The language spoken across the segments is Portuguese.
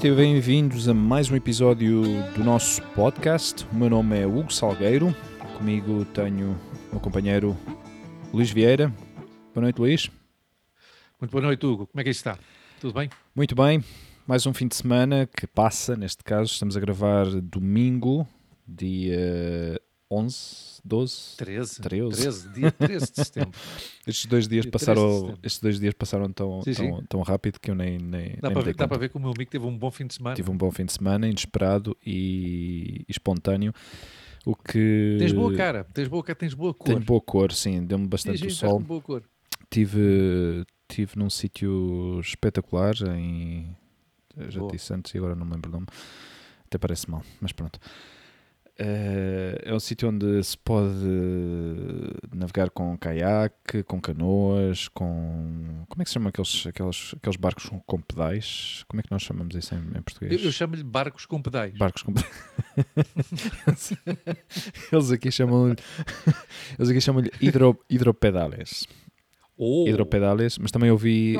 noite e bem-vindos a mais um episódio do nosso podcast. O meu nome é Hugo Salgueiro, comigo tenho o meu companheiro Luís Vieira. Boa noite, Luís. Muito boa noite, Hugo. Como é que está? Tudo bem? Muito bem. Mais um fim de semana que passa, neste caso, estamos a gravar domingo, dia 11, 12, 13, 13. 13 dia 13 de setembro. Estes dois dias Dia 13 de passaram, estes dois dias passaram tão, Sim, tão, sim. tão rápido que eu nem, nem, Dá, nem para ver, dá para ver que o meu amigo teve um bom fim de semana. Tive um bom fim de semana, inesperado e, e espontâneo. O que Tens boa cara, tens boa cara, tens boa cor. Tenho boa cor, sim, deu-me bastante o sol. boa cor. Tive, tive num sítio espetacular em. Já Boa. disse antes e agora não me lembro o nome. Até parece mal, mas pronto. Eh, é um sítio onde se pode navegar com caiaque, com canoas, com. Como é que se chama aqueles, aqueles, aqueles barcos com, com pedais? Como é que nós chamamos isso em, em português? Eu, eu chamo-lhe barcos com pedais. Barcos com Eles aqui chamam-lhe Eles aqui chamam-lhe hidro, hidropedales. Ou, Hidropedales, mas também ouvi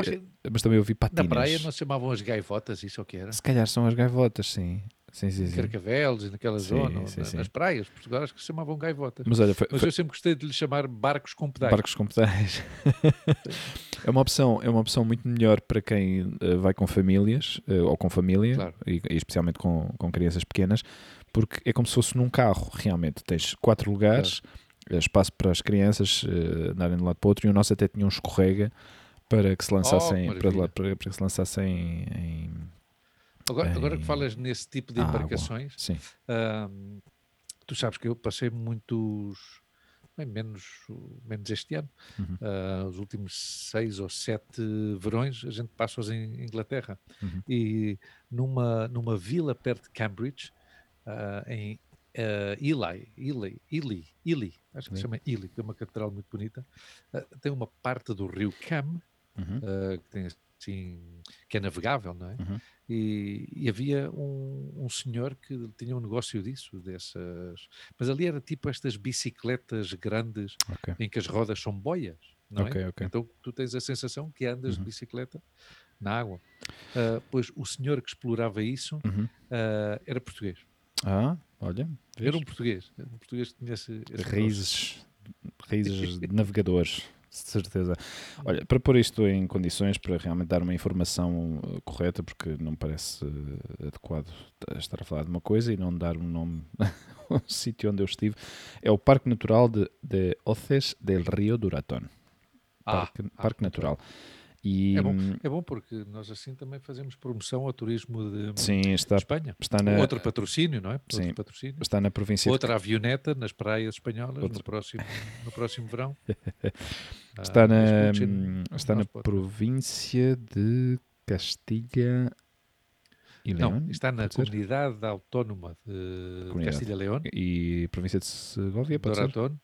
mas também ouvi na patines. praia não se chamavam as gaivotas, isso é o que era? Se calhar são as gaivotas, sim. Sim, sim, sim. Carcavelos e naquela zona, na- nas praias, Portugal acho que se chamavam gaivotas. Mas olha, foi, Mas foi eu sempre gostei de lhe chamar barcos com pedais. barcos com pedais. é uma opção, é uma opção muito melhor para quem eh, vai com famílias eh, ou com família Claro. e, e especialmente com, com crianças pequenas, porque é como se fosse num carro, realmente. Tens quatro lugares, eh, espaço para as crianças eh, andarem de um lado para o outro e o nosso até tinha um escorrega para que se lançassem, Oh, para, para que se lançassem em, Agora, agora que falas nesse tipo de água. embarcações. Ahm, tu sabes que eu passei muitos, bem, menos, menos este ano, Uhum. ah, os últimos seis ou sete verões, a gente passa-os em Inglaterra. Uhum. E numa, numa vila perto de Cambridge, ah, em ah, Ely, Ely, Ely, Ely, acho que se chama Ely, que é uma catedral muito bonita, ah, tem uma parte do rio Cam, Uhum. uh, que tem assim que é navegável, não é? Uhum. E, e havia um, um senhor que tinha um negócio disso, dessas, mas ali era tipo estas bicicletas grandes Ok. em que as rodas são boias, não Ok, é? ok. Então tu tens a sensação que andas de Uhum. bicicleta na água. Uh, pois o senhor que explorava isso Uhum. uh, era português. Ah, olha. vês? Era um português, um português que tinha esse, esse raízes, raízes de navegadores, de certeza. Olha, para pôr isto em condições, para realmente dar uma informação eh, correta, porque não me parece eh, adequado estar a falar de uma coisa e não dar um nome ao sítio onde eu estive, é o Parque Natural de, de Oces del Rio Duratón. Ah, Parque, ah, Parque muito Natural. E É bom. hum, É bom porque nós assim também fazemos promoção ao turismo de, sim, de está, Espanha. está, na, Outro patrocínio, não é? Sim. Outro patrocínio. está na província de Outra avioneta nas praias espanholas Outra- no, próximo, no próximo verão. Está Ah, na, hum, está na podcast. província de Castilha e León. Não, está na pode ser? comunidade autónoma de Comunidade. Castilha-León, E província de Segovia, pode ser? Doratón,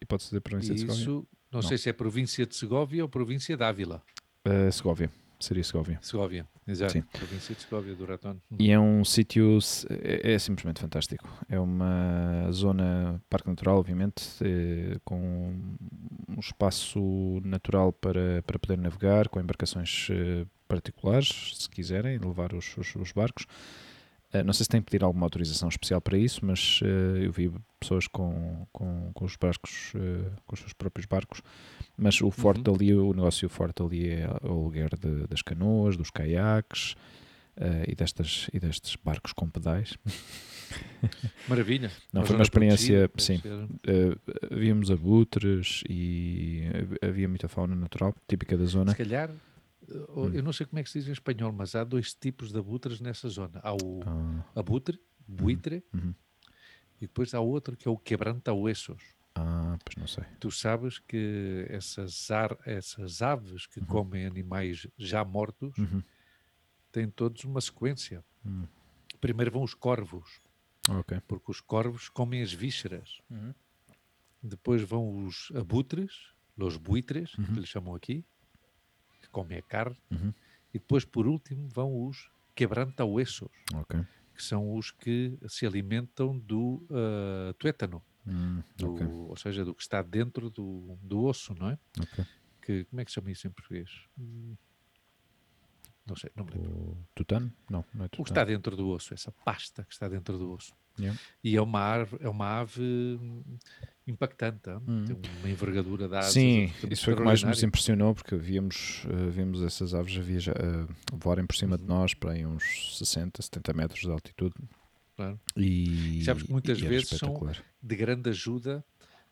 E pode ser província e de Segovia? isso, não, Não. sei se é província de Segovia ou província de Ávila. Uh, Segovia, seria Segovia. Segovia, exato. Sim. Província de Segovia, Doratón. E é um sítio, é, é simplesmente fantástico. É uma zona, parque natural, obviamente, eh, com um espaço natural para, para poder navegar, com embarcações eh, particulares, se quiserem, levar os, os, os barcos. Eh, não sei se tem que pedir alguma autorização especial para isso, mas eh, eu vi pessoas com, com, com os barcos, eh, com os seus próprios barcos. Mas o forte Uhum. ali, o negócio forte ali é o aluguer de- das canoas, dos caiaques, eh, e, destas, e destes barcos com pedais. Maravilha. Não, foi uma experiência, sim. deve ser- Eh, víamos abutres e havia muita fauna natural, típica da zona. Se calhar. Eu não sei como é que se diz em espanhol, mas há dois tipos de abutres nessa zona. Há o Ah, abutre, buitre, uhum. e depois há outro que é o quebranta-huesos. ah, pois não sei. Tu sabes que essas, ar- essas aves que comem animais já mortos Uhum. têm todos uma sequência. Hum. Primeiro vão os corvos, Ok. porque os corvos comem as vísceras. Uhum. Depois vão os abutres, os buitres, Uhum. que lhes chamam aqui, comem a carne. Uhum. E depois, por último, vão os quebranta-huesos, Ok. que são os que se alimentam do ah, tuétano, Hum, do- ok. ou seja, do que está dentro do, do osso, não é? Ok. Que, como é que se chama isso em português? Hum, Não sei, não me lembro. O tutano? Não, não é tutano. O que está dentro do osso, essa pasta que está dentro do osso. Yeah. E é uma, ave, é uma ave hum, impactante? Hum. tem uma envergadura de asas. Sim, isso foi o que mais nos impressionou, porque víamos, eh, víamos essas aves a viajar, eh, voarem por cima de Uhum. nós para aí uns 60, 70 metros de altitude. Claro. E, Sabes que muitas e vezes são- de grande ajuda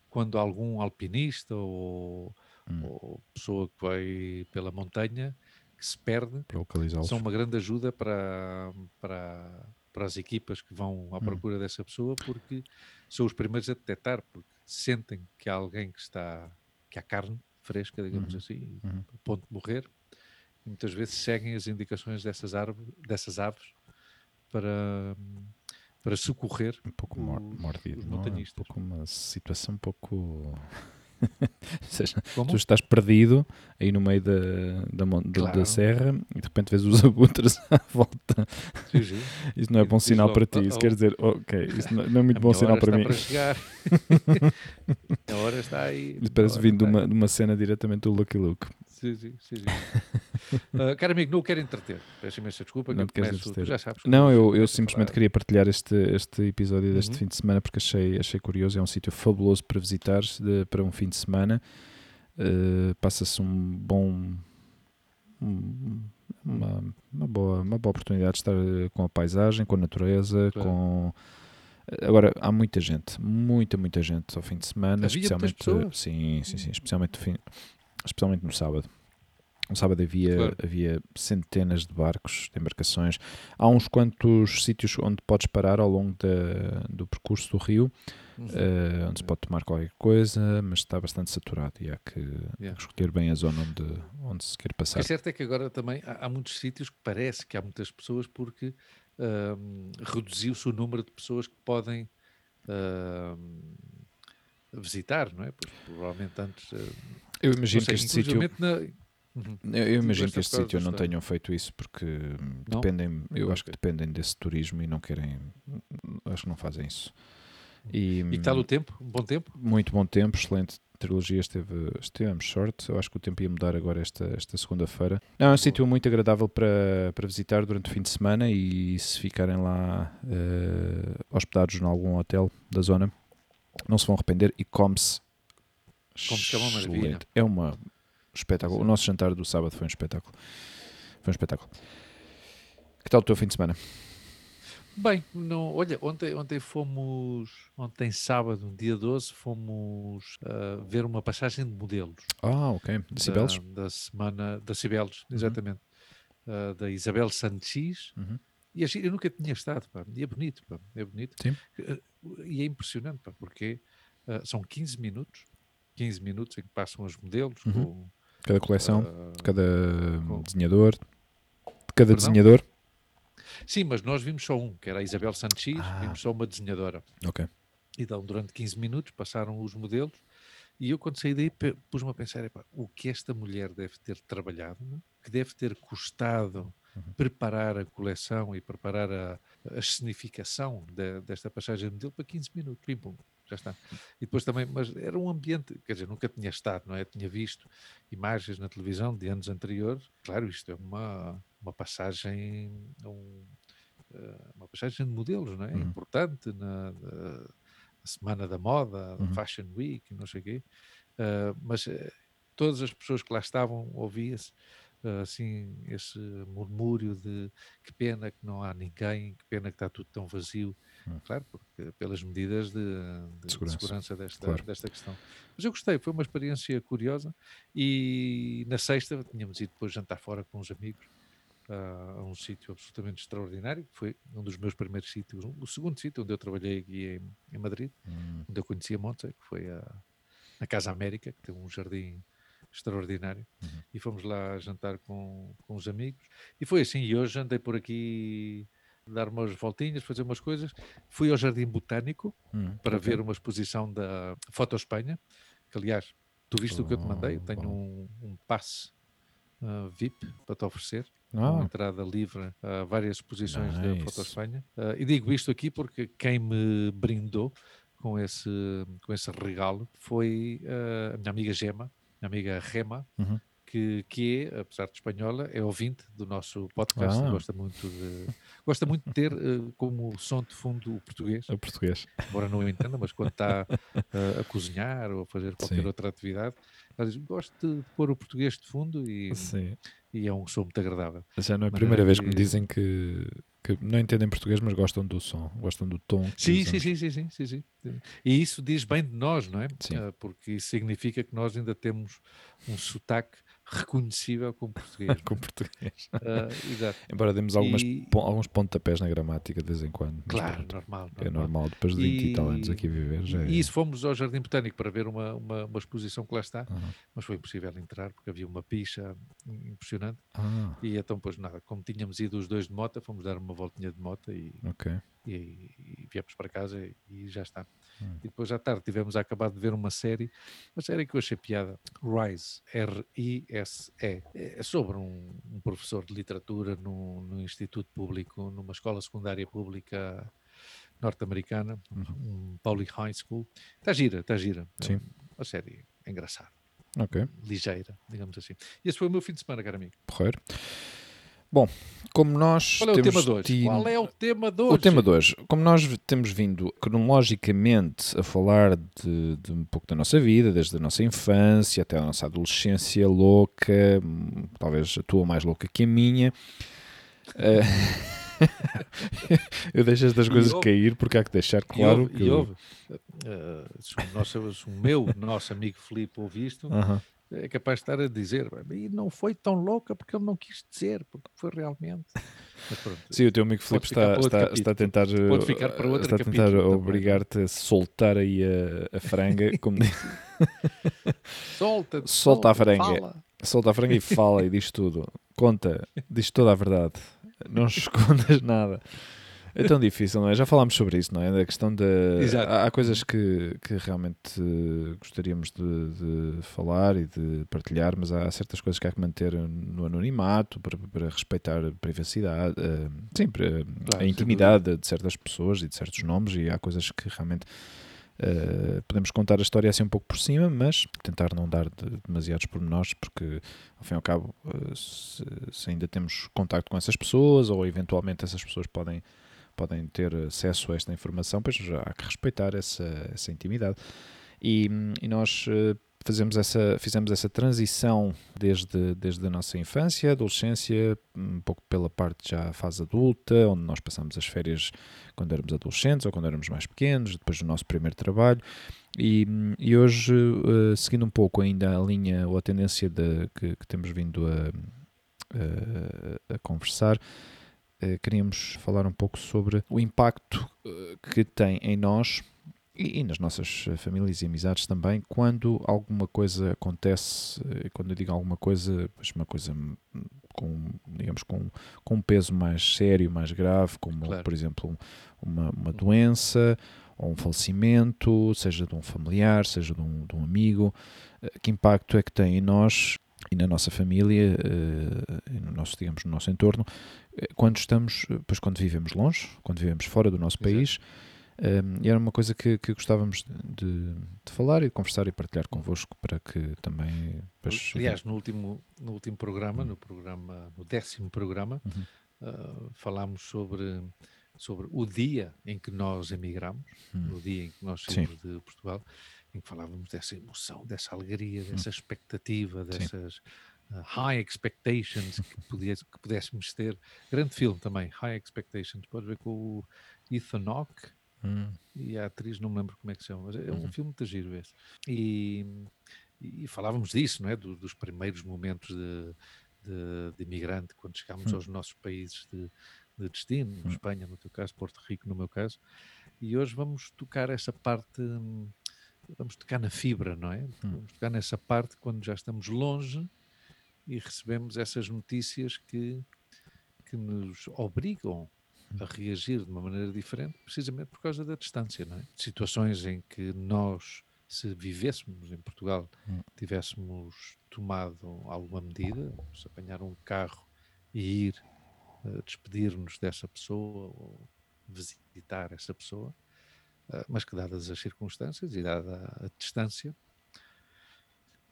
quando algum alpinista ou, Hum. ou pessoa que vai pela montanha que se perde, são uma grande ajuda para, para, para as equipas que vão Hum. à procura dessa pessoa, porque são os primeiros a detectar, porque sentem que há alguém que está, que há carne fresca, digamos Uhum. assim, Uhum. a ponto de morrer, e muitas vezes seguem as indicações dessas, árvores, dessas aves para, para socorrer um pouco mor- os- mordido, os não é? Um montanhistas. pouco uma situação um pouco. Ou seja, Como? tu estás perdido aí no meio da, da, da- da Claro. serra e de repente vês os abutres à volta. Sim, sim. Isso não é E bom sinal logo, para ti. Isso "Oh, quer dizer, ok, isso não, não é muito bom sinal para mim. para chegar. a hora está aí. Isso parece vindo de uma, uma cena diretamente do Lucky Luke. Sim, sim, sim. sim. Ah, caro amigo, não o quero entreter. Peço imensa desculpa. que Não queres começo, já sabes. que Não, eu eu, simplesmente falar. queria partilhar este, este episódio deste Uhum. fim de semana porque achei, achei curioso. É um sítio fabuloso para visitar de- para um fim de semana. Uh, Passa-se um bom. um- uma, uma, boa, uma boa oportunidade de estar eh, com a paisagem, com a natureza, Claro. com. Agora, há muita gente, muita, muita gente ao fim de semana, Havia especialmente. Sim, sim, sim, especialmente, no fim, especialmente no sábado. No sábado havia, Claro. havia centenas de barcos, de embarcações. Há uns quantos sítios onde podes parar ao longo da- do percurso do rio, eh, onde se pode tomar qualquer coisa, mas está bastante saturado e há que Yeah. escolher bem a zona onde, onde se quer O que passar. é certo é que agora também há, há muitos sítios que parece que há muitas pessoas porque ahm, reduziu-se o número de pessoas que podem ahm, visitar, não é? Porque provavelmente antes. Eu imagino sei, que este sítio. na- Uhum. Eu, eu imagino que este sítio não tenham feito isso porque Não? dependem, eu acho que dependem desse turismo e não querem, acho que não fazem isso. E, E que tal hum, o tempo? Um bom tempo? muito bom tempo, excelente trilogia, esteve, estivemos sorte, eu acho que o tempo ia mudar agora esta, esta segunda-feira. Não, é um sítio muito agradável para, para visitar durante o fim de semana e se ficarem lá eh, hospedados em algum hotel da zona, não se vão arrepender e come-se Come-se que é uma maravilha. É uma espetáculo. O Sim. nosso jantar do sábado foi um espetáculo. Foi um espetáculo. Que tal o teu fim de semana? Bem, não, olha, ontem, ontem fomos, ontem sábado, dia 12, fomos ah, ver uma passagem de modelos. Ah, ok. De Cibeles? Da, da semana da Cibeles, Uhum. exatamente. Ah, da Isabel Sanches. Uhum. E achei- eu nunca tinha estado, pá, e é bonito, pá, é bonito. Sim. Eh, E é impressionante, pá, porque ah, são 15 minutos, 15 minutos em que passam os modelos Uhum. com, Cada coleção, de cada com- desenhador. De cada Perdão? desenhador. Sim, mas nós vimos só um, que era a Isabel Sanches, Ah. vimos só uma desenhadora. Ok. Então, durante 15 minutos, passaram os modelos e eu, quando saí daí, pus-me a pensar: epá, o que esta mulher deve ter trabalhado, que deve ter custado Uhum. preparar a coleção e preparar a, a escenificação de- desta passagem de modelo para 15 minutos. Pim, pum, já está. E depois também, mas era um ambiente, quer dizer, nunca tinha estado, não é? Tinha visto imagens na televisão de anos anteriores. Claro, isto é uma, uma passagem, um, eh, uma passagem de modelos, não é? Uhum. Importante na, na- na Semana da Moda, Uhum. Fashion Week, não sei o quê. Eh, mas eh, todas as pessoas que lá estavam, ouvia-se assim esse murmúrio de que pena que não há ninguém, que pena que está tudo tão vazio. Hum. Claro, porque pelas medidas de, de- de Segurança. segurança, desta, Claro. desta questão. Mas eu gostei, foi uma experiência curiosa. E na sexta tínhamos ido depois jantar fora com uns amigos ah, a um sítio absolutamente extraordinário, que foi um dos meus primeiros sítios, o segundo sítio onde eu trabalhei aqui em, em Madrid, Hum, onde eu conheci a Monte, que foi a, a Casa América, que tem um jardim extraordinário. Uhum. E fomos lá jantar com, com os amigos. E foi assim, e hoje andei por aqui dar umas voltinhas, fazer umas coisas. Fui ao Jardim Botânico hum, para ok. ver uma exposição da Foto Espanha, que aliás, tu viste o que eu te mandei, eu Oh, tenho um, um passe ah, VIP para te oferecer, Ah, entrada livre a várias exposições da Nice. Foto Espanha. Ah, e digo isto aqui porque quem me brindou com esse, com esse regalo foi ah, a minha amiga Gema, minha amiga Rema, Uhum. que, que é, apesar de espanhola, é ouvinte do nosso podcast, Ah. gosta muito de gosta muito de ter eh, como som de fundo o português, O português. embora não entenda, mas quando está eh, a cozinhar ou a fazer qualquer Sim. outra atividade, ela diz, gosto de pôr o português de fundo e, Sim. e é um som muito agradável. Já não é a primeira vez que me dizem que, que não entendem português, mas gostam do som, gostam do tom. Sim, sim, sim, sim, sim, sim. E isso diz bem de nós, não é? Sim. Ah, Porque isso significa que nós ainda temos um sotaque reconhecível como português. Com português. Ah, exato. Embora demos algumas, E- alguns pontapés na gramática de vez em quando. Claro, normal. É normal, depois de 20 e tal anos aqui a viver. Já é. E isso fomos ao Jardim Botânico para ver uma, uma, uma exposição que lá está, Aham. mas foi impossível entrar porque havia uma picha impressionante. Ah, E então, pois nada, como tínhamos ido os dois de moto, fomos dar uma voltinha de moto e. e, e viemos para casa e, e já está. Hum. E depois à tarde tivemos acabado de ver uma série, uma série que eu achei piada, Rise, R-I-S-E. É sobre um, um professor de literatura no, no Instituto Público, numa escola secundária pública norte-americana, um Pauli High School. Está gira, está gira. É Sim. uma série engraçada, Ok, ligeira, digamos assim. E esse foi o meu fim de semana, caro amigo. porreiro. Bom, como nós Qual é o temos tema de hoje? tido- Qual é o tema de hoje? O tema de hoje, como nós temos vindo cronologicamente a falar de, de um pouco da nossa vida, desde a nossa infância até a nossa adolescência louca, talvez a tua mais louca que a minha, eh, eu deixo estas E coisas houve- cair porque há que deixar E claro houve, que. e houve. eh, se, o nosso, se o meu, nosso amigo Filipe ouvir isto, Aham. É capaz de estar a dizer, e não foi tão louca porque ele não quis dizer, porque foi realmente. Pronto, Sim, o teu amigo Filipe está, está, está a tentar, Pode ficar para outro está a tentar obrigar-te a soltar aí a, a franga, como diz. solta, Solta a franga. fala. solta a franga e fala e diz tudo. Conta, diz toda a verdade. Não escondas nada. É tão difícil, não é? Já falámos sobre isso, não é? Da questão da. Há, há coisas que, que realmente eh, gostaríamos de, de falar e de partilhar, mas há certas coisas que há que manter no anonimato para, para respeitar a privacidade, eh, sim, para- a sem intimidade de certas pessoas e de certos nomes, e há coisas que realmente. eh, podemos contar a história assim um pouco por cima, mas tentar não dar de- demasiados pormenores, porque ao fim e ao cabo, eh, se, se ainda temos contacto com essas pessoas ou eventualmente essas pessoas podem, podem ter acesso a esta informação, pois há que respeitar essa, essa intimidade. E, e nós eh, fazemos essa, fizemos essa transição desde, desde a nossa infância, adolescência, um pouco pela parte já fase adulta, onde nós passamos as férias quando éramos adolescentes ou quando éramos mais pequenos, depois do nosso primeiro trabalho. E, e hoje, eh, seguindo um pouco ainda a linha ou a tendência de, que, que temos vindo a, a- a conversar, queríamos falar um pouco sobre o impacto eh, que tem em nós e, nas nossas eh, famílias e amizades também, quando alguma coisa acontece, eh, quando eu digo alguma coisa, uma coisa hum, com, digamos, com, com um peso mais sério, mais grave, como Claro. por exemplo um- uma, uma doença ou um falecimento, seja de um familiar, seja de um, de um amigo, eh, que impacto é que tem em nós e na nossa família eh, no nosso, digamos, no nosso entorno, eh, quando estamos, eh, pois quando vivemos longe, quando vivemos fora do nosso Exato. país, um, e era uma coisa que, que gostávamos de, de falar e de conversar e partilhar convosco para que também. pois, Aliás, no último, no último programa, no programa, no décimo programa, Uhum. ah, falámos sobre, sobre o dia em que nós emigramos, Hum. no dia em que nós Sim. saímos de Portugal, em que falávamos dessa emoção, dessa alegria, dessa expectativa, dessas ah, high expectations que, podia, que pudéssemos ter. Grande filme também, High Expectations, pode ver com o Ethan Hawke, Hum, e a atriz não me lembro como é que se chama, mas é um Uhum. filme muito giro esse. E, e falávamos disso, não é? Do- dos primeiros momentos de, de, de imigrante, quando chegámos Hum. aos nossos países de, de destino, Hum. Espanha no teu caso, Porto Rico no meu caso, e hoje vamos tocar essa parte, hum, vamos tocar na fibra, não é? Hum. Vamos tocar nessa parte quando já estamos longe e recebemos essas notícias que, que nos obrigam a reagir de uma maneira diferente, precisamente por causa da distância, não é? Situações em que nós, se vivêssemos em Portugal, Hum. tivéssemos tomado alguma medida, se apanhar um carro e ir eh, despedir-nos dessa pessoa ou visitar essa pessoa, eh, mas que dadas as circunstâncias e dada a distância,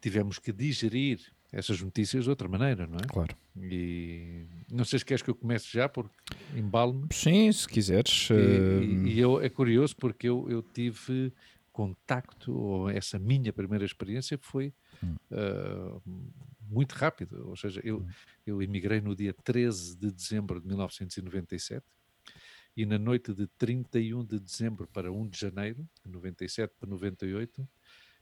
tivemos que digerir essas notícias de outra maneira, não é? Claro. E não sei se queres que eu comece já, porque embalo-me. Sim, se quiseres. E, e, e eu, é curioso porque eu, eu tive contacto, ou essa minha primeira experiência foi hum. uh, muito rápido. Ou seja, eu, hum. eu emigrei no dia 13 de dezembro de 1997 e na noite de 31 de dezembro para 1 de janeiro, de 97 para 98,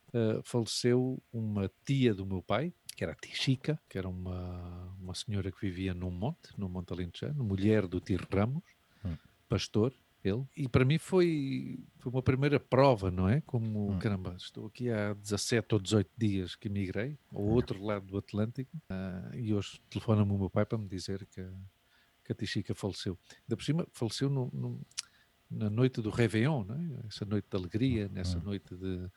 uh, faleceu uma tia do meu pai, que era a tia Chica, que era uma, uma senhora que vivia num monte, no Monte Alentejano, mulher do tio Ramos, hum. pastor, ele. E para mim foi, foi uma primeira prova, não é? Como, hum. caramba, estou aqui há 17 ou 18 dias que migrei, ao hum. outro lado do Atlântico, uh, e hoje telefona-me o meu pai para me dizer que, que a tia Chica faleceu. Ainda por cima, faleceu no, no, na noite do Réveillon, não é? Essa noite de alegria, nessa hum. noite de,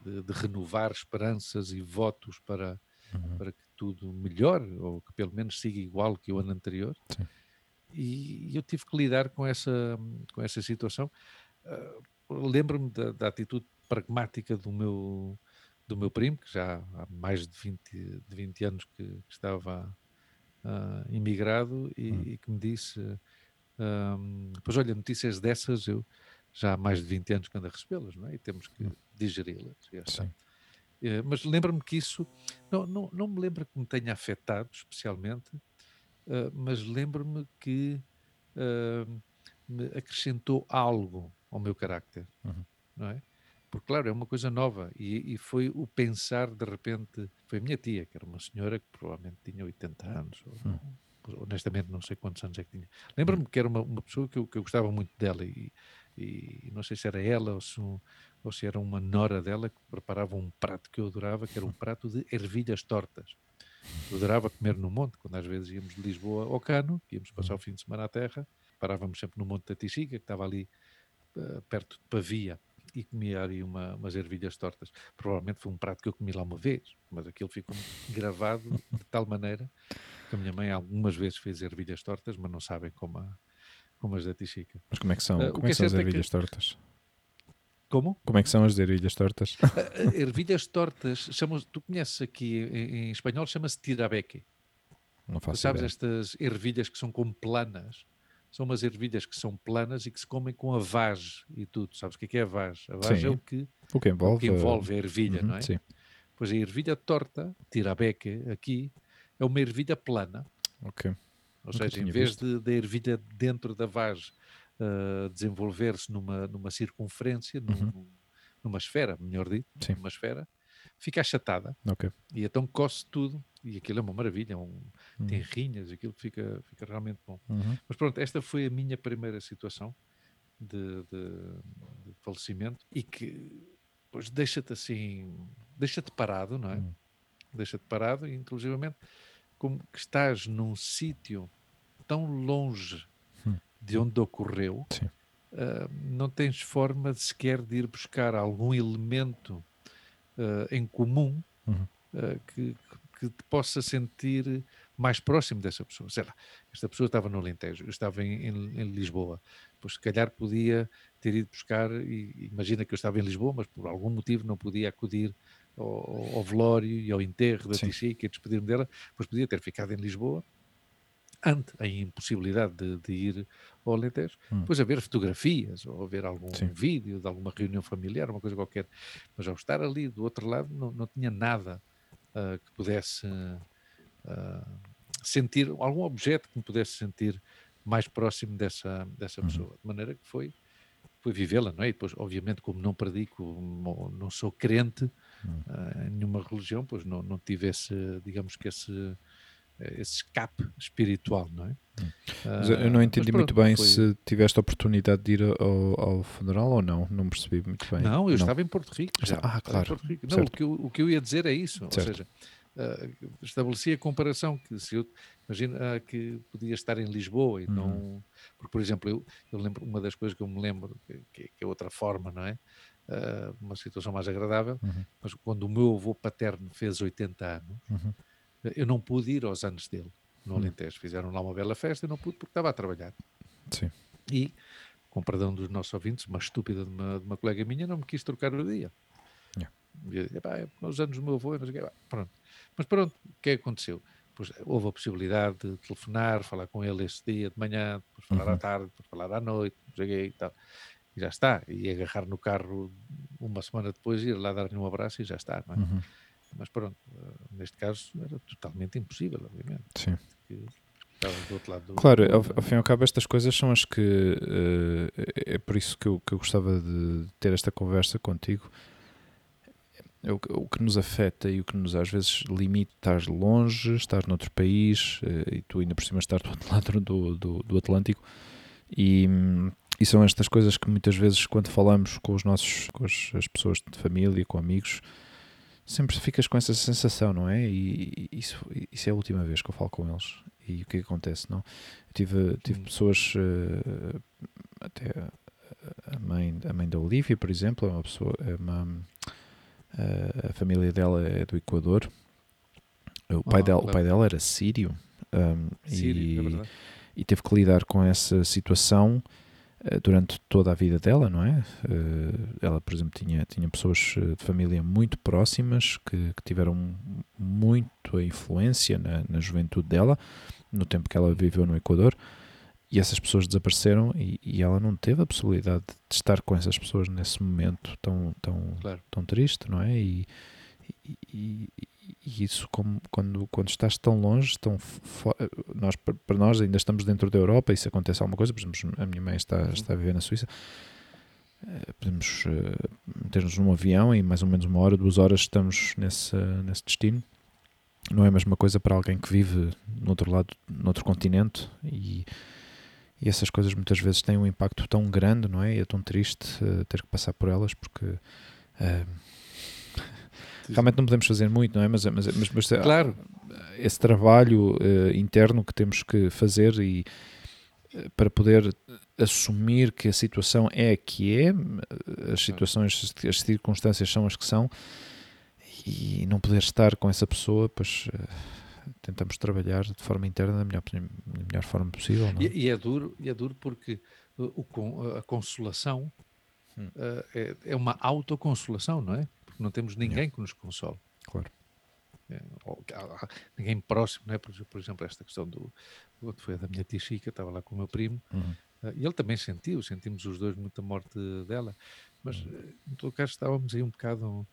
de, de renovar esperanças e votos para uhum. para que tudo melhore, ou que pelo menos siga igual que o ano anterior. Sim. E, eu tive que lidar com essa, com essa situação. Uh, Lembro-me da, da, atitude pragmática do meu, do meu primo, que já há mais de 20, de 20 anos que, que estava uh, imigrado e, uhum. e, que me disse: um, Pois olha, notícias dessas eu já há mais de 20 anos que ando a recebê-las, não é? E temos que hum. digeri-las. Eh, mas lembro-me que isso, não, não, não me lembro que me tenha afetado especialmente, uh, mas lembro-me que uh, me acrescentou algo ao meu carácter, uhum. não é? Porque, claro, é uma coisa nova e, e, foi o pensar, de repente, foi a minha tia, que era uma senhora que provavelmente tinha 80 anos, ou, uhum. honestamente não sei quantos anos é que tinha. Lembro-me que era uma, uma pessoa que eu, que eu gostava muito dela e, e não sei se era ela ou se, ou se era uma nora dela que preparava um prato que eu adorava, que era um prato de ervilhas tortas. Eu adorava comer no monte, quando às vezes íamos de Lisboa ao Cano, íamos passar o fim de semana à terra, parávamos sempre no Monte da Tixiga, que estava ali uh, perto de Pavia, e comia ali uma, umas ervilhas tortas. Provavelmente foi um prato que eu comi lá uma vez, mas aquilo ficou gravado de tal maneira que a minha mãe algumas vezes fez ervilhas tortas, mas não sabem como, a, como as da Tixica. Mas como é que são, uh, como é que são as ervilhas é que... tortas? Como? Como é que são as ervilhas tortas? Uh, ervilhas tortas, chamam, tu conheces aqui em, em espanhol, chama-se tirabeque. Não faço tu sabes ideia. estas ervilhas que são como planas? São umas ervilhas que são planas e que se comem com a vagem e tudo. Sabes o que é, que é a vagem? A vagem é o que, o que envolve, o que envolve a ervilha, uhum, não é? Sim. Pois a ervilha torta, tirabeque, aqui, é uma ervilha plana. Ok. Ou Nunca seja, em vez de, da ervilha dentro da vagem uh, desenvolver-se numa, numa circunferência, num, uhum. numa esfera, melhor dito, Sim. numa esfera, fica achatada. Okay. E então coce tudo. E aquilo é uma maravilha, um, uhum. tem rinhas, aquilo fica, fica realmente bom. Uhum. Mas pronto, esta foi a minha primeira situação de, de, de falecimento e que pois deixa-te assim, deixa-te parado, não é? Uhum. Deixa-te parado, e inclusivamente como que estás num sítio tão longe de onde ocorreu, uh, não tens forma sequer de ir buscar algum elemento uh, em comum uhum. uh, que, que te possa sentir mais próximo dessa pessoa. Sei lá, esta pessoa estava no Alentejo, eu estava em, em, em Lisboa, pois se calhar podia ter ido buscar, e imagina que eu estava em Lisboa, mas por algum motivo não podia acudir ao, ao velório e ao enterro da Tixica e despedir-me dela, pois podia ter ficado em Lisboa ante a impossibilidade de, de ir ao Alentejo, hum. depois haver fotografias ou haver algum Sim. vídeo de alguma reunião familiar, uma coisa qualquer. Mas ao estar ali do outro lado não, não tinha nada uh, que pudesse uh, sentir, algum objeto que me pudesse sentir mais próximo dessa, dessa uhum. pessoa. De maneira que foi, foi vivê-la, não é? E depois, obviamente, como não predico, não sou crente uh, em nenhuma religião, pois não, não tive esse, digamos que esse esse escape espiritual, não é? Mas eu não entendi pronto, muito bem foi... se tiveste a oportunidade de ir ao, ao, funeral ou não, não percebi muito bem. Não, eu não. estava em Porto Rico. Já. Ah, claro. Rico. Não, o que, eu, o que, eu, ia dizer é isso, certo. ou seja, uh, estabeleci a comparação que se eu imagina uh, que podia estar em Lisboa e uhum. não, porque por exemplo eu, eu, lembro uma das coisas que eu me lembro que, que é outra forma, não é? Uh, uma situação mais agradável, uhum. mas quando o meu avô paterno fez 80 anos, uhum eu não pude ir aos anos dele no hum. Alentejo. Fizeram lá uma bela festa, eu não pude porque estava a trabalhar. Sim. E, com perdão dos nossos ouvintes, uma estúpida de uma, de uma colega minha não me quis trocar o dia. Yeah. é nos anos do meu avô, pronto. Mas pronto, o que é que aconteceu? Pois, houve a possibilidade de telefonar, falar com ele esse dia de manhã, depois falar uhum. à tarde, depois falar à noite, cheguei e tal. E já está. E agarrar no carro uma semana depois, ir lá dar-lhe um abraço e já está, não é? Uhum. Mas pronto, eh, neste caso era totalmente impossível, obviamente. Sim. Do, claro, ao, ao, fim e ao cabo, estas coisas são as que. Uh, é por isso que eu, que eu gostava de ter esta conversa contigo. É o, o, que nos afeta e o que nos às vezes limita estar longe, estar noutro país uh, e tu ainda por cima estar do outro lado do, do, do Atlântico. E, e, são estas coisas que muitas vezes, quando falamos com os nossos, com as, as pessoas de família, com amigos, sempre ficas com essa sensação, não é? E, e isso, isso é a última vez que eu falo com eles e o que, é que acontece, não? Eu tive, tive hum. pessoas, uh, até a mãe, a mãe da Olivia, por exemplo, é uma pessoa, é uma, uh, a família dela é do Equador, o pai, oh, dela, o pai dela era sírio, um, sírio e, é e teve que lidar com essa situação durante toda a vida dela, não é? Ela, por exemplo, tinha, tinha pessoas de família muito próximas que, que tiveram muito a influência na, na juventude dela no tempo que ela viveu no Equador, e essas pessoas desapareceram e, e, ela não teve a possibilidade de estar com essas pessoas nesse momento tão, tão, claro. tão triste, não é? E, e, e, isso, como, quando, quando estás tão longe, tão nós, para nós ainda estamos dentro da Europa e se acontece alguma coisa, por exemplo, a minha mãe está, uhum. está a viver na Suíça, eh, podemos uh, meter-nos num avião e mais ou menos uma hora, duas horas estamos nesse, nesse destino não é a mesma coisa para alguém que vive no outro lado, no outro continente e, e essas coisas muitas vezes têm um impacto tão grande, não é? E é tão triste uh, ter que passar por elas porque uh, realmente não podemos fazer muito, não é? Mas, mas, mas, mas eh, claro. esse trabalho uh, interno que temos que fazer e para poder assumir que a situação é a que é, as situações, as circunstâncias são as que são, e não poder estar com essa pessoa, pois uh, tentamos trabalhar de forma interna da melhor, da melhor forma possível. É? E, e, é duro, e é duro porque o, a consolação hum. é, é, uma autoconsolação, não é? Porque não temos ninguém que nos console. Claro. É, ou, ninguém próximo, não é? Por, por, exemplo, esta questão do. Foi a da minha tia Chica, estava lá com o meu primo, uhum. uh, e ele também sentiu, sentimos os dois muita morte dela, mas uhum. em todo caso estávamos aí um bocado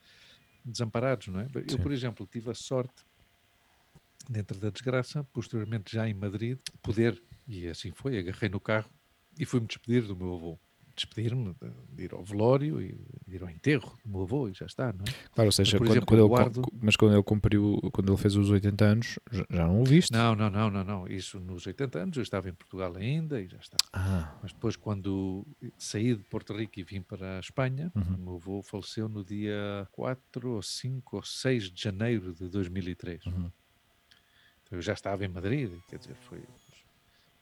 desamparados, não é? Sim. Eu, por exemplo, tive a sorte, dentro da desgraça, posteriormente já em Madrid, poder, e assim foi, agarrei no carro e fui-me despedir do meu avô despedir-me, de ir ao velório e de ir ao enterro do meu avô e já está, não é? Claro, ou seja, mas, quando, exemplo, quando ele, guardo... mas quando ele cumpriu, quando ele fez os 80 anos, já não o viste? Não, não, não, não, não. Isso nos 80 anos eu estava em Portugal ainda e já está. Ah. Mas depois quando saí de Porto Rico e vim para a Espanha, uhum. o meu avô faleceu no dia 4 ou 5 ou 6 de janeiro de 2003. Uhum. Então eu já estava em Madrid, quer dizer, foi...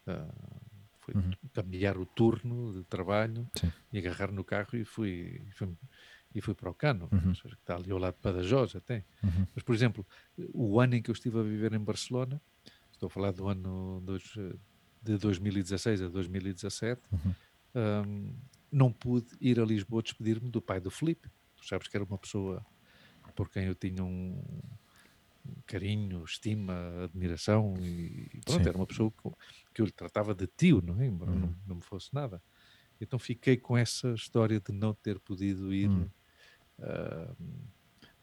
Uh, foi uhum. cambiar o turno de trabalho Sim. e agarrar no carro e fui, e fui, e fui para o Cano, uhum. que está ali ao lado de Badajoz até. Uhum. Mas, por exemplo, o ano em que eu estive a viver em Barcelona, estou a falar do ano dos, de 2016 a 2017, uhum. um, não pude ir a Lisboa despedir-me do pai do Felipe. Tu sabes que era uma pessoa por quem eu tinha um, carinho, estima, admiração e pronto, Sim. era uma pessoa que, que, eu lhe tratava de tio, não é? Embora uhum. não, não me fosse nada. Então fiquei com essa história de não ter podido ir uhum. uh,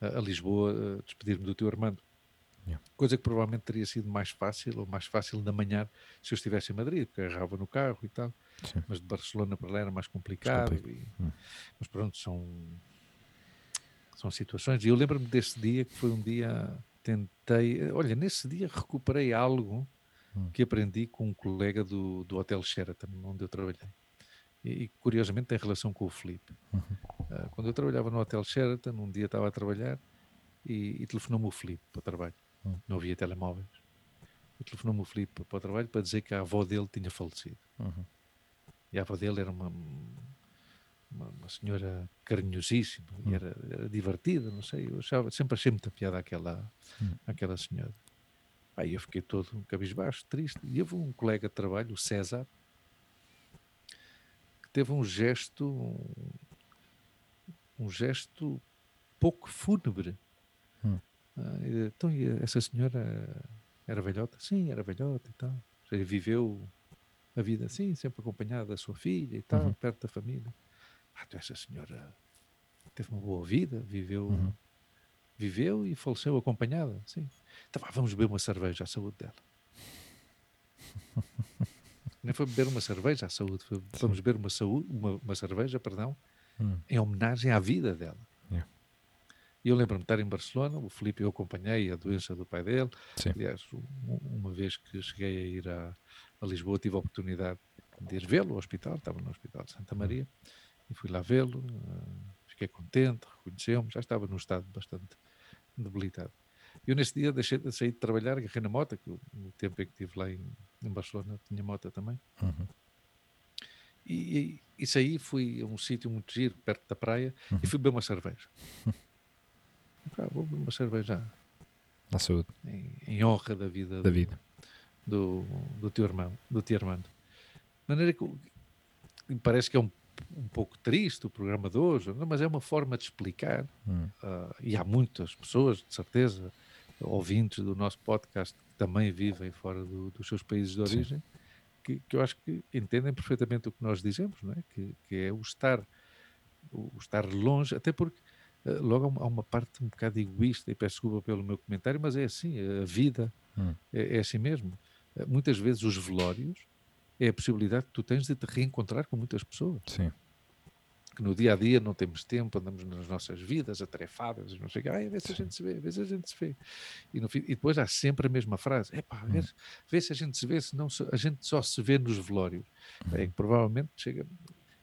a Lisboa uh, despedir-me do tio Armando. Yeah. Coisa que provavelmente teria sido mais fácil, ou mais fácil na manhã, se eu estivesse em Madrid, porque agarrava no carro e tal. Sim. Mas de Barcelona para lá era mais complicado. E, hum. Mas pronto, são, são situações. E eu lembro-me desse dia, que foi um dia tentei. Olha, nesse dia recuperei algo hum. que aprendi com um colega do, do Hotel Sheraton, onde eu trabalhei. E, e curiosamente tem relação com o Felipe. Uhum. Uh, quando eu trabalhava no Hotel Sheraton, um dia estava a trabalhar e, e telefonou-me o Felipe para o trabalho. Uhum. Não havia telemóveis. E telefonou-me o Felipe para o trabalho para dizer que a avó dele tinha falecido. Uhum. E a avó dele era uma uma, uma senhora carinhosíssima hum. e era, era, divertida, não sei, eu achava, sempre achei muita piada aquela, hum. aquela senhora. Aí eu fiquei todo cabisbaixo, triste. E houve um colega de trabalho, o César, que teve um gesto, um, um gesto pouco fúnebre. Hum. Ah, então, essa senhora era velhota? Sim, era velhota e tal. Seja, viveu a vida assim, sempre acompanhada da sua filha e tal, Uhum. perto da família. Ah, essa senhora teve uma boa vida, viveu, Uhum. viveu e faleceu acompanhada. Sim. Então vá, vamos beber uma cerveja à saúde dela. Nem foi beber uma cerveja à saúde, foi, vamos beber uma, saúde, uma, uma cerveja, perdão, Hum. em homenagem à vida dela. Yeah. E eu lembro-me de estar em Barcelona, o Filipe eu acompanhei a doença do pai dele. Sim. Aliás, um- uma vez que cheguei a ir a, a Lisboa, tive a oportunidade de ir vê-lo ao hospital, estava no Hospital de Santa Maria, e fui lá vê-lo, eh, fiquei contente, reconheceu-me, já estava num estado bastante debilitado. Eu nesse dia deixei de sair de trabalhar, agarrei na moto, que no tempo em que estive lá em, em Barcelona tinha moto também, Uhum. e, e, e saí, fui a um sítio muito giro, perto da praia, Uhum. e fui beber uma cerveja. Ah, vou beber uma cerveja À saúde em, em honra da vida, da do- vida. do, do teu irmão, do teu Armando. De maneira que parece que é um, um pouco triste o programa de hoje, não? mas é uma forma de explicar, Hum. ah, e há muitas pessoas, de certeza, ouvintes do nosso podcast, que também vivem fora do- dos seus países de origem, que, que eu acho que entendem perfeitamente o que nós dizemos, não é? Que, que é o estar, o estar longe, até porque ah, logo há uma, parte um bocado egoísta, e peço desculpa pelo meu comentário, mas é assim, a vida Hum. é, é assim mesmo. Eh, Muitas vezes os velórios é a possibilidade que tu tens de te reencontrar com muitas pessoas. Sim. Que no dia a dia não temos tempo, andamos nas nossas vidas atarefadas, não sei o quê. Ai, vê se a gente se vê, vê se a gente se vê. E, fim- e depois há sempre a mesma frase: epá, vê, se- vê se a gente se vê, senão se- a gente só se vê nos velórios. É que provavelmente chega,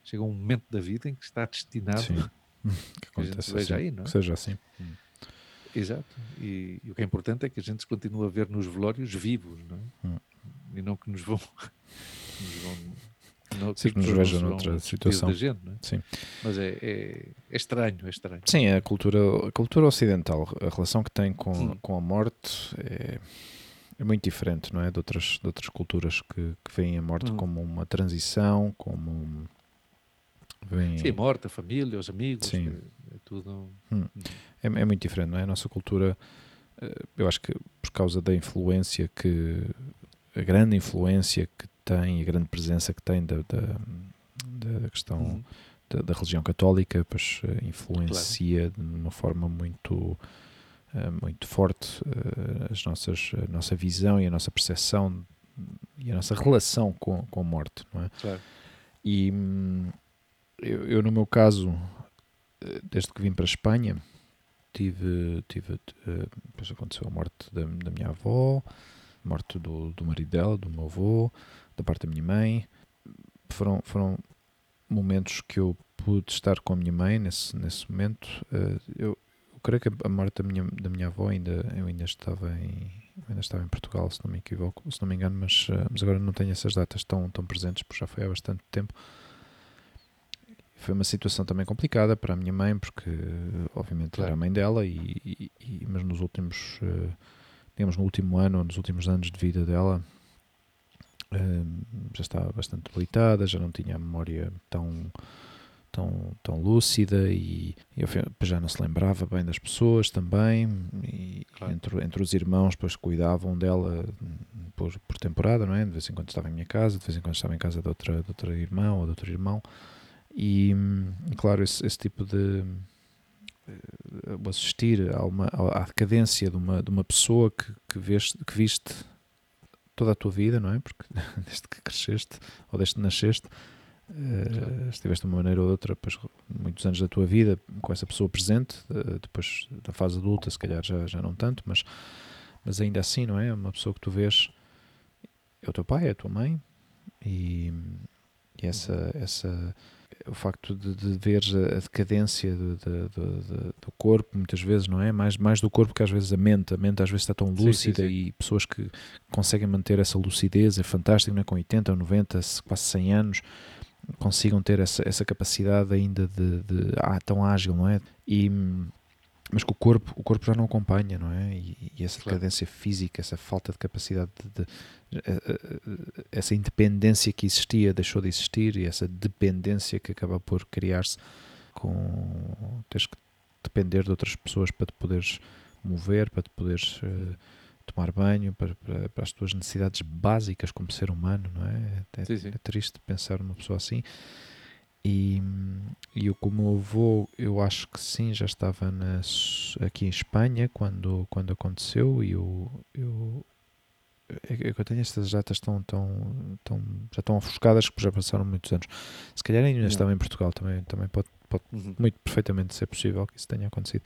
chega um momento da vida em que está destinado. Sim. Hum, Que Que a gente aconteça veja assim. aí, não é? Que seja assim. Exato. E, e o que é importante é que a gente se continue a ver nos velórios vivos, não é? Hum. E não que nos vão. Que nos vão Sim, que nos vejam noutra situação. Gente, é? Sim. Mas é, é, é estranho, é estranho. Sim, a cultura, a cultura ocidental, a relação que tem com, Hum. com a morte é, é muito diferente, não é? De outras, de outras culturas que, que veem a morte Hum. como uma transição, como um- veem, Sim, a morte, a família, os amigos, é, é tudo. é, é muito diferente, não é? A nossa cultura, eh, eu acho que por causa da influência que, a grande influência que tem, a grande presença que tem da, da, da questão Hum. da, da religião católica, pois eh, influencia de uma forma muito eh, muito forte eh, as nossas, a nossa visão e a nossa percepção e a nossa relação com, com a morte, não é? Claro. E hum, eu, eu, no meu caso, desde que vim para a Espanha, tive, tive depois aconteceu a morte da, da minha avó, a morte do, do marido dela, do meu avô, da parte da minha mãe. Foram, foram momentos que eu pude estar com a minha mãe nesse, nesse momento. Eh, eu, eu creio que a morte da minha, da minha avó ainda, eu ainda estava em eu ainda estava em Portugal, se não me equivoco, se não me engano, mas, eh, mas agora não tenho essas datas tão, tão presentes, porque já foi há bastante tempo. Foi uma situação também complicada para a minha mãe, porque obviamente Claro. era a mãe dela, e, e- e- mas nos últimos, eh, digamos, no último ano, nos últimos anos de vida dela, já estava bastante debilitada, já não tinha a memória tão, tão, tão lúcida e, e já não se lembrava bem das pessoas também. E Claro. entre, entre os irmãos, depois cuidavam dela hum, por, por temporada, não é? De vez em quando estava em minha casa, de vez em quando estava em casa de outra, de outra irmã ou de outro irmão. E, hum, claro, esse, esse tipo de. eh, assistir a uma, à decadência de uma, de uma pessoa que, que, veste, que viste toda a tua vida, não é? Porque desde que cresceste ou desde que nasceste, Claro. estiveste de uma maneira ou outra, depois, muitos anos da tua vida com essa pessoa presente, eh, depois da fase adulta, se calhar já, já não tanto, mas, mas ainda assim, não é? Uma pessoa que tu vês é o teu pai, é a tua mãe, e, e essa, essa, o facto de, de veres a, decadência do, do, do- do corpo, muitas vezes, não é? Mais, mais do corpo que às vezes a mente. A mente às vezes está tão Sim, sim, lúcida sim. e pessoas que conseguem manter essa lucidez é fantástico, não é? Com 80 ou 90, se- quase 100 anos, consigam ter essa, essa capacidade ainda de, de ah, tão ágil, não é? E, mas que o corpo, o corpo já não acompanha, não é? E, e essa Claro. decadência física, essa falta de capacidade de, de- eh, eh, essa independência que existia deixou de existir e essa dependência que acaba por criar-se com teres que depender de outras pessoas para te poderes mover, para te poderes uh, tomar banho, para, para, para, as tuas necessidades básicas como ser humano, não é? É, sim, sim. é triste pensar numa pessoa assim. E, e eu, como avô, eu acho que sim, já estava na, aqui em Espanha quando, quando aconteceu e eu, eu, é, é que eu tenho estas datas tão, tão, tão, já estão ofuscadas que já passaram muitos anos. Se calhar ainda estava em Portugal também, também pode, pode uhum. muito perfeitamente ser possível que isso tenha acontecido.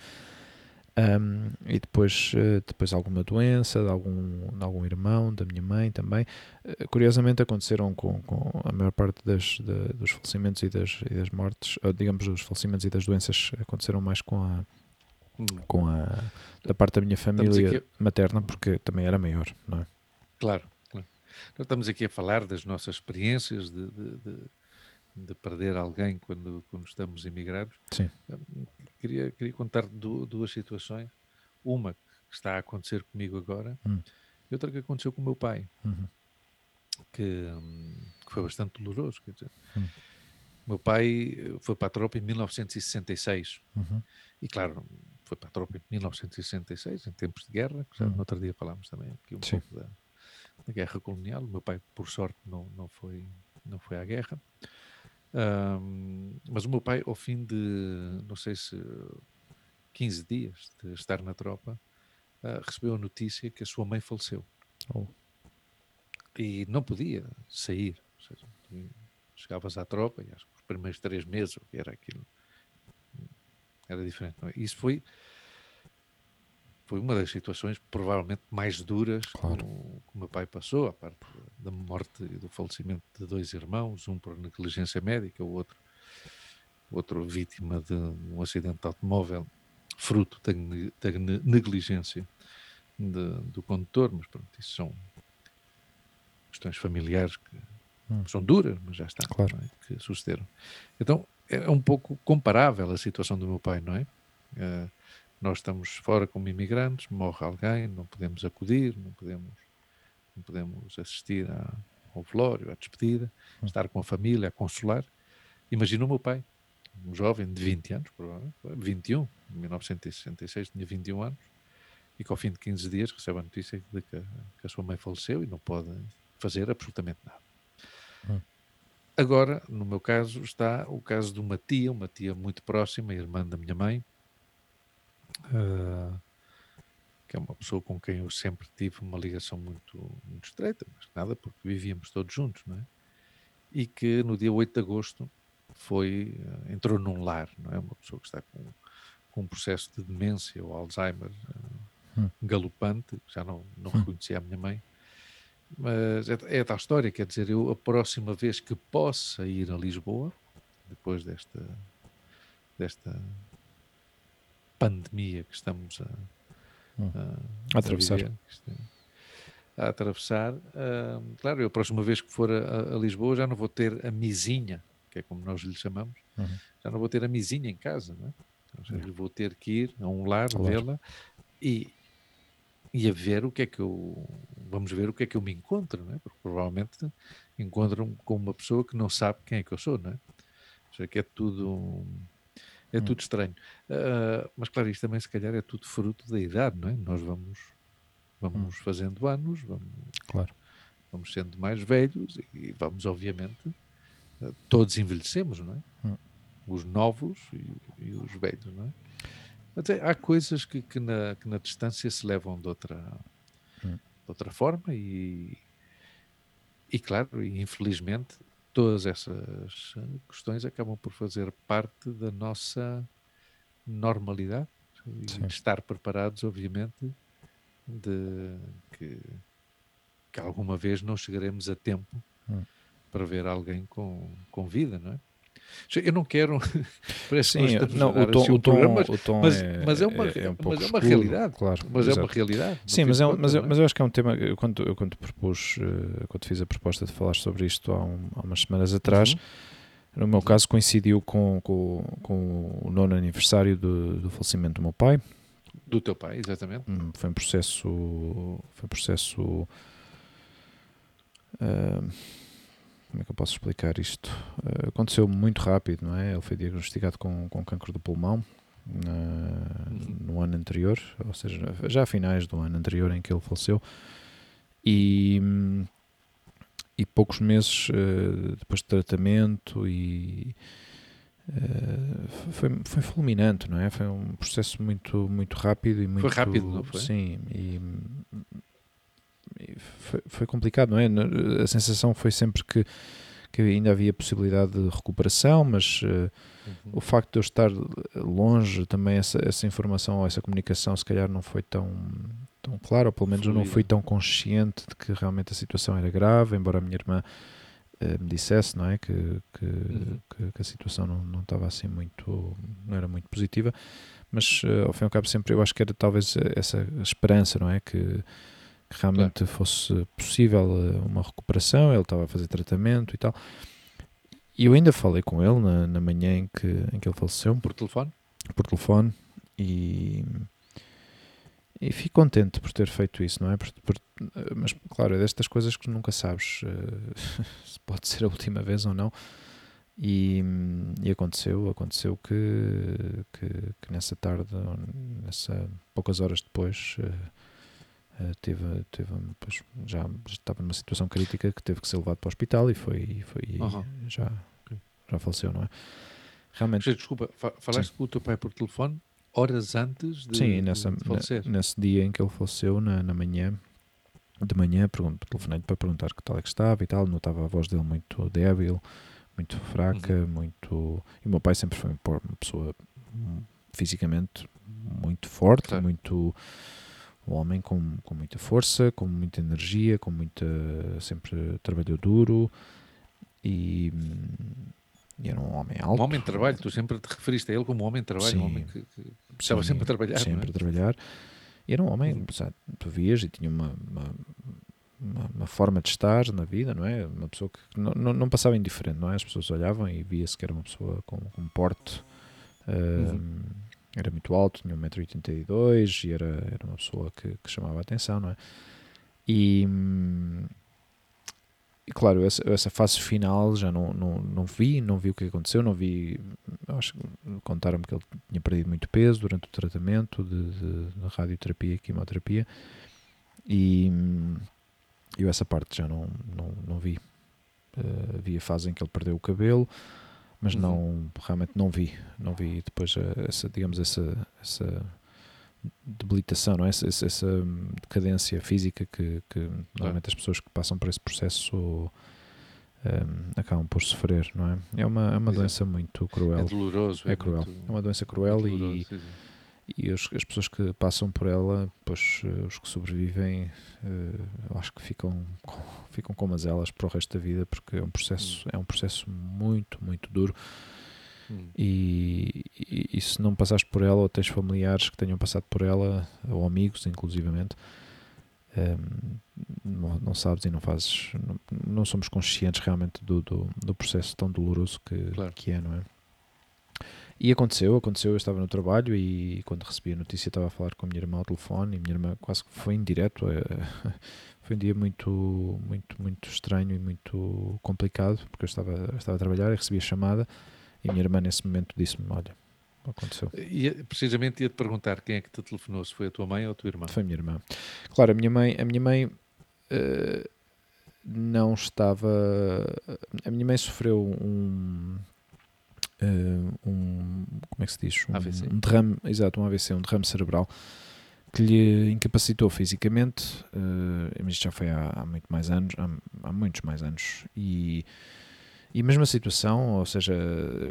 Um, e depois, uh, depois alguma doença de algum, de algum irmão, da minha mãe também. Uh, curiosamente aconteceram com, com a maior parte das, de, dos falecimentos e das, e das mortes, ou, digamos, os falecimentos e das doenças aconteceram mais com a, hum. com a da parte da minha família aqui... materna, porque também era maior, não é? Claro, claro. Então, estamos aqui a falar das nossas experiências de, de, de, de perder alguém quando, quando estamos imigrados. Sim. Queria, queria contar duas situações. Uma que está a acontecer comigo agora hum. e outra que aconteceu com o meu pai, uhum. que, que, foi bastante doloroso. Quer dizer, hum. meu pai foi para a tropa em 1966 uhum. e, claro, foi para a tropa em 1966, em tempos de guerra, que já uhum. no outro dia falámos também aqui um Sim. pouco da, da guerra colonial. O meu pai, por sorte, não, não, foi, não foi à guerra. Um, mas o meu pai, ao fim de, não sei se 15 dias de estar na tropa, uh, recebeu a notícia que a sua mãe faleceu. Oh. E não podia sair. Seja, chegavas à tropa e acho que os primeiros três meses, era aquilo, era diferente. É? Isso foi foi uma das situações provavelmente mais duras claro. que, o, meu pai passou, a parte da morte e do falecimento de dois irmãos, um por negligência médica, o outro, outro vítima de um acidente de automóvel, fruto da, da negligência de, do condutor, mas pronto, isso são questões familiares que hum. são duras, mas já está, claro. é? que sucederam. Então, é um pouco comparável a situação do meu pai, não é? Uh, nós estamos fora como imigrantes, morre alguém, não podemos acudir, não podemos, não podemos assistir à, ao velório, à despedida, hum. estar com a família, a consolar. Imagina o meu pai, um jovem de 20 anos, provavelmente, 21, em 1966 tinha 21 anos, e que ao fim de 15 dias recebe a notícia de que, que a sua mãe faleceu e não pode fazer absolutamente nada. Hum. Agora, no meu caso, está o caso de uma tia, uma tia muito próxima, irmã da minha mãe, uh, que é uma pessoa com quem eu sempre tive uma ligação muito, muito estreita, mas nada porque vivíamos todos juntos, não é? E que no dia 8 de agosto foi, uh, entrou num lar, não é? Uma pessoa que está com, com um processo de demência ou Alzheimer uh, hum. galopante, já não, não hum. reconhecia a minha mãe. Mas é, é tal história, quer dizer, eu a próxima vez que possa ir a Lisboa, depois desta, desta pandemia que estamos a, hum. a, a atravessar. A, a atravessar. Uh, claro, eu a próxima vez que for a, Lisboa já não vou ter a misinha, que é como nós lhe chamamos, uhum. já não vou ter a misinha em casa, não é? Então, vou ter que ir a um lar, claro. vê-la e, e a ver o que é que eu. Vamos ver o que é que eu me encontro, não é? Porque provavelmente encontro-me com uma pessoa que não sabe quem é que eu sou, não é? Ou seja, que é tudo é hum. tudo estranho. Uh, mas claro, isto também se calhar é tudo fruto da idade, não é? Nós vamos, vamos hum. fazendo anos, vamos, claro. vamos sendo mais velhos e, vamos, obviamente, uh, todos envelhecemos, não é? Hum. Os novos e, e, os velhos, não é? Mas é, há coisas que, que, na, que na distância se levam de outra, hum. de outra forma e, e claro, infelizmente todas essas eh, questões acabam por fazer parte da nossa normalidade e Sim. estar preparados, obviamente, de que, que alguma vez não chegaremos a tempo hum. para ver alguém com, com vida, não é? Eu não quero. Parece Sim, que não, o tom, assim o tom, programa, o tom mas, é, mas é uma, é, é um mas é uma realidade. Claro, mas exato. é uma realidade. Sim, mas, é, mas, eu, mas eu acho que é um tema. Eu, quando, eu, quando propus, uh, quando fiz a proposta de falar sobre isto há, um, há umas semanas atrás, uhum. no meu caso coincidiu com, com, com o nono aniversário do, do falecimento do meu pai. Do teu pai, exatamente. Hum, foi um processo. Foi um processo. Uh, como é que eu posso explicar isto? Uh, aconteceu muito rápido, não é? Ele foi diagnosticado com, com câncer do pulmão na, no ano anterior, ou seja, já a finais do ano anterior em que ele faleceu. E, e poucos meses uh, depois de tratamento e uh, foi, foi fulminante, não é? Foi um processo muito, muito rápido e muito... Foi rápido, não foi? Sim, e foi, foi complicado, não é? A sensação foi sempre que que ainda havia possibilidade de recuperação, mas uh, uhum. o facto de eu estar longe também essa, essa informação ou essa comunicação se calhar não foi tão, tão clara, ou pelo menos eu não fui tão consciente de que realmente a situação era grave, embora a minha irmã uh, me dissesse não é, que, que, uhum. que, que, a situação não, não estava assim muito, não era muito positiva, mas uh, ao fim e ao cabo sempre eu acho que era talvez essa esperança, não é, que que realmente claro. fosse possível eh, uma recuperação, ele estava a fazer tratamento e tal. E eu ainda falei com ele na, na manhã em que, em que ele faleceu. Por telefone? Por telefone. E, e fico contente por ter feito isso, não é? Por, por, mas, claro, é destas coisas que nunca sabes uh, se pode ser a última vez ou não. E, e aconteceu, aconteceu que, que, que, nessa tarde, nessa, poucas horas depois, Uh, teve, teve pois, já estava numa situação crítica que teve que ser levado para o hospital e foi, foi uhum. já, já faleceu, não é? Realmente. Desculpa, falaste Sim. com o teu pai por telefone horas antes de, Sim, nessa, de falecer? nesse dia em que ele faleceu, na, na manhã, de manhã, telefonei para perguntar que tal é que estava e tal, notava a voz dele muito débil, muito fraca, uhum. muito... E o meu pai sempre foi uma pessoa fisicamente muito forte, claro. muito um homem com, com muita força, com muita energia, com muita sempre trabalhou duro e, e, era um homem alto. Um homem de trabalho, tu sempre te referiste a ele como um homem de trabalho, sim, um homem que, que estava sempre a trabalhar. Sempre é? a trabalhar. E era um homem, hum. sabe, tu vias e tinha uma, uma, uma, uma, forma de estar na vida, não é? Uma pessoa que não, não, não passava indiferente, não é? As pessoas olhavam e via-se que era uma pessoa com, com um porte. Uh, uhum era muito alto, tinha 1,82m e era, era uma pessoa que, que, chamava a atenção, não é? E, e claro, essa, essa, fase final já não, não, não vi, não vi o que aconteceu, não vi, acho que contaram-me que ele tinha perdido muito peso durante o tratamento de, de, de radioterapia e quimioterapia e eu essa parte já não, não, não vi. Uh, vi a fase em que ele perdeu o cabelo, mas uhum. não realmente não vi não vi depois eh, essa digamos essa essa debilitação não é? essa, essa decadência física que, que normalmente as pessoas que passam por esse processo um, ehm, acabam por sofrer não é? É uma é uma doença muito cruel. É doloroso é, é cruel. muito, é uma doença cruel e e os, as pessoas que passam por ela, pois eh, os que sobrevivem, uh, eu acho que ficam, ficam com elas para o resto da vida, porque é um processo, hum. é um processo muito, muito duro. Hum. E, e, e, se não passaste por ela, ou tens familiares que tenham passado por ela, ou amigos, inclusivamente, um, ehm, não, não, sabes e não fazes, não, não somos conscientes realmente do, do, do, processo tão doloroso que, claro. que é, não é? E aconteceu, aconteceu, eu estava no trabalho e quando recebi a notícia estava a falar com a minha irmã ao telefone e a minha irmã quase que foi em direto. É, foi um dia muito, muito, muito estranho e muito complicado porque eu estava, estava a trabalhar e recebi a chamada e a minha irmã nesse momento disse-me, olha, aconteceu. E precisamente ia-te perguntar quem é que te telefonou, se foi a tua mãe ou a tua irmã? Foi a minha irmã. Claro, a minha mãe, a minha mãe uh, não estava... A minha mãe sofreu um um, como é que se diz? Um, AVC. um derrame, exato, um AVC, um derrame cerebral que lhe incapacitou fisicamente, uh, mas isto já foi há, há muito mais anos, há, há, muitos mais anos, e, e a mesma situação, ou seja,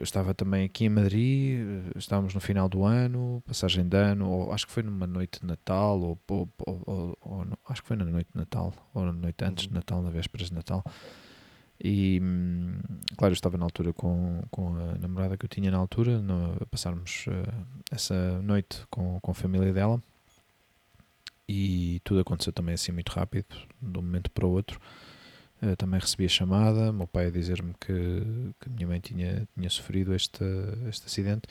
estava também aqui em Madrid, estávamos no final do ano, passagem de ano, ou acho que foi numa noite de Natal, ou, ou, ou, ou acho que foi na noite de Natal, ou na noite antes de uhum. Natal, na véspera de Natal, e hum, claro, eu estava na altura com, com a namorada que eu tinha na altura, no, a passarmos uh, essa noite com, com a família dela. E tudo aconteceu também assim muito rápido, de um momento para o outro. Uh, também recebi a chamada, meu pai a dizer-me que, que a minha mãe tinha, tinha sofrido este, este acidente.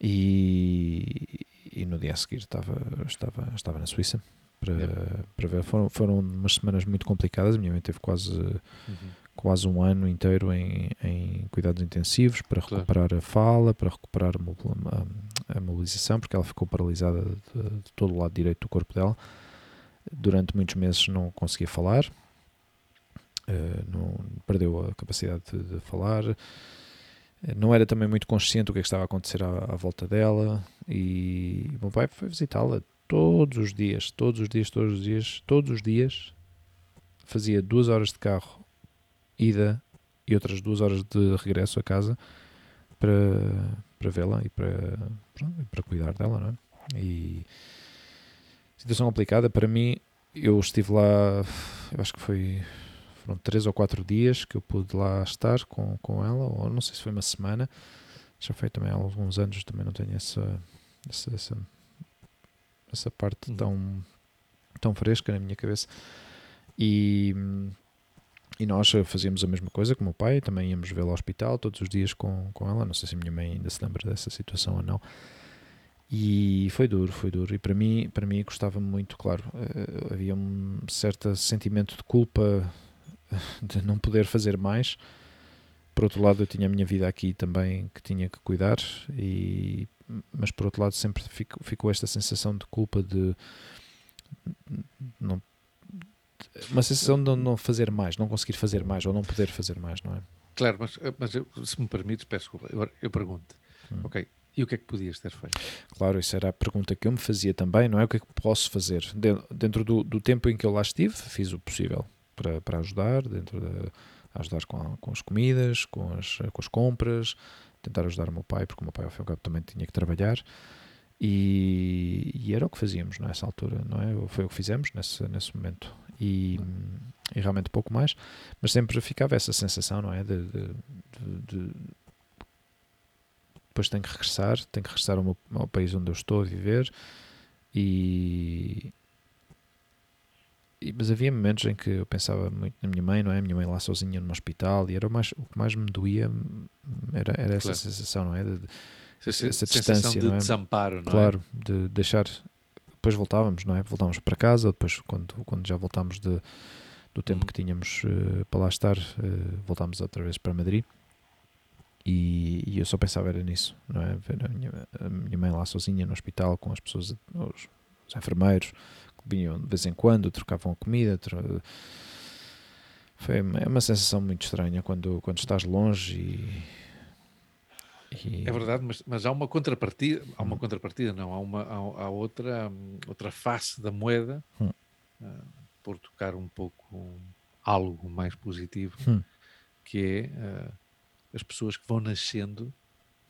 E, e no dia a seguir estava, estava, estava na Suíça para, para ver. Foram, foram umas semanas muito complicadas. A minha mãe teve quase, uhum quase um ano inteiro em, em cuidados intensivos para Claro. recuperar a fala, para recuperar a, mo- a- a mobilização, porque ela ficou paralisada de, de todo o lado direito do corpo dela. Durante muitos meses não conseguia falar, eh, não, perdeu a capacidade de, de falar, não era também muito consciente do que, é que estava a acontecer à, à volta dela. E o meu pai foi visitá-la todos os dias, todos os dias, todos os dias, todos os dias. Fazia duas horas de carro, ida, e outras duas horas de regresso a casa para, para vê-la e para, para cuidar dela, não é? E situação complicada para mim. Eu estive lá, eu acho que foi foram três ou quatro dias que eu pude lá estar com, com ela, ou não sei se foi uma semana. Já foi também há alguns anos, também não tenho essa essa, essa, essa parte Uhum. tão, tão fresca na minha cabeça. E, e nós eh, fazíamos a mesma coisa com o meu pai, também íamos vê-la ao hospital todos os dias com, com ela. Não sei se a minha mãe ainda se lembra dessa situação ou não. E foi duro, foi duro. E para mim, para mim gostava muito, claro, eh, havia um certo sentimento de culpa de não poder fazer mais. Por outro lado, eu tinha a minha vida aqui também que tinha que cuidar, e, mas por outro lado, sempre fico, ficou esta sensação de culpa de não, uma sensação de não fazer mais, não conseguir fazer mais ou não poder fazer mais, não é? Claro, mas, mas eu, se me permites, peço desculpa. Eu, eu pergunto, Hum. ok, e o que é que podias ter feito? Claro, isso era a pergunta que eu me fazia também, não é? O que é que posso fazer? De- Dentro do, do tempo em que eu lá estive, fiz o possível para, para ajudar, dentro da, ajudar com, a- com as comidas, com as, com as compras, tentar ajudar o meu pai, porque o meu pai ao fim e ao cabo também tinha que trabalhar. E, e era o que fazíamos nessa altura, não é? Foi o que fizemos nesse, nesse momento. E, e realmente pouco mais, mas sempre ficava essa sensação, não é? De, de- de- de- depois tenho que regressar, tenho que regressar ao, meu- ao país onde eu estou a viver e, mas havia momentos em que eu pensava muito na minha mãe, não é? A minha mãe lá sozinha no hospital e era o, mais, o que mais me doía era, era essa Claro. sensação, não é? De- de- Essa, Essa sensação distância, de não é? desamparo, não claro, de deixar. Depois voltávamos, não é? Voltávamos para casa, depois quando, quando já voltámos de, do tempo Uhum. que tínhamos eh, para lá estar, eh, voltámos outra vez para Madrid. E, e eu só pensava era nisso, não é? Ver a minha, a minha mãe lá sozinha no hospital com as pessoas, os, os enfermeiros que vinham de vez em quando, trocavam a comida. tro- Foi uma, é uma sensação muito estranha quando, quando estás longe e. e- É verdade, mas, mas há uma contrapartida, há uma Hum. contrapartida, não, há, uma, há, há outra, hum, outra face da moeda, Hum. ah, por tocar um pouco algo mais positivo, Hum. que é ah, as pessoas que vão nascendo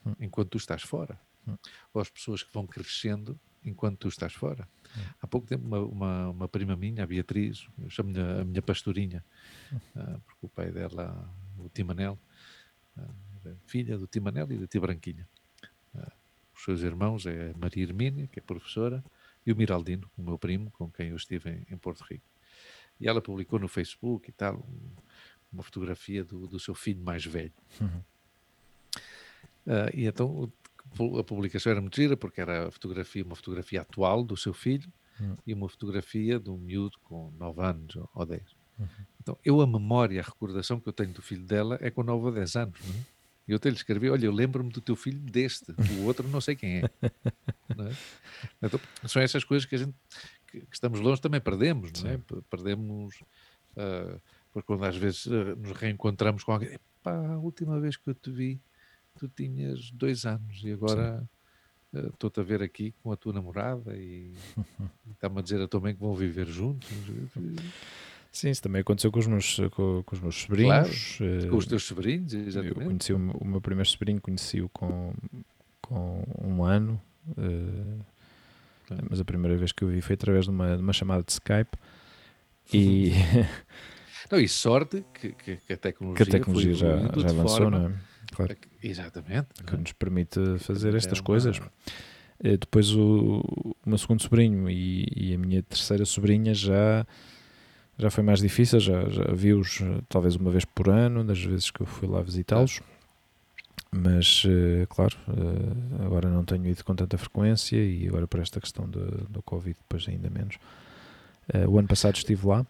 Hum. enquanto tu estás fora, Hum. ou as pessoas que vão crescendo enquanto tu estás fora. Há pouco tempo, uma, uma, uma prima minha, a Beatriz, eu chamo-lhe a minha pastorinha, ah, porque o pai dela, o Timanel, filha do Timanel e da Tia Branquinha. Ah, os seus irmãos é a Maria Hermínia, que é professora, e o Miraldino, o meu primo, com quem eu estive em, em Porto Rico. E ela publicou no Facebook e tal um- uma fotografia do, do seu filho mais velho. Uhum. Ah, e então a publicação era muito gira porque era a fotografia, uma fotografia atual do seu filho Hum. e uma fotografia de um miúdo com 9 anos ou- ou 10. Uhum. Então eu a memória, a recordação que eu tenho do filho dela é com 9 ou 10 anos. Não é? E eu até lhe escrevi, olha, eu lembro-me do teu filho deste, o outro não sei quem é. É? Então, são essas coisas que a gente, que, que estamos longe também perdemos, não é? Perdemos, ah, porque quando às vezes ah, nos reencontramos com alguém, pá, a última vez que eu te vi, tu tinhas dois anos e agora ah, estou-te a ver aqui com a tua namorada e está-me a dizer a tua mãe que vão viver juntos. Sim, isso também aconteceu com os meus, com, com os meus sobrinhos. eh, Com os teus sobrinhos, Eu exatamente. conheci o, meu- o meu primeiro sobrinho, conheci-o com, com um ano, eh, Claro. mas a primeira vez que eu vi foi através de uma, de uma chamada de Skype e Não, e sorte que, que, que a tecnologia, que a tecnologia já, já avançou, não é? Claro, que- Exatamente. que não é? nos permite fazer É estas uma- coisas. Eh, Depois o, o meu segundo sobrinho e, e a minha terceira sobrinha já, já foi mais difícil, já, já vi-os eh, talvez uma vez por ano, das vezes que eu fui lá visitá-los. Mas, eh, claro, eh, agora não tenho ido com tanta frequência e agora por esta questão do, do Covid, depois ainda menos. O ano passado estive lá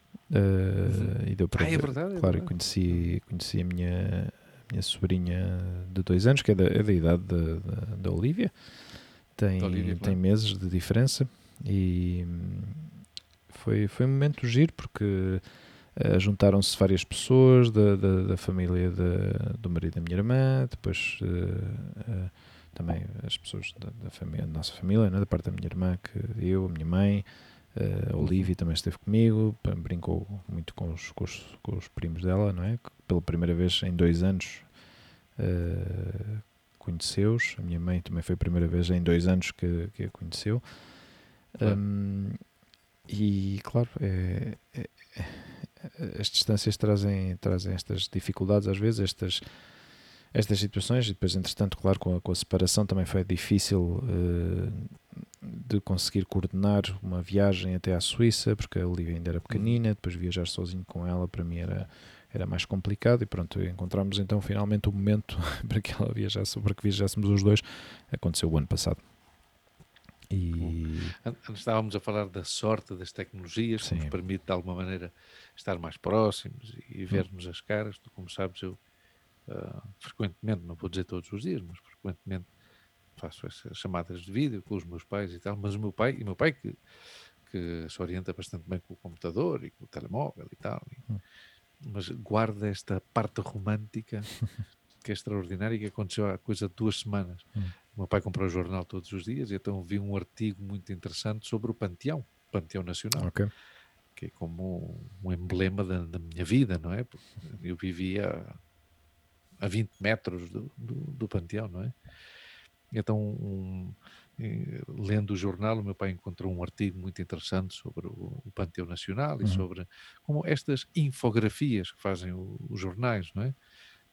e deu para ah, é verdade, é claro, verdade. conheci, conheci a minha, minha sobrinha de dois anos, que é da, é da idade da, da, Olivia, tem, Olivia, tem claro. meses de diferença e foi, foi um momento giro porque uh, juntaram-se várias pessoas da, da, da família do marido da minha irmã, depois uh, também as pessoas da, da, família, da nossa família, né, da parte da minha irmã, que eu, a minha mãe, a Olivia também esteve comigo, brincou muito com os, com os, com os primos dela, não é? Pela primeira vez em dois anos uh, conheceu-os. A minha mãe também foi a primeira vez em dois anos que, que a conheceu. Um, e claro, é, é, é, as distâncias trazem, trazem estas dificuldades às vezes, estas, estas situações, e depois, entretanto, claro, com a, com a separação também foi difícil. Uh, de conseguir coordenar uma viagem até à Suíça, porque a Olivia ainda era pequenina, depois viajar sozinho com ela para mim era, era mais complicado e pronto, encontramos então finalmente o momento para que ela viajasse, para que viajássemos os dois, aconteceu o ano passado. E... Antes estávamos a falar da sorte das tecnologias, que Sim. nos permite de alguma maneira estar mais próximos e Hum. vermos as caras. Tu, como sabes, eu uh, frequentemente, não vou dizer todos os dias, mas frequentemente faço essas chamadas de vídeo com os meus pais e tal, mas o meu pai, e o meu pai que, que se orienta bastante bem com o computador e com o telemóvel e tal, e, Hum. mas guarda esta parte romântica que é extraordinária e que aconteceu há coisa de duas semanas. Hum. O meu pai comprou o jornal todos os dias e então vi um artigo muito interessante sobre o Panteão, Panteão Nacional, Ok. que é como um, emblema da, da minha vida, não é? Porque eu vivia a 20 metros do, do, do Panteão, não é? Então, um, lendo o jornal, o meu pai encontrou um artigo muito interessante sobre o, o Panteão Nacional e Uhum. sobre como estas infografias que fazem o- os jornais, não é?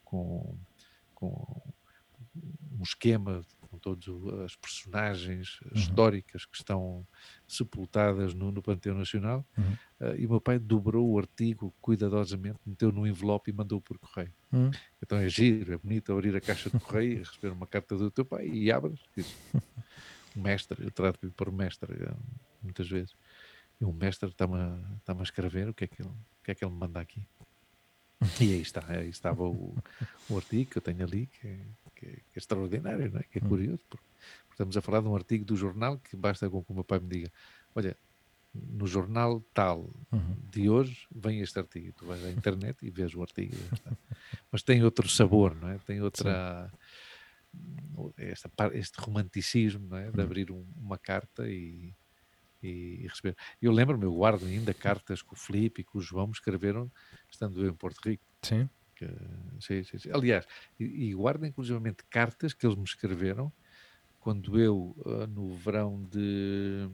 Com, com um esquema com todas as personagens Uhum. históricas que estão sepultadas no, no Panteão Nacional. Uhum. eh, e o meu pai dobrou o artigo cuidadosamente, meteu no envelope e mandou por correio. Hum. Então é giro, é bonito abrir a caixa de correio e receber uma carta do teu pai e abres. Diz, o mestre, eu trato-lhe por mestre eh, muitas vezes. E o mestre está-me a, está a escrever o que, é que ele, o que é que ele me manda aqui. E aí está, aí estava o, o artigo que eu tenho ali, que é, que é- é extraordinário, não é? que é Hum. curioso. Porque estamos a falar de um artigo do jornal que basta com que o meu pai me diga: olha, no jornal tal Uhum. de hoje vem este artigo. Tu vais à internet e vês o artigo. Mas tem outro sabor, não é? Tem outra. Esta, par- este romanticismo, não é? De Hum. abrir um- uma carta e, e receber. Eu lembro-me, eu guardo ainda cartas que o Filipe e que o João me escreveram estando eu em Porto Rico. Sim. Que, sim, sim, sim. Aliás, e, e guardo inclusivamente cartas que eles me escreveram quando eu, ah, no verão de.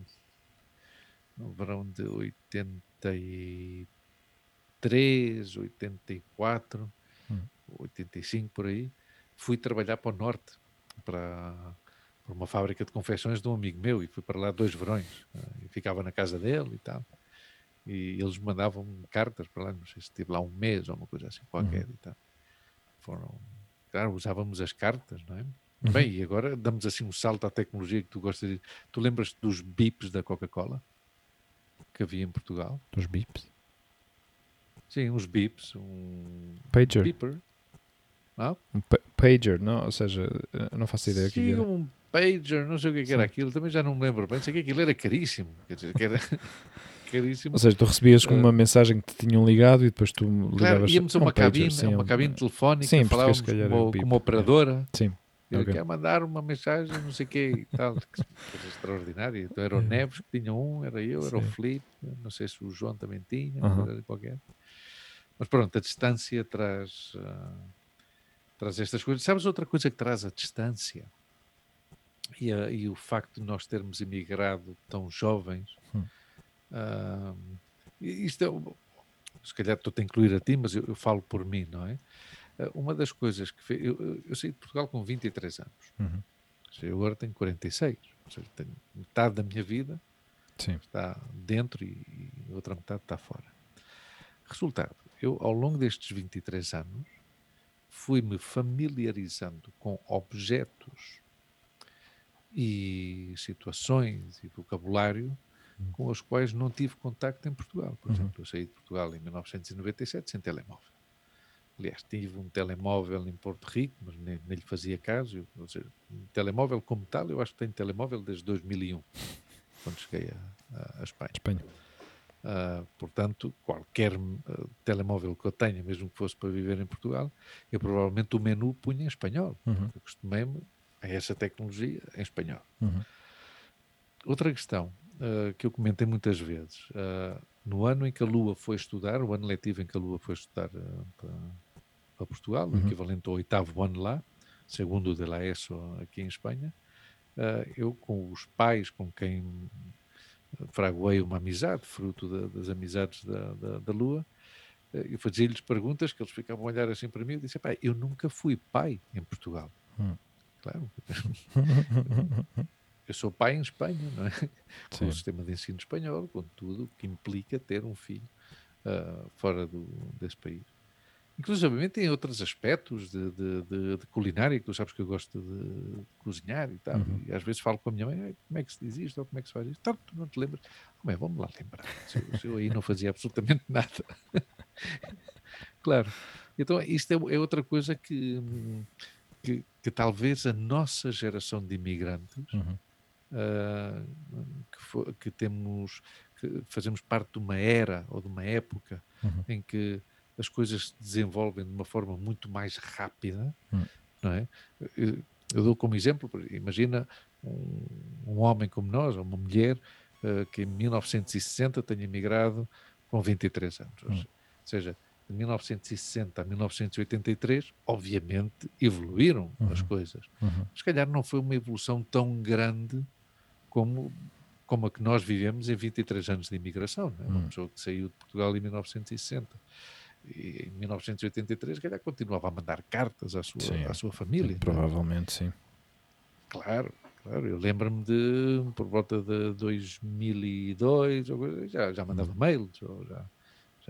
No verão de 83, 84, Hum. 85 por aí, fui trabalhar para o norte, para, para uma fábrica de confecções de um amigo meu, e fui para lá dois verões. ah, e ficava na casa dele e tal. E eles mandavam cartas para lá, não sei se estive lá um mês ou uma coisa assim qualquer e tal. Foram, claro, usávamos as cartas, não é? Uhum. Bem, e agora damos assim um salto à tecnologia que tu gostas de. Tu lembras dos bips da Coca-Cola que havia em Portugal? Dos bips. Sim, uns bips, um Pager. beeper. Não? Um pa- pager, não? Ou seja, eu não faço ideia que Sim, era. um pager, não sei o que, é que era Sim. aquilo, também já não me lembro bem. Sei que aquilo era caríssimo. Quer dizer, que era caríssimo. Ou seja, tu recebias com Eh, uma mensagem que te tinham ligado e depois tu Claro, ligavas íamos a um uma pager, cabine, sim, uma um- cabine telefónica, Sim, falávamos se calhar com, o uma- operadora. Sim. Ele ok. quer mandar uma mensagem, não sei o quê e tal. Coisa extraordinária. Então era o É. Neves que tinha um, era eu, era o Sim. Felipe, não sei se o João também tinha, coisa qualquer. Mas pronto, a distância traz, ah, traz estas coisas. Sabes outra coisa que traz a distância? E, a- e o facto de nós termos emigrado tão jovens. E isto é, se calhar estou a incluir a ti, mas eu, eu falo por mim, não é? Ah, Uma das coisas que fez, eu, eu- saí de Portugal com 23 anos. Uhum. Eu agora tenho 46, ou seja, tenho metade da minha vida Sim. está dentro e, e outra metade está fora. Resultado, eu ao longo destes 23 anos fui-me familiarizando com objetos e situações e vocabulário com os quais não tive contacto em Portugal. Por uhum. exemplo, eu saí de Portugal em 1997 sem telemóvel. Aliás, tive um telemóvel em Porto Rico, mas nem, nem lhe fazia caso. Ou seja, um telemóvel como tal, eu acho que tenho telemóvel desde 2001, quando cheguei à Espanha. Espanha. Uh, portanto, qualquer uh, telemóvel que eu tenha, mesmo que fosse para viver em Portugal, eu provavelmente o menu punha em espanhol. Uhum. Eu acostumei-me a essa tecnologia em espanhol. Uhum. Outra questão uh, que eu comentei muitas vezes, no ano em que a Lua foi estudar, o ano letivo em que a Lua foi estudar para, para, Portugal, uhum. equivalente ao oitavo ano lá, segundo o de la ESO aqui em Espanha, eu com os pais com quem fraguei uma amizade, fruto da, das amizades da, da, da Lua, eh, e fazia-lhes perguntas que eles ficavam a olhar assim para mim e disse, pai, eu nunca fui pai em Portugal. Hum. Claro. eu sou pai em Espanha, não é? Com o sistema de ensino espanhol, com tudo o que implica ter um filho uh, fora do, desse país. Inclusive tem outros aspectos de, de, de, de, culinária, que tu sabes que eu gosto de, cozinhar e tal. Uhum. E às vezes falo com a minha mãe, como é que se diz isto ou como é que se faz isto? Tanto não te lembras? Como é? Vamos lá lembrar. Se eu, se eu aí não fazia absolutamente nada. claro. Então isto é, é outra coisa que, que, que, talvez a nossa geração de imigrantes, uhum. Uh, que, for, que, temos, que fazemos parte de uma era ou de uma época uhum. em que as coisas se desenvolvem de uma forma muito mais rápida, hum. não é? Eu, eu, dou como exemplo, imagina um, um, homem como nós, ou uma mulher, uh, que em 1960 tenha emigrado com 23 anos. Hum. Ou seja, de 1960 a 1983, obviamente, evoluíram uhum. as coisas. Uhum. Se calhar não foi uma evolução tão grande como, como a que nós vivemos em 23 anos de imigração. Né? Uma uhum. pessoa que saiu de Portugal em 1960 e em 1983, calhar continuava a mandar cartas à sua, sim, à sua família. É? Provavelmente, sim. Claro, claro. Eu lembro-me de, por volta de 2002, já, já mandava mails, ou já,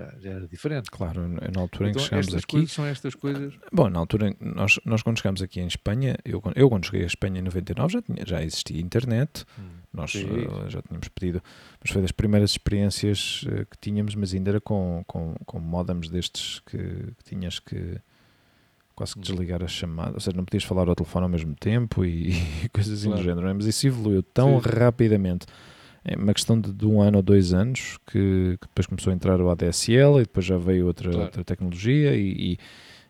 já, já, era diferente. Claro, na altura então, em que então, chegámos aqui. Coisas são estas coisas. Bom, na altura, nós, nós quando chegámos aqui em Espanha, eu, eu quando cheguei a Espanha em 99 já, tinha, já existia internet, hum, nós uh, já tínhamos pedido, mas foi das primeiras experiências uh, que tínhamos, mas ainda era com, com, com modems destes que, que tinhas que quase que hum. desligar a chamada, ou seja, não podias falar ao telefone ao mesmo tempo e, e coisas assim claro. do género, é? mas isso evoluiu tão Sim. rapidamente é uma questão de, de, um ano ou dois anos que, que, depois começou a entrar o ADSL e depois já veio outra, claro. outra tecnologia e,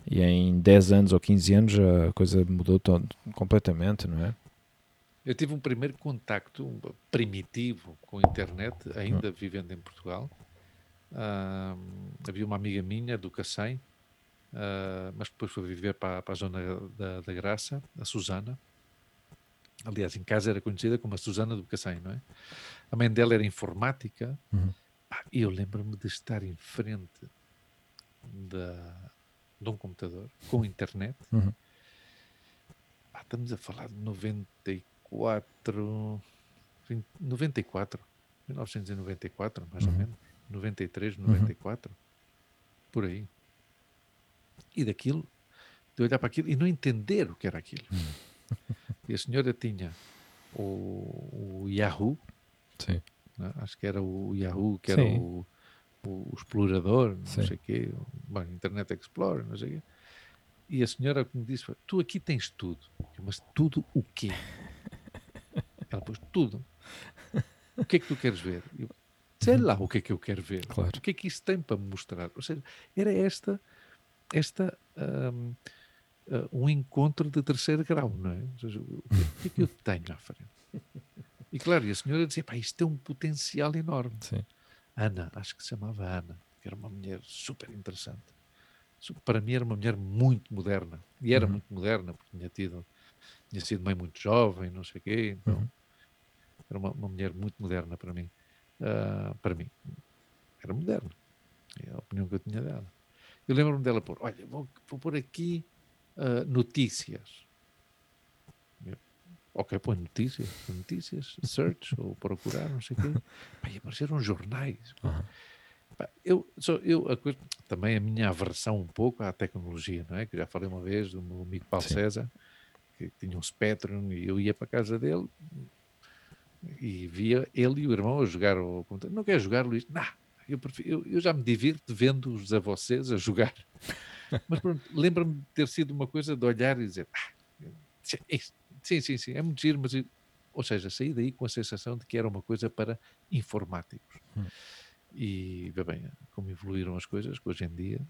e, e, em 10 anos ou 15 anos a coisa mudou todo, completamente, não é? Eu tive um primeiro contacto primitivo com a internet, ainda hum. vivendo em Portugal. Uh, havia uma amiga minha do Cacém, uh, mas depois foi viver para, para a zona da, da Graça, a Susana, Aliás, em casa era conhecida como a Susana do Cacém, não é? A mãe dela era informática uhum. e eu lembro-me de estar em frente da, de um computador com internet. Uhum. Pá, estamos a falar de 94, 20, 94, 1994, mais uhum. ou menos, 93, 94, uhum. por aí. E daquilo, de olhar para aquilo e não entender o que era aquilo. Uhum. E a senhora tinha o, o Yahoo, Sim. Né? acho que era o Yahoo, que era o, o, explorador, não Sim. sei o quê, bom, Internet Explorer, não sei o quê. E a senhora me disse: Tu aqui tens tudo. Eu, Mas tudo o quê? Ela pôs tudo. O que é que tu queres ver? Eu, sei lá o que é que eu quero ver. Claro. O que é que isso tem para me mostrar? Ou seja, era esta, esta um, uh, um encontro de terceiro grau, não é? Seja, o, que, é que eu tenho à frente? E claro, e a senhora dizia, pá, isto tem um potencial enorme. Sim. Ana, acho que se chamava Ana, que era uma mulher super interessante. Para mim era uma mulher muito moderna. E era uhum. muito moderna, porque tinha tido, tinha sido mãe muito jovem, não sei o quê. Então, uhum. era uma, uma, mulher muito moderna para mim. Uh, para mim. Era moderna. É a opinião que eu tinha dela. Eu lembro-me dela pôr, olha, vou, vou pôr aqui uh, notícias. Ok, põe notícias, notícias, search ou procurar, não sei o quê. E apareceram jornais. Uhum. Pá, eu, só, eu a coisa, também a minha aversão um pouco à tecnologia, não é? Que já falei uma vez do meu amigo Paulo Sim. César, que tinha um Spectrum e eu ia para a casa dele, e via ele e o irmão a jogar o computador. Não quer jogar, Luís? Não, eu, prefiro, eu, eu já me divirto vendo-os a vocês a jogar. Mas lembra-me de ter sido uma coisa de olhar e dizer ah, sim, sim, sim, é muito giro, mas ou seja, saí daí com a sensação de que era uma coisa para informáticos. Hum. E, bem, como evoluíram as coisas, que hoje em dia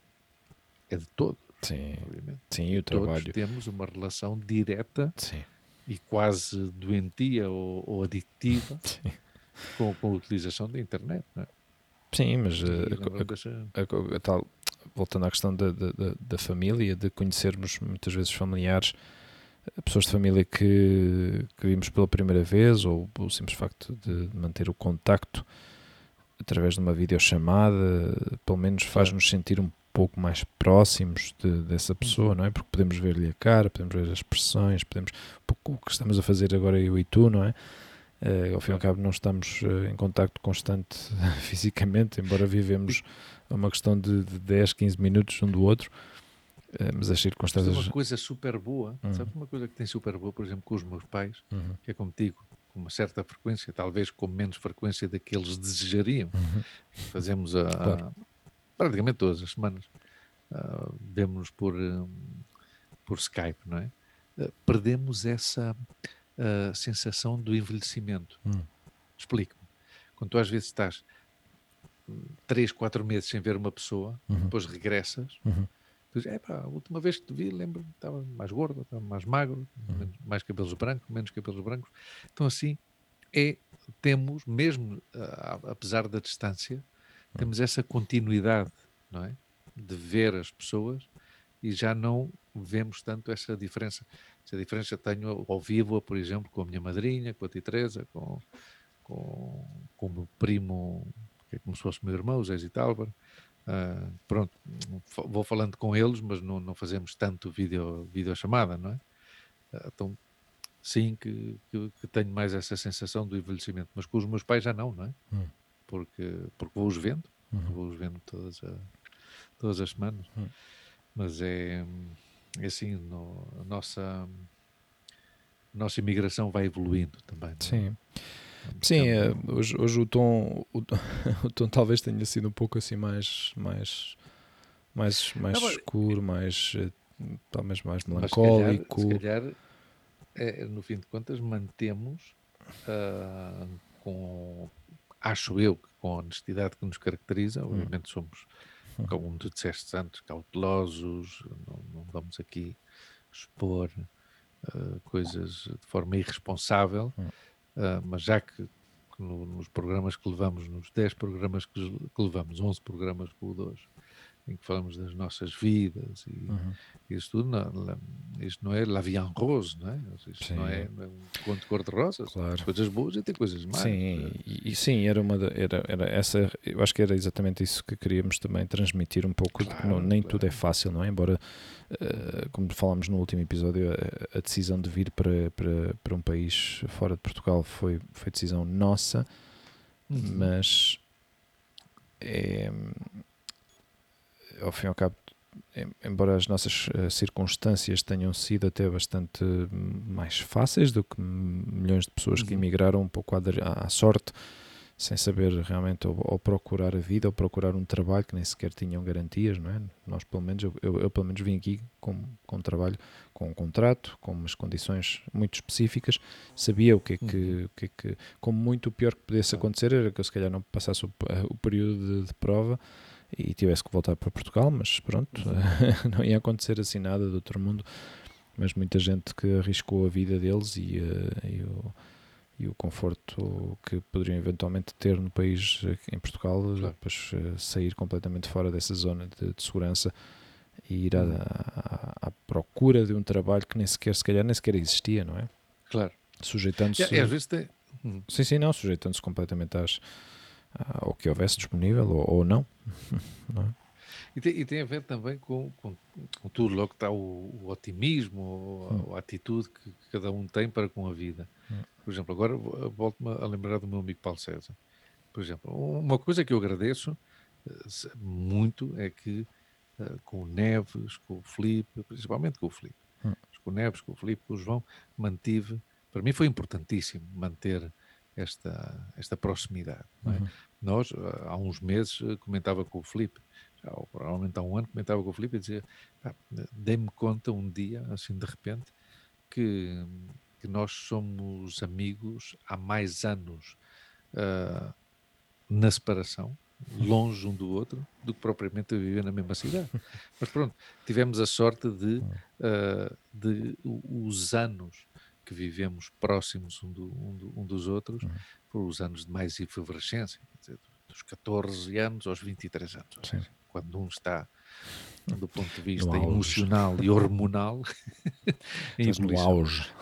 é de todos. Sim, obviamente. Sim, o trabalho. Todos temos uma relação direta Sim. e quase doentia ou, ou adictiva com, com, a utilização da internet. É? Sim, mas a, a, a, tal, voltando à questão da, da, da, família, de conhecermos muitas vezes familiares, pessoas de família que, que vimos pela primeira vez, ou o simples facto de manter o contacto através de uma videochamada, pelo menos faz-nos sentir um pouco mais próximos de, dessa pessoa, não é? Porque podemos ver-lhe a cara, podemos ver as expressões, podemos o que estamos a fazer agora eu e tu, não é? Uh, ao fim e ao cabo não estamos uh, em contacto constante fisicamente, embora vivemos uma questão de, de 10, 15 minutos um do outro, mas as circunstâncias... Mas é uma coisa super boa, uhum. sabe uma coisa que tem super boa, por exemplo, com os meus pais, uhum. que é contigo, com uma certa frequência, talvez com menos frequência da que eles desejariam. Uhum. Fazemos a, claro. praticamente todas as semanas. Uh, Vemos-nos por, um, por Skype, não é? Uh, perdemos essa uh, sensação do envelhecimento. Hum. Explico-me. Quando tu às vezes estás três, quatro meses sem ver uma pessoa, uhum. depois regressas, uhum. Tu dizes, pá, a última vez que te vi, lembro-me, estava mais gordo, estava mais magro, uhum. mais cabelos brancos, menos cabelos brancos. Então assim, é, temos, mesmo uh, apesar da distância, uhum. temos essa continuidade, não é? De ver as pessoas e já não vemos tanto essa diferença. Essa diferença tenho ao vivo, por exemplo, com a minha madrinha, com a tia Teresa, com, com, com o meu primo, que é como se fosse meu irmão, o Zé Zitálvaro. Uh, pronto, vou falando com eles, mas não, não fazemos tanto vídeo, vídeo chamada, não é? Uh, então, sim que, que, que, tenho mais essa sensação do envelhecimento, mas com os meus pais já não, não é? Hum. Porque, porque vou-os vendo, uhum. vou-os vendo todas, a, todas as semanas. Hum. Mas é, é assim, no, a nossa, a nossa imigração vai evoluindo também. É? Sim. Sim, é, hoje, hoje o, tom, o, o, tom talvez tenha sido um pouco assim mais, mais, mais, mais Não, escuro, mais, eh, talvez mais melancólico. Se calhar, se calhar é, no fim de contas, mantemos uh, com, acho eu, com a honestidade que nos caracteriza, hum. obviamente somos como tu disseste antes, cautelosos, não, não vamos aqui expor uh, coisas de forma irresponsável, uh, mas já que, que no, nos programas que levamos, nos 10 programas que, que levamos, 11 programas com o 2, em que falamos das nossas vidas e uhum. isso tudo, não, isto não é la vie en rose, não é? Isto não é, não é, um conto de cor-de-rosa, claro. coisas boas e tem coisas más. Sim, e, e, sim, era uma era, era essa, eu acho que era exatamente isso que queríamos também transmitir um pouco, claro, não, nem claro. tudo é fácil, não é? Embora, uh, como falámos no último episódio, a, a, decisão de vir para, para, para um país fora de Portugal foi, foi decisão nossa, uhum. mas é ao fim e ao cabo, embora as nossas uh, circunstâncias tenham sido até bastante mais fáceis do que milhões de pessoas que uhum. emigraram um pouco à, à sorte, sem saber realmente ou, ou, procurar a vida ou procurar um trabalho que nem sequer tinham garantias, não é? Nós, pelo menos, eu, eu, eu pelo menos vim aqui com, com um trabalho, com um contrato, com umas condições muito específicas, sabia o que é que, uhum. o que, é que como muito o pior que pudesse acontecer era que eu se calhar não passasse o, o período de, de prova e tivesse que voltar para Portugal, mas pronto, não ia acontecer assim nada do outro mundo. Mas muita gente que arriscou a vida deles e, uh, e, o, e o conforto que poderiam eventualmente ter no país, em Portugal, claro. depois uh, sair completamente fora dessa zona de, de segurança e ir à, uhum. à, à, procura de um trabalho que nem sequer, se calhar, nem sequer existia, não é? Claro. Sujeitando-se. E às vezes tem. Uhum. Sim, sim, não, sujeitando-se completamente às, ao que houvesse disponível ou, ou não. não é? e, tem, e, tem, a ver também com, com, com tudo, logo está o, o otimismo, hum. a, a, atitude que, cada um tem para com a vida. Hum. Por exemplo, agora volto-me a lembrar do meu amigo Paulo César. Por exemplo, uma coisa que eu agradeço eh, muito é que uh, com o Neves, com o Felipe, principalmente com o Felipe, hum. com o Neves, com o Felipe, com o João, mantive, para mim foi importantíssimo manter esta, esta proximidade. É? Uhum. Nós, há uns meses, comentava com o Felipe, já, provavelmente há um ano, comentava com o Felipe e dizia: dei-me conta um dia, assim de repente, que, que nós somos amigos há mais anos uh, na separação, longe um do outro, do que propriamente a viver na mesma cidade. Mas pronto, tivemos a sorte de, uh, de os anos que vivemos próximos um, do, um, do, um dos outros, uhum. por os anos de mais efervescência, dizer, dos 14 anos aos 23 anos. Seja, quando um está do ponto de vista emocional e hormonal em no auge.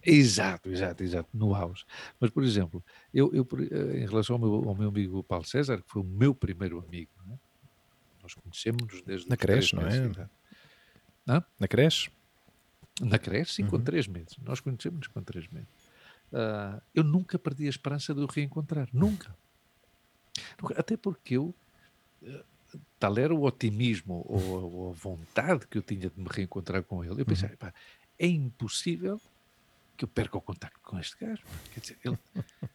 Exato, exato, exato, no auge. Mas, por exemplo, eu, eu eh, em relação ao meu, ao meu amigo Paulo César, que foi o meu primeiro amigo, é? nós conhecemos-nos desde Na creche, não é? Na creche? Na creche, sim, uhum. com três meses. Nós conhecemos-nos com três meses. Uh, eu nunca perdi a esperança de o reencontrar. Nunca. Até porque eu uh, tal era o otimismo ou, ou, a vontade que eu tinha de me reencontrar com ele. Eu pensei, uhum. pá, é impossível que eu perca o contacto com este gajo. Quer dizer, ele.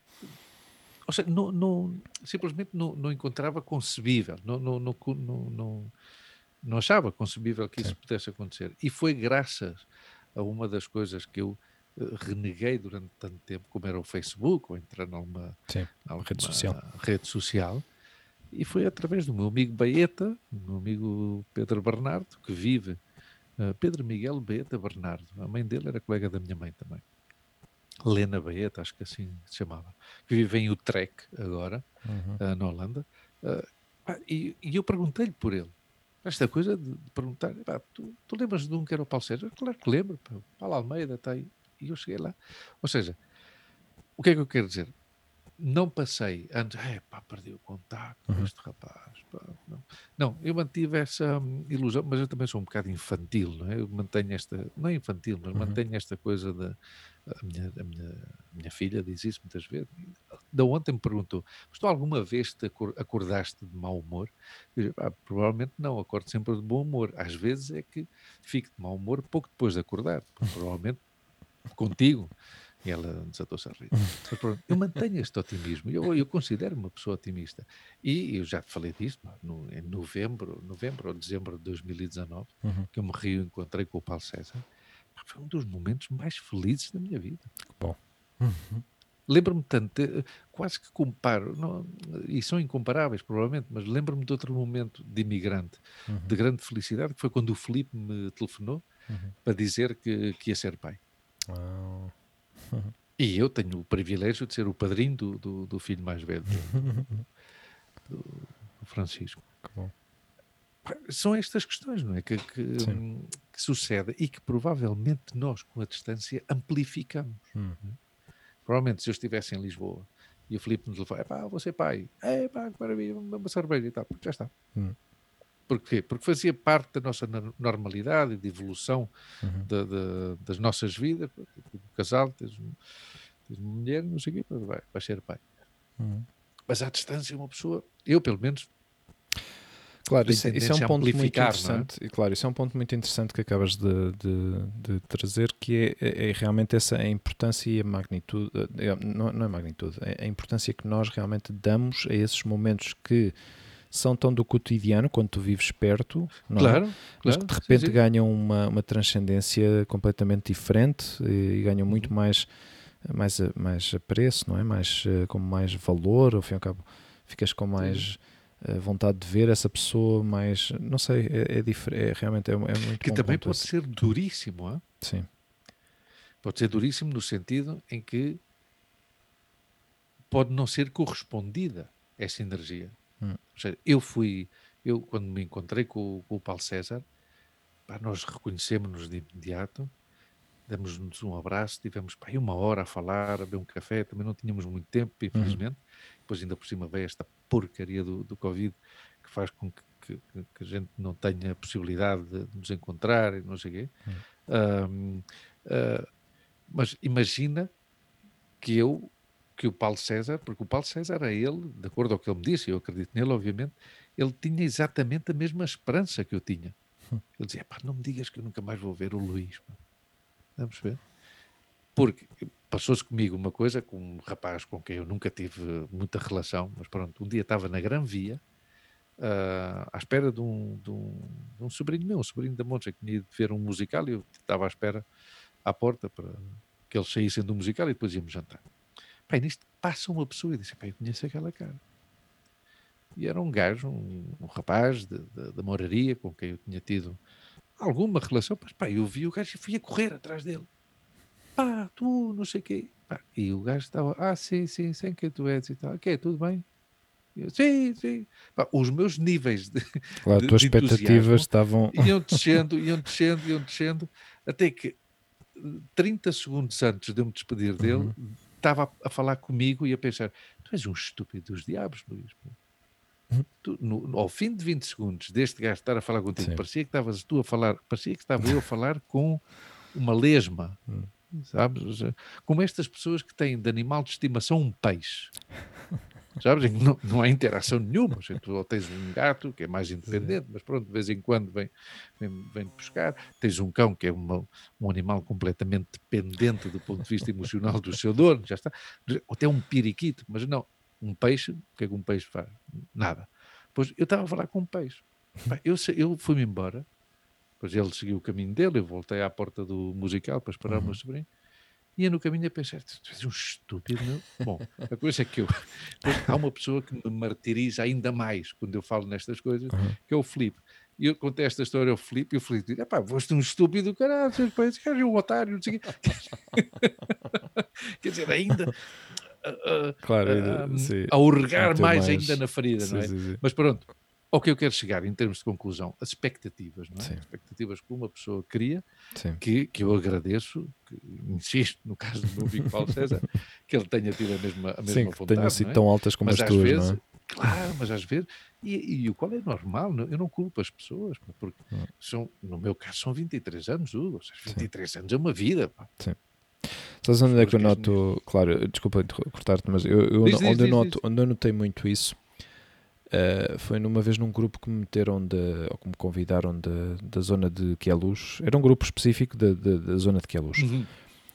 ou seja, não, não, simplesmente não, não encontrava concebível, não, não, não, não, não achava concebível que isso Sim. pudesse acontecer. E foi graças a uma das coisas que eu eh, reneguei durante tanto tempo, como era o Facebook, ou entrar numa, Sim, numa rede social. rede social, e foi através do meu amigo Baeta, do meu amigo Pedro Bernardo, que vive, uh, Pedro Miguel Baeta Bernardo, a mãe dele era colega da minha mãe também. Lena Baeta, acho que assim se chamava, que vive em Utrecht agora, uhum. uh, na Holanda, uh, e, e, eu perguntei-lhe por ele. Esta coisa de, perguntar, tu, tu, lembras de um que era o Paulo César? Claro que lembro, pá, Paulo Almeida está aí. E eu cheguei lá. Ou seja, o que é que eu quero dizer? não passei antes, é pá, perdi o contato com uhum. este rapaz. Pá, não. não, eu mantive essa hum, ilusão, mas eu também sou um bocado infantil, não é? Eu mantenho esta, não é infantil, mas uhum. mantenho esta coisa da. A minha, a, minha, minha filha diz isso muitas vezes. Da ontem me perguntou: Mas tu alguma vez te acordaste de mau humor? Eu digo, ah, provavelmente não, acordo sempre de bom humor. Às vezes é que fico de mau humor pouco depois de acordar, provavelmente contigo. E ela desatou-se a rir. Mas, pronto, eu mantenho este otimismo. Eu, eu considero uma pessoa otimista. E eu já te falei disso no, em novembro, novembro ou dezembro de 2019, uhum. que eu me reencontrei com o Paulo César. Foi um dos momentos mais felizes da minha vida. Bom. Uhum. Lembro-me tanto, quase que comparo, não, e são incomparáveis provavelmente, mas lembro-me de outro momento de imigrante, uhum. de grande felicidade, que foi quando o Felipe me telefonou uhum. para dizer que, que ia ser pai. E eu tenho o privilégio de ser o padrinho do, do, do filho mais velho, do, do Francisco. São estas questões, não é? Que, que, que, sucedem e que provavelmente nós, com a distância, amplificamos. Hum. Provavelmente, se eu estivesse em Lisboa e o Filipe nos levou, é pá, vou ser pai, é pá, que maravilha, uma cerveja e tal, já está. Hum. Porquê? Porque fazia parte da nossa normalidade e de evolução uhum. de, de, das nossas vidas. O casal, tens, tens uma mulher, não sei o quê, vai, vai ser pai. Uhum. Mas à distância, uma pessoa, eu pelo menos, Claro, isso, isso, é um ponto muito é? interessante. É? Claro, isso é um ponto muito interessante que acabas de, de, de trazer, que é, é, é, realmente essa a importância e a magnitude, é, não, não é magnitude, é a importância que nós realmente damos a esses momentos que são tão do cotidiano quando tu vives perto, não claro, é? mas que de repente sim, sim. ganham uma, uma transcendência completamente diferente e, e ganham muito uhum. mais, mais, mais apreço, não é? Mais, eh, com mais valor, ao fim e ao cabo, ficas com mais eh, vontade de ver essa pessoa, mais, não sei, é, é, diferente, é realmente é, é muito Que também pode esse. ser duríssimo, é? Sim. Pode ser duríssimo no sentido em que pode não ser correspondida essa energia. Hum. Seja, eu fui, eu quando me encontrei com, com o Paulo César, pá, nós reconhecemos-nos de imediato, damos-nos um abraço, tivemos pá, uma hora a falar, a beber um café, também não tínhamos muito tempo, uhum. infelizmente. Uhum. Depois ainda por cima veio esta porcaria do, do Covid que faz com que, que, que, a gente não tenha a possibilidade de nos encontrar e não sei o quê. Uhum. uh, mas imagina que eu que o Paulo César, porque o Paulo César, a ele, de acordo ao que ele me disse, eu acredito nele, obviamente, ele tinha exatamente a mesma esperança que eu tinha. Hum. Ele dizia: não me digas que eu nunca mais vou ver o Luís. Pá. Vamos ver? Porque passou-se comigo uma coisa com um rapaz com quem eu nunca tive muita relação, mas pronto, um dia estava na Gran Via, uh, à espera de um, de, um, de um, sobrinho meu, um sobrinho da Monte, que tinha ido ver um musical e eu estava à espera à porta para que eles saíssem do musical e depois íamos jantar. Pai, nisto passa uma pessoa e disse, pai, eu conheço aquela cara. E era um gajo, um, um rapaz da moraria com quem eu tinha tido alguma relação, mas pá, eu vi o gajo e fui a correr atrás dele. Pá, tu, não sei o quê. Pá, e o gajo estava, ah, sim, sim, sei quem tu és e tal. Ok, tudo bem? Eu, sim, sim. Pá, os meus níveis de. Claro, as tuas expectativas estavam. Iam descendo, iam descendo, iam descendo, até que 30 segundos antes de eu me despedir dele, uhum. estava a, a, falar comigo e a pensar: tu és um estúpido dos diabos, Luís. Uhum. Tu, no, ao fim de 20 segundos deste gajo estar a falar contigo, Sim. parecia que estavas tu a falar, parecia que estava eu a falar com uma lesma. Uhum. Sabes? Como estas pessoas que têm de animal de estimação um peixe. Sabes? Não, não há interação nenhuma. Tu ou tens um gato que é mais independente, mas pronto, de vez em quando vem, vem, vem buscar. Tens um cão que é uma, um animal completamente dependente do ponto de vista emocional do seu dono, já está. Ou até um periquito, mas não. Um peixe, o que é que um peixe faz? Nada. Pois eu estava a falar com um peixe. Eu, eu fui-me embora, depois ele seguiu o caminho dele, eu voltei à porta do musical para esperar uhum. o meu sobrinho ia no caminho a pensar, tu és um estúpido, meu. Bom, a coisa é que eu. há uma pessoa que me martiriza ainda mais quando eu falo nestas coisas, uhum. que é o Filipe. E eu contei esta história ao Filipe e o Filipe diz: pá, foste um estúpido, caralho, esse cara é um otário, não sei o quê. Quer dizer, ainda. Uh, uh, claro, uh, a urgar mais, mais, ainda na ferida, sim, não é? Sim, sim. Mas pronto, ao que eu quero chegar em termos de conclusão, as expectativas, não é? Sim. As expectativas que uma pessoa cria, que, que eu agradeço, que, insisto, no caso do meu amigo Paulo César, que ele tenha tido a mesma, a mesma Sim, vontade. tenham sido é? tão altas como mas as tuas, vezes, não é? Claro, mas às vezes, e, e, o qual é normal, eu não culpo as pessoas, porque hum. são, no meu caso são 23 anos, Hugo, 23 Sim. anos é uma vida. Pá. Sim. Sabes onde é que eu noto, claro, desculpa cortar-te, mas eu, eu diz, onde, diz, eu noto, onde eu notei muito isso Uh, foi numa vez num grupo que me meteram de, ou que me convidaram de, da zona de Queluz. Era um grupo específico da, da zona de Queluz. Uhum.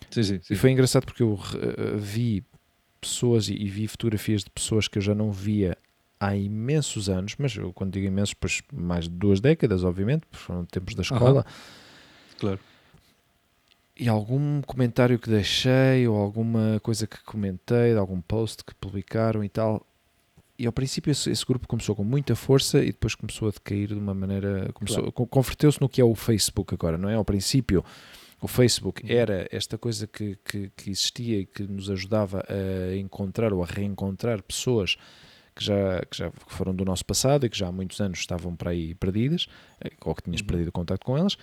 Sim, sim, sim. E foi engraçado porque eu uh, vi pessoas e, e, vi fotografias de pessoas que eu já não via há imensos anos, mas eu quando digo imensos, pois mais de duas décadas, obviamente, foram tempos da escola. Uhum. Claro. E algum comentário que deixei, ou alguma coisa que comentei, algum post que publicaram e tal, e ao princípio esse, esse, grupo começou com muita força e depois começou a decair de uma maneira. Começou, claro. Converteu-se no que é o Facebook agora, não é? Ao princípio, o Facebook uhum. era esta coisa que, que, que, existia e que nos ajudava a encontrar ou a reencontrar pessoas que já, que já foram do nosso passado e que já há muitos anos estavam para aí perdidas, eh, ou que tinhas uhum. perdido contato com elas.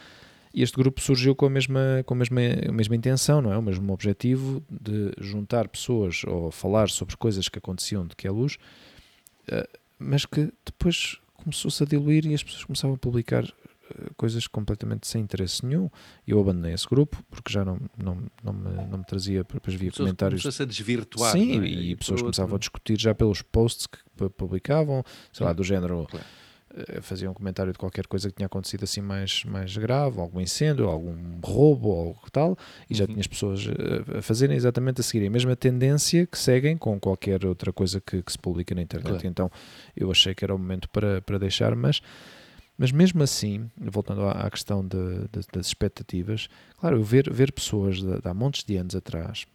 E este grupo surgiu com a mesma, com a mesma, a mesma intenção, não é? O mesmo objetivo de juntar pessoas ou falar sobre coisas que aconteciam de que é luz mas que depois começou-se a diluir e as pessoas começavam a publicar eh, coisas completamente sem interesse nenhum e eu abandonei esse grupo porque já não, não, não, me, não me trazia, depois via pessoas comentários começou-se a desvirtuar sim, é? e, e pessoas começavam a discutir já pelos posts que publicavam, sei lá, do género claro. Eh, fazia um comentário de qualquer coisa que tinha acontecido assim mais, mais grave, algum incêndio, algum roubo ou tal, e já uhum. tinha as pessoas eh, a fazerem exatamente a seguirem a mesma tendência que seguem com qualquer outra coisa que, que se publica na internet. Claro. Então eu achei que era o momento para, para deixar, mas, mas mesmo assim, voltando à, à questão de, de, das expectativas, claro, eu ver, ver pessoas de, de há montes de anos atrás.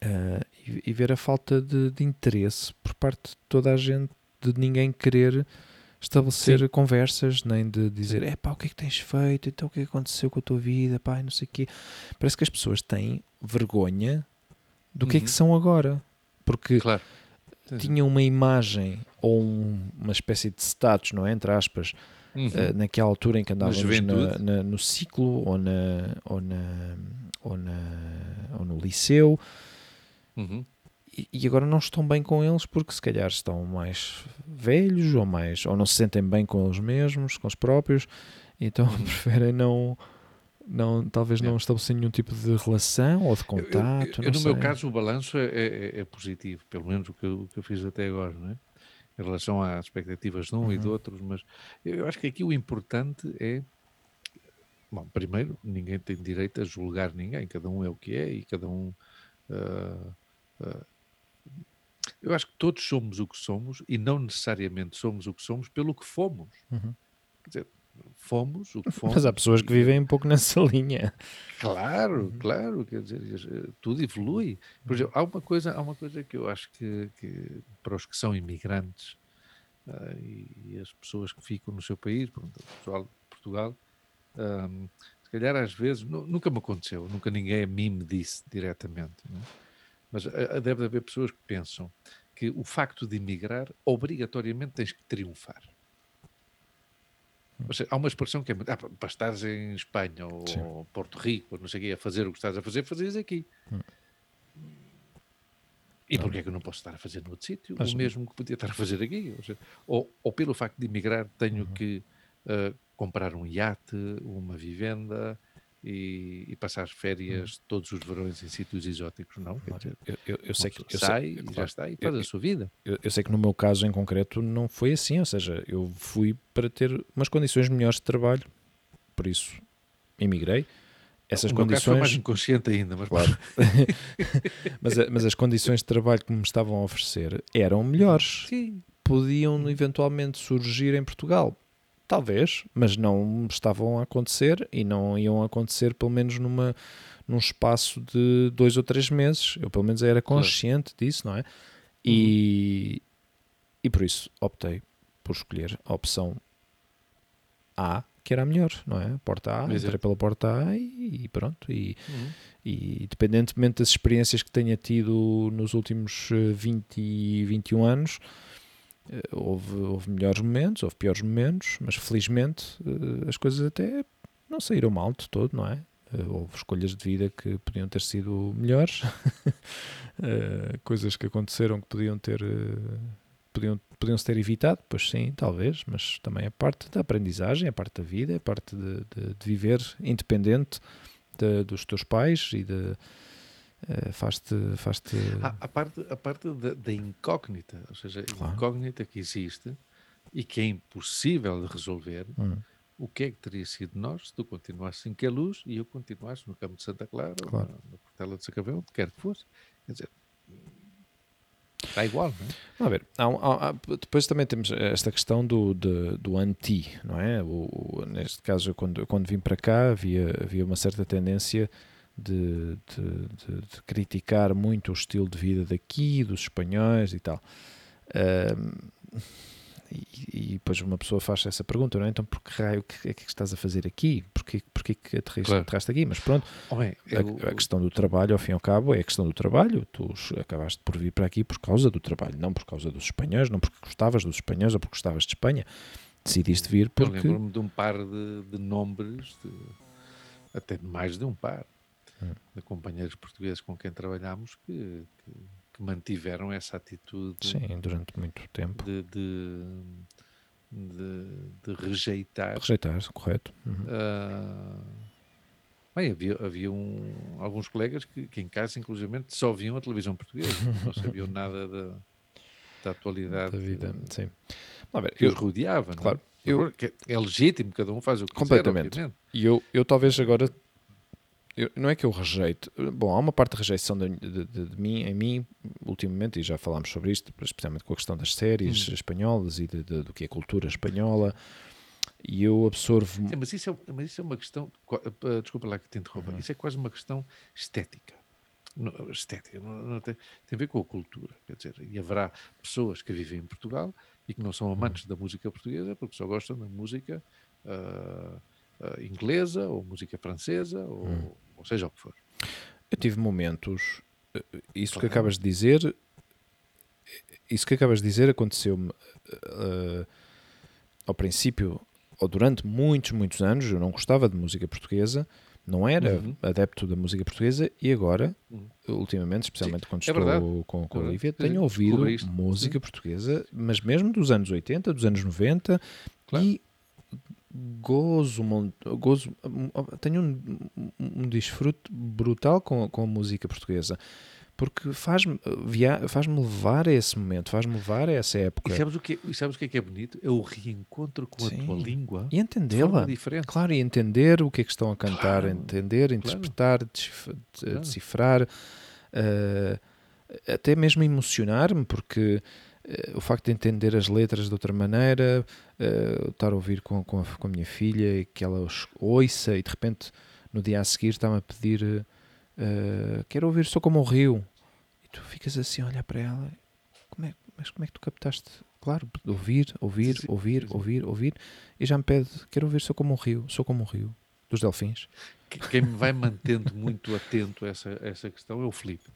Uh, e, e, ver a falta de, de interesse por parte de toda a gente, de ninguém querer estabelecer Sim. conversas, nem de dizer, é pá, o que é que tens feito, então o que é que aconteceu com a tua vida, pá, não sei o quê. Parece que as pessoas têm vergonha do uhum. que é que uhum. são agora. Porque claro. tinham uma imagem ou um, uma espécie de status, não é? Entre aspas, uhum. uh, naquela altura em que andávamos na, na, no ciclo ou, na, ou, na, ou, na, ou no liceu. Uhum e agora não estão bem com eles porque se calhar estão mais velhos ou mais ou não se sentem bem com eles mesmos, com os próprios, então uhum. preferem não não, talvez não estabelecer nenhum tipo de relação ou de contato. Eu, eu, no meu caso, o balanço é, é, é, positivo, pelo menos o que, eu, o que eu fiz até agora, não é? em relação às expectativas de um uhum. e de outros, mas eu acho que aqui o importante é Bom, primeiro, ninguém tem direito a julgar ninguém, cada um é o que é e cada um. Uh, uh, eu acho que todos somos o que somos e não necessariamente somos o que somos pelo que fomos. Uhum. Quer dizer, fomos o que fomos. Mas há pessoas que vivem um pouco nessa linha. Claro, uhum. claro, quer dizer, eh, tudo evolui. Por exemplo, há uma coisa, há uma coisa que eu acho que, que para os que são imigrantes uh, e, e, as pessoas que ficam no seu país, o pessoal de Portugal, um, se calhar às vezes, nunca me aconteceu, nunca ninguém a mim me disse diretamente, é? Mas uh, deve haver pessoas que pensam que o facto de emigrar obrigatoriamente tens que triunfar. Seja, há uma expressão que é muito. Ah, para estares em Espanha ou Sim. Porto Rico, ou não sei o quê, a fazer o que estás a fazer, fazes aqui. Hum. E não. porquê é que eu não posso estar a fazer noutro sítio? Mas, o mesmo que podia estar a fazer aqui? Ou, seja, ou, ou, pelo facto de emigrar, tenho uhum. que uh, comprar um iate, uma vivenda, e, e passar férias hum. todos os verões em sítios exóticos, não? Dizer, eu, eu, eu sei que eu sai sei, e já está e faz a sua vida. Eu, eu, sei que no meu caso em concreto não foi assim, ou seja, eu fui para ter umas condições melhores de trabalho, por isso emigrei. Essas o condições. Foi mais inconsciente ainda, mas claro. mas, mas as condições de trabalho que me estavam a oferecer eram melhores. Sim. Podiam eventualmente surgir em Portugal Talvez, mas não estavam a acontecer e não iam acontecer pelo menos numa, num espaço de dois ou três meses. Eu pelo menos era consciente claro. disso, não é? E, uhum. e por isso optei por escolher a opção A, que era a melhor, não é? Porta A, Exato. entrei pela porta A e, e pronto. E, uhum. e independentemente das experiências que tenha tido nos últimos 20 e 21 anos, eh, houve, houve melhores momentos, houve piores momentos, mas felizmente eh, as coisas até não saíram mal de todo, não é? Eh, houve escolhas de vida que podiam ter sido melhores, coisas que aconteceram que podiam ter podiam, podiam se ter evitado, pois sim, talvez, mas também é parte da aprendizagem, é parte da vida, é parte de, de, de viver independente de, dos teus pais e de faz-te. Faz a, a, parte, a parte da, da incógnita, ou seja, claro. a incógnita que existe e que é impossível de resolver. Hum. O que é que teria sido nós se tu continuasses em que luz e eu continuasse no campo de Santa Clara, claro. na, na Portela de Sacavém, onde quer que fosse? Quer dizer, está igual, não é? A ver, há, há, há, depois também temos esta questão do, de, do anti, não é? O, o, neste caso, quando, quando vim para cá, havia, havia uma certa tendência de, de, de, de, criticar muito o estilo de vida daqui, dos espanhóis e tal. Um, e, e, depois uma pessoa faz essa pergunta, não é? Então, por que raio que é que estás a fazer aqui? Porquê, porquê que aterraste claro. aqui? Mas pronto, eu... a, a, questão do trabalho, ao fim e ao cabo, é a questão do trabalho. Tu acabaste por vir para aqui por causa do trabalho, não por causa dos espanhóis, não porque gostavas dos espanhóis ou porque gostavas de Espanha. Decidiste vir porque... Eu lembro-me de um par de, de nomes, de, até mais de um par, hum. de companheiros portugueses com quem trabalhámos que, que, que, mantiveram essa atitude. Sim, durante muito tempo. De, de, de, de rejeitar. Rejeitar, correto. Uhum. Uh, bem, havia, havia um, alguns colegas que, que em casa, inclusive, só viam a televisão portuguesa, não sabiam nada da, da atualidade da vida. Sim. Ver, que eu, os rodeava. É? Claro. Eu, é legítimo, cada um faz o que completamente. quiser, E eu, eu talvez agora eu, não é que eu rejeito. Bom, há uma parte de rejeição de, de, de, de, mim, em mim, ultimamente, e já falámos sobre isto, especialmente com a questão das séries hum. espanholas e do que é cultura espanhola. E eu absorvo. Sim, mas, isso é, mas isso é uma questão. Eh, desculpa lá que te interrompa. Uhum. Isso é quase uma questão estética. Não, estética não, não tem, tem, a ver com a cultura. Quer dizer, e haverá pessoas que vivem em Portugal e que não são amantes uhum. da música portuguesa porque só gostam da música. Uh, uh, inglesa ou música francesa ou, hum. Ou, seja o que for. Eu tive momentos, eh, isso claro. que acabas de dizer, isso que acabas de dizer aconteceu-me uh, ao princípio ou durante muitos, muitos anos. Eu não gostava de música portuguesa, não era uhum. adepto da música portuguesa e agora, uhum. ultimamente, especialmente Sim, quando é estou verdade. com, com é a Olivia, tenho ouvido música Sim. portuguesa, mas mesmo dos anos 80, dos anos 90 claro. e gozo, gozo tenho um, um desfrute brutal com, com a música portuguesa. porque faz-me faz levar a esse momento, faz-me levar a essa época. E sabes o que, é, sabes o que é que é bonito? É o reencontro com Sim. a tua língua e entendê-la. Claro, e entender o que é que estão a cantar, claro. entender, interpretar, claro. decifrar, uh, até mesmo emocionar-me, porque o facto de entender as letras de outra maneira, uh, estar a ouvir com, com a, com, a, minha filha e que ela ouça e de repente no dia a seguir está-me a pedir uh, quero ouvir só como o rio. E tu ficas assim a olhar para ela como é, mas como é que tu captaste? Claro, ouvir, ouvir, sim, ouvir, sim. ouvir, ouvir e já me pede, quero ouvir só como o rio sou como o rio, dos delfins. Quem me vai mantendo muito atento a essa, a essa questão é o Felipe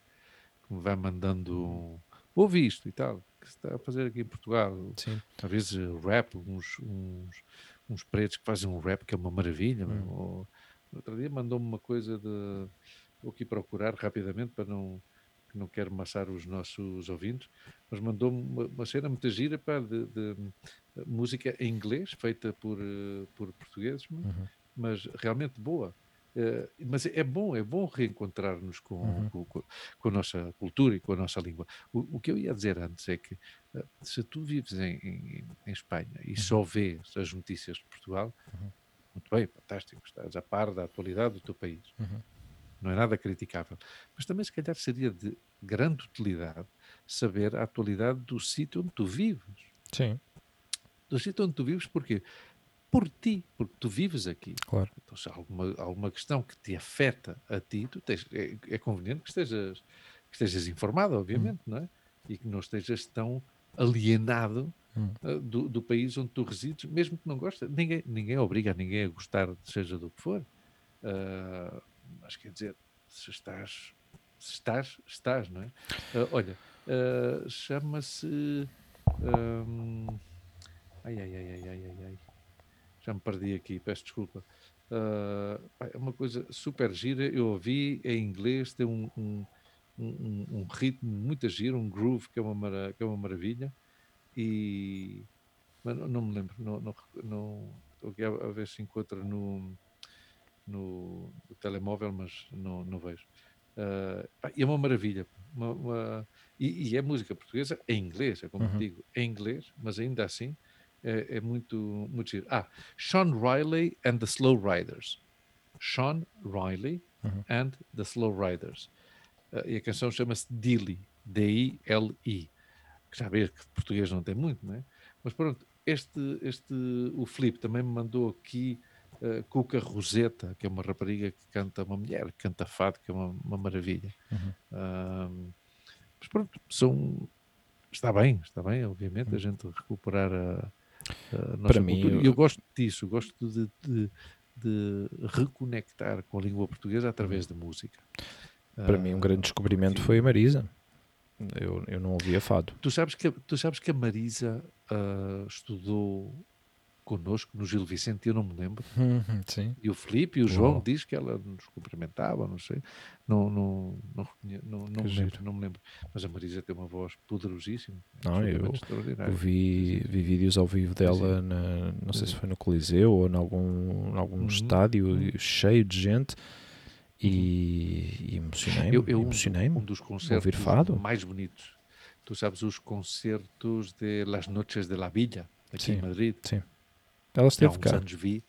que me vai mandando ouve isto e tal que se está a fazer aqui em Portugal Sim. às vezes rap, uns, uns, uns pretos que fazem um rap que é uma maravilha hum. ou, outro dia mandou-me uma coisa de vou aqui procurar rapidamente para não que não quero maçar os nossos ouvintes, mas mandou-me uma, uma, cena muito gira pá, de, de, de, música em inglês, feita por, uh, por portugueses, uhum. mas realmente boa. Uh, mas é bom, é bom reencontrar-nos com, uhum. com, com, com, a nossa cultura e com a nossa língua. O, o que eu ia dizer antes é que uh, se tu vives em, em, em Espanha e uhum. só vês as notícias de Portugal, uhum. muito bem, fantástico, estás a par da atualidade do teu país. Uhum não é nada criticável. Mas também, se calhar, seria de grande utilidade saber a atualidade do sítio onde tu vives. Sim. Do sítio onde tu vives, porquê? Por ti, porque tu vives aqui. Claro. Então, se há alguma, alguma questão que te afeta a ti, tu tens, é, é conveniente que estejas, que estejas informado, obviamente, hum. não é? E que não estejas tão alienado hum. uh, do, do, país onde tu resides, mesmo que não gostes. Ninguém, ninguém obriga ninguém a gostar, seja do que for. Uh, mas quer dizer, se estás, se estás, estás, não é? Uh, olha, chama-se. Um, ai, ai, ai, ai, ai, ai, ai. Já me perdi aqui, peço desculpa. Uh, é uma coisa super gira. Eu ouvi em inglês, tem um, um, um, um ritmo muito giro, um groove que é uma, mara, que é uma maravilha. E. Mas não, não me lembro, não, não, não, estou aqui a, ver se encontra no no, no telemóvel, mas não, não vejo. Uh, é uma maravilha. Uma, uma, e, e, é música portuguesa em inglês, é como uhum. digo, em inglês, mas ainda assim é, é, muito, muito giro. Ah, Sean Riley and the Slow Riders. Sean Riley uhum. and the Slow Riders. Uh, e a canção chama-se Dilly, D-I-L-I. Já vês que português não tem muito, não é? Mas pronto, este, este, o Felipe também me mandou aqui uh, Cuca Roseta, que é uma rapariga que canta, uma mulher que canta fado, que é uma, uma maravilha. Uhum. Uh, mas pronto, são, está bem, está bem, obviamente, uhum. a gente recuperar a, Para cultura. Mim, eu... eu gosto disso, gosto de, de, de, reconectar com a língua portuguesa através da música. Para mim, um grande descobrimento foi a Marisa. Eu, eu não ouvia fado. Tu sabes que, tu sabes que a Marisa uh, estudou connosco no Gil Vicente, eu não me lembro. Uhum, sim. E o Felipe e o João oh. diz que ela nos cumprimentava, não sei. Não, não, não, não, não, me lembro, não me lembro. Mas a Marisa tem uma voz poderosíssima. Não, eu, eu vi, vi vídeos ao vivo dela, na, não sei se foi no Coliseu ou em algum, algum uhum. estádio uhum. cheio de gente. E, e emocionei-me. Eu, eu emocionei um, um dos concertos mais bonitos. Tu sabes os concertos de Las Noches de la Villa, aqui sim, em Madrid. Sim ela esteve cá. Há uns anos vi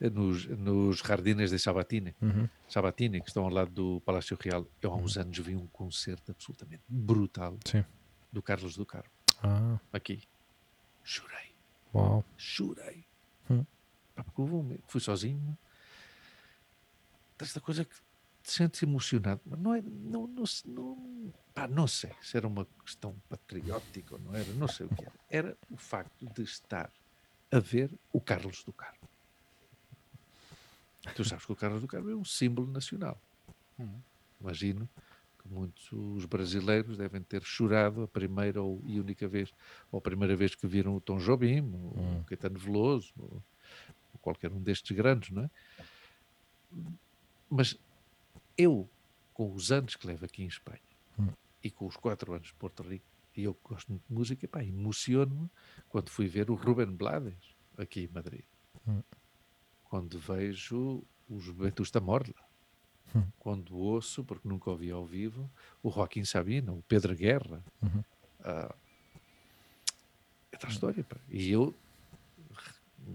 eh, nos, nos Jardines de Sabatini, uhum. Sabatini, que estão ao lado do Palácio Real. Eu há uns uhum. anos vi um concerto absolutamente brutal Sim. do Carlos do Carmo. Ah. Aqui. Chorei. Uau. Chorei. Hum. Fui sozinho. Esta coisa que te sentes emocionado. Mas não é. Não, não, não, pá, não sei se era uma questão patriótica ou não era. Não sei o que era. Era o facto de estar a ver o Carlos do Carmo. Tu sabes que o Carlos do Carmo é um símbolo nacional. Imagino que muitos brasileiros devem ter chorado a primeira ou, e única vez, ou a primeira vez que viram o Tom Jobim, o uhum. Caetano Veloso, ou, ou qualquer um destes grandes, não é? Mas eu, com os anos que levo aqui em Espanha uhum. e com os quatro anos de Porto Rico, e eu gosto muito de música, pá, emociono-me quando fui ver o Ruben Blades aqui em Madrid. Hum. Quando vejo os Vetusta Morla. hum. quando ouço, porque nunca ouvi ao vivo, o Joaquim Sabina, o Pedro Guerra. Uhum. Uh, é da história. Pá. E eu,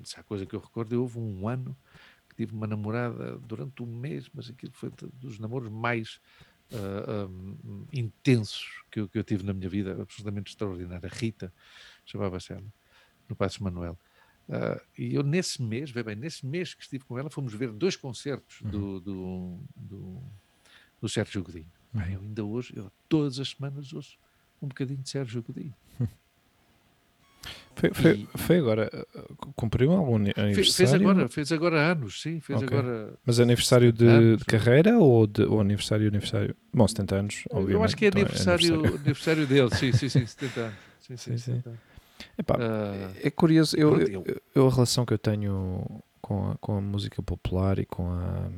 se há coisa que eu recordo, houve um ano que tive uma namorada durante um mês, mas aquilo foi dos namoros mais uh, ah, um, intensos que eu, que eu tive na minha vida, absolutamente extraordinária. Rita, chamava-se ela, no Passo Manuel. Uh, e eu, nesse mês, bem, nesse mês que estive com ela, fomos ver dois concertos uhum. do, do, do, do, Sérgio Godinho. Eu ainda hoje, eu, todas as semanas, ouço um bocadinho de Sérgio Godinho. Foi, foi, e, foi, agora, cumpriu algum aniversário? Fez agora, fez agora anos, sim, fez okay. agora. Mas aniversário de, anos, de carreira ou, de, ou aniversário, aniversário? Bom, 70 anos, obviamente. Eu acho que é aniversário, então é aniversário. aniversário dele, sim, sim, sim, 70 anos. Sim, sim, sim. 70 anos. Epá, uh, é curioso, eu, eu, eu, a relação que eu tenho com a, com a música popular e com a.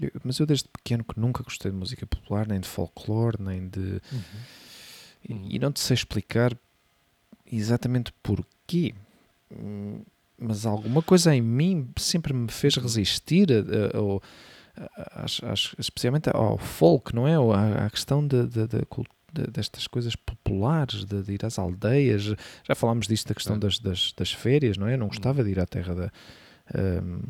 Eu, mas eu desde pequeno que nunca gostei de música popular, nem de folclore, nem de. Uhum. E, e, não te sei explicar exatamente porquê, mas alguma coisa em mim sempre me fez uhum. resistir a, a, a, a especialmente ao folk, não é? À, à questão da cultura de, destas coisas populares, de, de, ir às aldeias. Já falámos disto da questão das, das, das, férias, não é? Eu não gostava de ir à terra da. Um,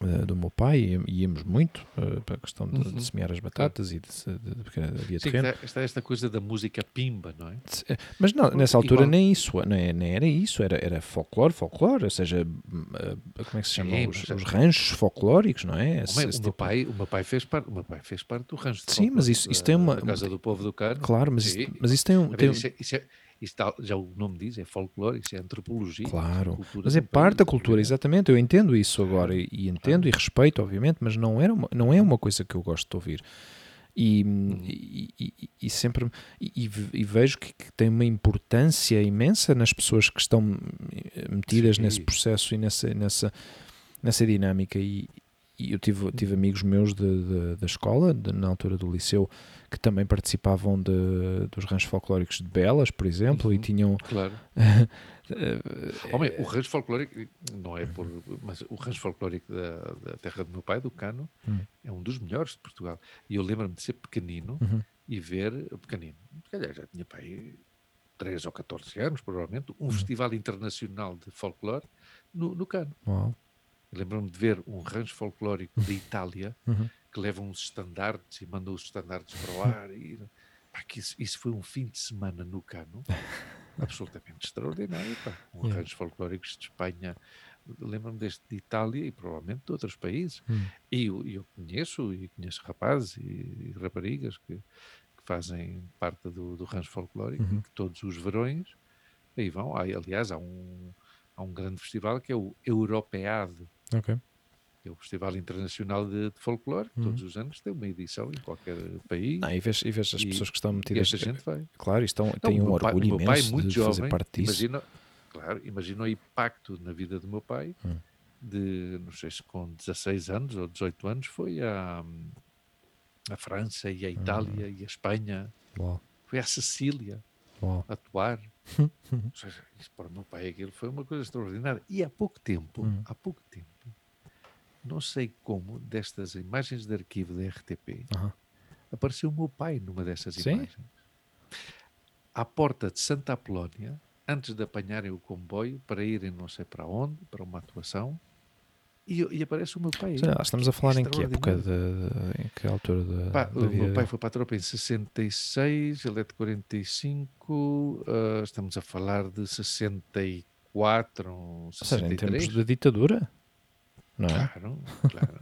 Uh, do meu pai, íamos muito uh, para a questão de, uhum. de, semear as batatas e de, de, porque havia Sim, terreno. Esta, esta coisa da música pimba, não é? Eh, mas não, nessa altura Igual... nem isso, nem, nem era isso, era, era folclore, folclore, ou seja, uh, como é que se chama? Os, os, ranchos folclóricos, não é? Esse, o, esse o, meu tipo... pai, o meu pai fez parte, o meu pai fez parte do rancho Sim, mas isso, isso tem uma. Casa do Povo do Cano. Claro, mas, isso, mas isso tem um. Tem... Isso, é, isso é isso está, já o nome diz, é folclore, isso é antropologia. Claro, mas é parte da cultura, exatamente. Eu entendo isso agora e, e entendo ah. e respeito, obviamente, mas não, era uma, não é uma coisa que eu gosto de ouvir. E, hum. e, e, e, sempre e, vejo que, que, tem uma importância imensa nas pessoas que estão metidas Sim. nesse processo e nessa, nessa, nessa dinâmica. E, eu tive, tive amigos meus de, de, da escola, de, na altura do liceu, que também participavam de, dos ranchos folclóricos de Belas, por exemplo, uhum, e tinham. Claro. Homem, o rancho folclórico, não é por. Mas o rancho folclórico da, da terra do meu pai, do Cano, uhum. é um dos melhores de Portugal. E eu lembro-me de ser pequenino uhum. e ver. Pequenino, calhar já tinha pai 13 ou 14 anos, provavelmente, um uhum. festival internacional de folclore no, no Cano. Lembro-me de ver um rancho folclórico de Itália uhum que levam os estandartes e mandam os estandartes para o ar. E, pá, isso, isso, foi um fim de semana no cano absolutamente extraordinário. Pá. Um yeah. arranjos folclóricos de Espanha, lembro-me deste de Itália e provavelmente de outros países. Hum. E eu, eu, conheço, e conheço rapazes e, e raparigas que, que, fazem parte do, do rancho folclórico, uhum. que todos os verões aí vão. aliás, há um, há um grande festival que é o Europeado. Okay é o Festival Internacional de, de Folclore, que uhum. todos os anos tem uma edição em qualquer país. Não, e vês, e vês as e, pessoas que estão metidas. E esta gente vai. Claro, estão, têm um orgulho imenso pai, muito de jovem, fazer parte disso. Imagina, claro, imagina o impacto na vida do meu pai, uhum. de, não sei se com 16 anos ou 18 anos, foi a França e a Itália uhum. e a Espanha. Uau. Foi a Sicília Uau. atuar. ou seja, isso para o meu pai aquilo foi uma coisa extraordinária. E há pouco tempo, hum. há pouco tempo, não sei como, destas imagens de arquivo da RTP, uhum. apareceu o meu pai numa dessas Sim? imagens. À porta de Santa Apolónia, antes de apanharem o comboio para irem não sei para onde, para uma atuação, e, e aparece o meu pai. estamos a falar em que época, de, de, em que altura da, Pá, da O meu pai foi para a tropa em 66, ele é de 45, uh, ah, estamos a falar de 64, 63. Ou seja, em tempos da ditadura? Não é? Claro, claro.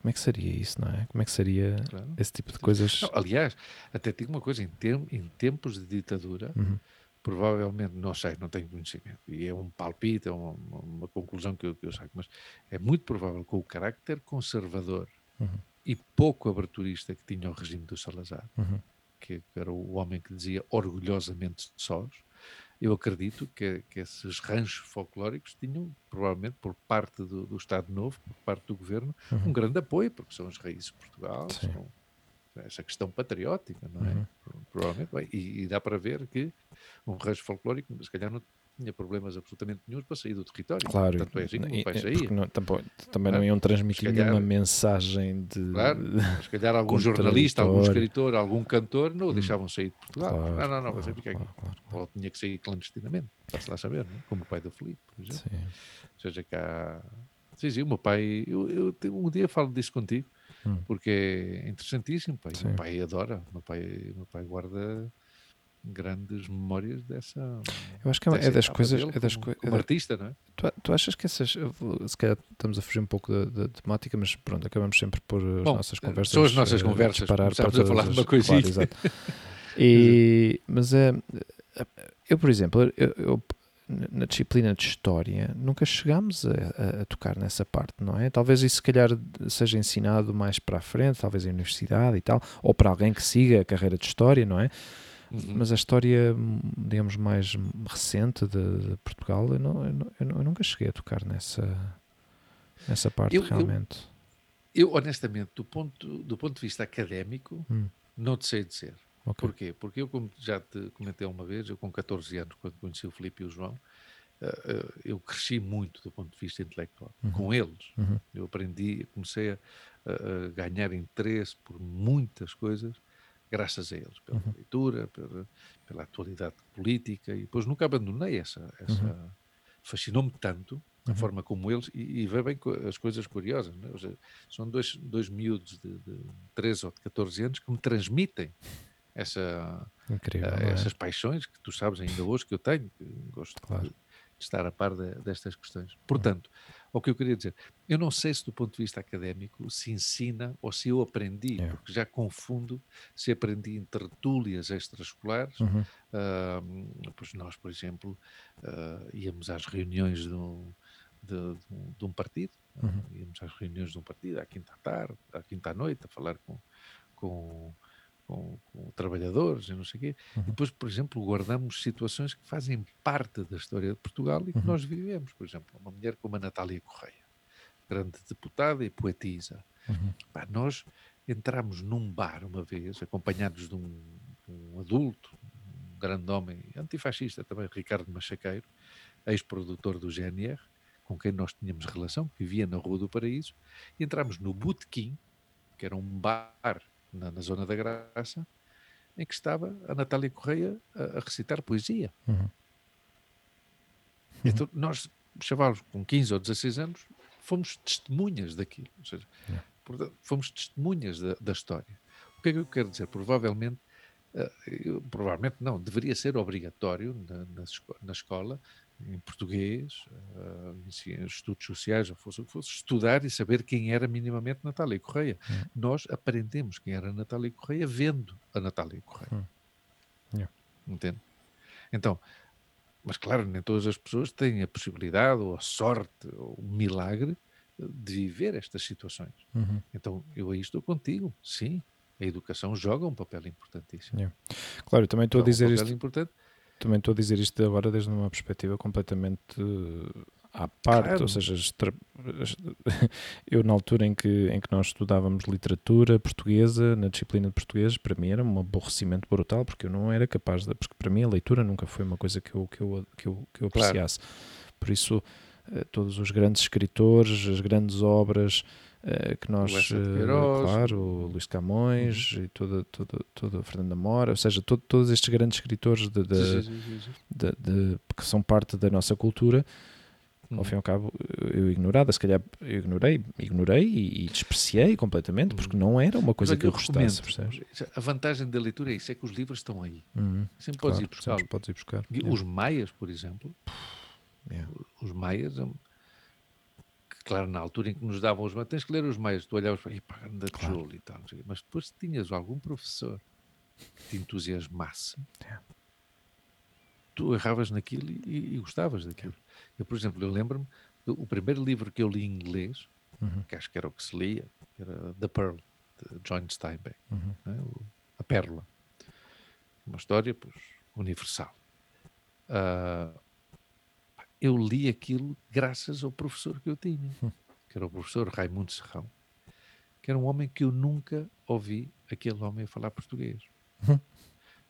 Como é que seria isso, não é? Como é que seria claro. esse tipo de coisas? Não, aliás, até digo uma coisa, em, em tempos de ditadura, uhum. provavelmente, não sei, não tenho conhecimento, e é um palpite, é uma, uma conclusão que eu, que eu saco, mas é muito provável que o carácter conservador uhum. e pouco aberturista que tinha o regime do Salazar, uhum. que era o homem que dizia orgulhosamente sós, eu acredito que, que esses ranchos folclóricos tinham, provavelmente, por parte do, do Estado Novo, por parte do governo, uhum. um grande apoio, porque são as raízes de Portugal, são, essa questão patriótica, não é? Uhum. Provavelmente, bem, e, e, dá para ver que um rancho folclórico, se calhar, não, tinha problemas absolutamente nenhum para sair do território. Claro, Tanto é assim que o meu pai e- saía. porque não- também, também Ah, não iam transmitir calhar- nenhuma mensagem de. Claro, se calhar algum jornalista, algum escritor, algum cantor não o deixavam sair de Portugal. Claro, não, não, não, claro, aqui. claro, claro, Ou tinha que sair clandestinamente, está-se lá a saber, não é? como o pai do Filipe, por exemplo. Sim. Ou seja, cá. Sim, sim, o meu pai. Eu, eu um dia falo disso contigo, Hum. porque é interessantíssimo. Pai. O meu pai adora. O meu pai, o meu pai guarda grandes memórias dessa. Eu acho que é, é das coisas. dele É das como, coi- é como artista, não é? tu, tu achas que essas. Se calhar estamos a fugir um pouco da, da temática, mas pronto, acabamos sempre por as Bom, nossas eh, conversas. são as nossas eh, conversas, disparar para a falar de uma coisinha. claro, exato. E, mas é. eu, por exemplo, eu, eu- na disciplina de História nunca chegámos a, a- a tocar nessa parte, não é? Talvez isso se calhar seja ensinado mais para a frente, talvez em universidade e tal, ou para alguém que siga a carreira de História, não é? Uhum. Mas a história, digamos, mais recente de, de Portugal, eu, não- eu não- eu nunca cheguei a tocar nessa, nessa parte Eu- realmente. Eu, honestamente, do ponto, do ponto de vista académico, Hum. não te sei dizer. Ok. Porquê? Porque eu, como já te comentei uma vez, eu com 14 anos, quando conheci o Filipe e o João, eh, eh, eu cresci muito do ponto de vista intelectual, Uhum. com eles. Uhum. Eu aprendi, comecei a- a ganhar interesse por muitas coisas, graças a eles, pela Uhum. leitura, pela, pela atualidade política, e depois nunca abandonei essa. essa Fascinou-me tanto a Uhum. forma como eles, e, e vê bem as coisas curiosas, é? Seja, são dois, dois miúdos de, de 13 ou de 14 anos que me transmitem essa, Incrível. eh, não é? essas paixões que tu sabes ainda hoje que eu tenho, que gosto Claro. de, de estar a par de- destas questões. Portanto, o que eu queria dizer, eu não sei se do ponto de vista académico se ensina ou se eu aprendi, É. porque já confundo se aprendi em tertúlias extraescolares, Uhum. ah, pois nós, por exemplo, ah, íamos às reuniões de um, de, de um- partido, ah, Uhum. íamos às reuniões de um partido à quinta tarde, à quinta noite, a falar com, com, com, com trabalhadores e não sei o quê. Uhum. E depois, por exemplo, guardamos situações que fazem parte da história de Portugal e que Uhum. nós vivemos. Por exemplo, uma mulher como a Natália Correia, grande deputada e poetisa. Uhum. Pá, nós entramos num bar uma vez, acompanhados de um, um adulto, um grande homem antifascista também, Ricardo Machaqueiro, ex-produtor do GNR, com quem nós tínhamos relação, que vivia na Rua do Paraíso, e entramos no Botequim, que era um bar na, na Zona da Graça, em que estava a Natália Correia a, a recitar poesia. Uhum. Então, nós, chavalos com 15 ou 16 anos, fomos testemunhas daquilo. Ou seja, Yeah. portanto, fomos testemunhas da, da história. O que é que eu quero dizer? Provavelmente, eh, eu- provavelmente não, deveria ser obrigatório na, na, na escola, em português, em estudos sociais, ou fosse o que fosse, estudar e saber quem era minimamente Natália Correia. Yeah. Nós aprendemos quem era Natália Correia vendo a Natália Correia. Hum. Yeah. Entende? Então, mas claro, nem todas as pessoas têm a possibilidade, ou a sorte, ou o milagre de viver estas situações. Uhum. Então, eu aí estou contigo. Sim, a educação joga um papel importantíssimo. Yeah. Claro, também estou a Joga um dizer papel isto importante. Também estou a dizer isto agora desde uma perspectiva completamente eh, à parte, Claro. ou seja, eu na altura em que, em que nós estudávamos literatura portuguesa, na disciplina de português, para mim era um aborrecimento brutal, porque eu não era capaz de, porque para mim a leitura nunca foi uma coisa que eu, que eu, que eu, que eu Claro. apreciasse. Por isso, eh, todos os grandes escritores, as grandes obras eh, que nós, eh, Queiroz, claro, o Luís Camões e toda, toda, toda Fernanda Mora, ou seja, to- todos estes grandes escritores de, de- Sim, sim, sim, de- de- que são parte da nossa cultura, ao Uhum. fim e ao cabo, eu ignorada, se calhar eu ignorei, ignorei e, e despreciei completamente, porque não era uma coisa Uhum. Mas que eu gostasse. A vantagem da leitura é isso, é que os livros estão aí. Uhum, Sempre podes claro, ir buscá-los. sempre podes ir buscar. E Os maias, por exemplo, Yeah, os maias, claro, na altura em que nos davam os maias, tens que ler os maias, tu olhavas para, pá, anda Claro. tijolo e tal, mas depois tinhas algum professor que te entusiasmasse, tu erravas naquilo e, e gostavas daquilo. Eu, por exemplo, eu lembro-me, do- o primeiro livro que eu li em inglês, Uhum, que acho que era o que se lia, era The Pearl, de John Steinbeck, uhum, né? O- a Pérola. Uma história pois, universal. Ah, eu li aquilo graças ao professor que eu tinha, que era o professor Raimundo Serrão, que era um homem que eu nunca ouvi aquele homem falar português. Ou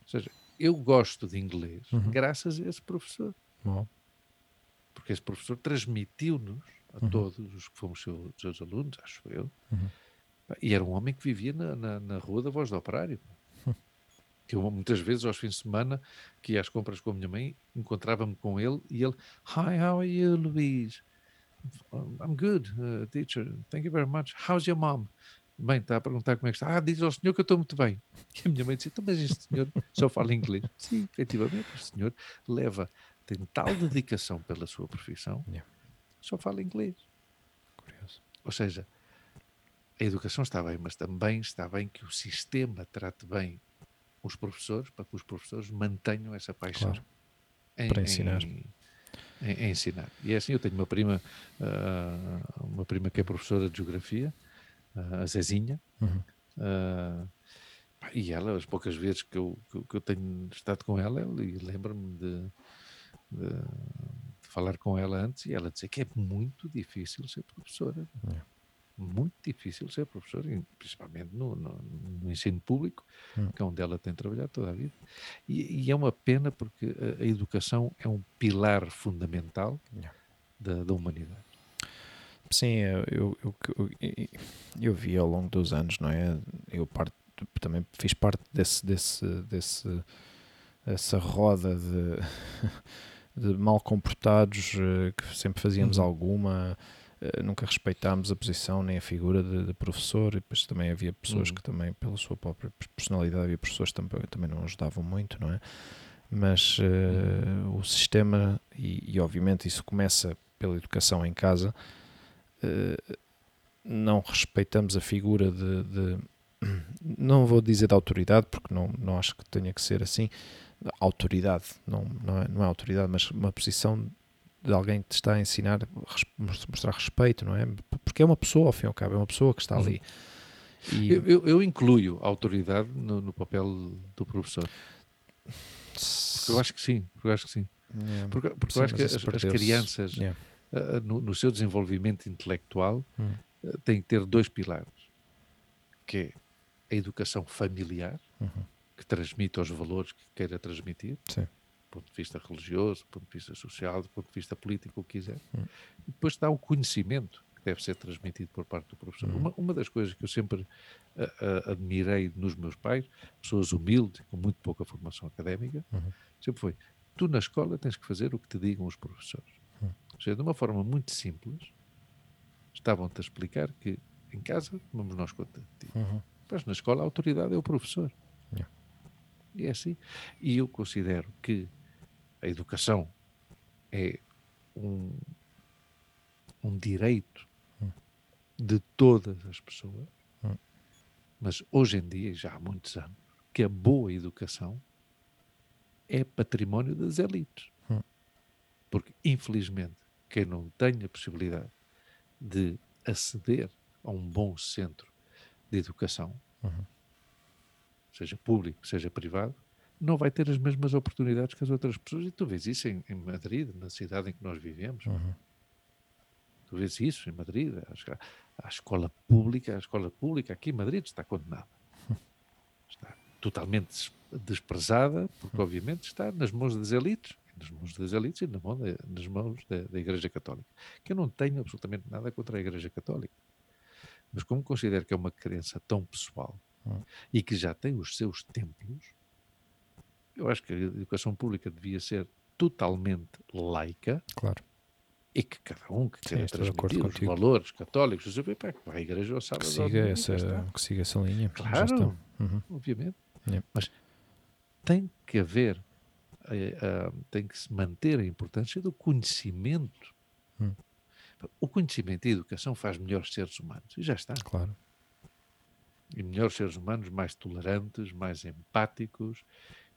seja, eu gosto de inglês Uhum. graças a esse professor. Porque esse professor transmitiu-nos a todos os que fomos seus, seus alunos, acho eu, Uhum. e era um homem que vivia na, na, na rua da Voz do Operário. Que eu muitas vezes aos fins de semana que ia às compras com a minha mãe, encontrava-me com ele e ele, Hi, how are you, Luís? "Um, I'm good, uh, teacher. Thank you very much. How's your mom? Bem, está a perguntar como é que está. Ah, diz ao senhor que eu estou muito bem. E a minha mãe disse, "Então, mas este senhor só fala inglês. Sim, efetivamente, o senhor leva, tem tal dedicação pela sua profissão, Yeah. só fala inglês. Curioso. Ou seja, a educação está bem, mas também está bem que o sistema trate bem os professores, para que os professores mantenham essa paixão Claro. em, Para ensinar. Em, em- em ensinar. E é assim, eu tenho uma prima, ah, uma prima que é professora de geografia, ah, a Zezinha, Uhum. pá, e ela, as poucas vezes que eu, que, que eu tenho estado com ela, e lembro-me de, de- de falar com ela antes, e ela dizer que é muito difícil ser professora. Yeah. Muito difícil ser professor, principalmente no, no- no ensino público, Hum. que é onde ela tem trabalhado toda a vida. E, e é uma pena porque a, a educação é um pilar fundamental da, da humanidade. Sim, eu, eu, eu, eu, vi ao longo dos anos, não é? Eu parte, também fiz parte desse, desse, desse essa roda de, de mal comportados eh, que sempre fazíamos Uhum. alguma, nunca respeitámos a posição nem a figura de, de professor, e depois também havia pessoas Uhum. que também, pela sua própria personalidade, havia professores que também, também não ajudavam muito, não é? Mas eh, o sistema, e, e obviamente isso começa pela educação em casa, eh, não respeitamos a figura de, de- não vou dizer de autoridade porque não, não acho que tenha que ser assim autoridade, não, não, é, não é autoridade mas uma posição de alguém que te está a ensinar mostrar respeito, não é? porque é uma pessoa ao fim e ao cabo, é uma pessoa que está Uhum. ali e Eu, eu- eu incluo a autoridade no, no papel do professor. Porque eu acho que sim, eu acho que sim. é, Porque, porque sim, eu acho que as, as crianças, Yeah. ah, no, no seu desenvolvimento intelectual, Hum. ah, têm que ter dois pilares, que é a educação familiar, Uhum. que transmite os valores que queira transmitir, Sim. Do ponto de vista religioso, do ponto de vista social, do ponto de vista político, o que quiser. Hum. E depois está o conhecimento que deve ser transmitido por parte do professor. Hum. Uma, uma das coisas que eu sempre admirei nos meus pais, pessoas humildes, com muito pouca formação académica, Uhum. sempre foi, tu na escola tens que fazer o que te digam os professores. Hum. Ou seja, de uma forma muito simples, estavam-te a explicar que em casa vamos nós conta de ti. Uhum. Mas na escola a autoridade é o professor. Yeah. E é assim. E eu considero que a educação é um, um direito de todas as pessoas, mas hoje em dia, já há muitos anos, que a boa educação é património das elites. Porque, infelizmente, quem não tem a possibilidade de aceder a um bom centro de educação, Uhum. seja público, seja privado, não vai ter as mesmas oportunidades que as outras pessoas. E tu vês isso em, em Madrid, na cidade em que nós vivemos. Uhum. Tu vês isso em Madrid. A, a escola pública, a escola pública aqui em Madrid está condenada. Está totalmente des- desprezada, porque obviamente está nas mãos das elites, nas mãos das elites e na mão da- nas mãos da, da Igreja Católica. Que eu não tenho absolutamente nada contra a Igreja Católica. Mas como considero que é uma crença tão pessoal Hum. e que já tem os seus templos, eu acho que a educação pública devia ser totalmente laica claro e que cada um que Sim, queira acordo transmitir os valores católicos, não sei o quê, pá, que vai à igreja ao sábado. que siga, essa, que siga essa linha Claro. Uhum. obviamente. Yeah. Mas tem que haver, eh, ah, tem que se manter a importância do conhecimento. Hum. O conhecimento e a educação faz melhores seres humanos, e já está. claro E melhores seres humanos mais tolerantes, mais empáticos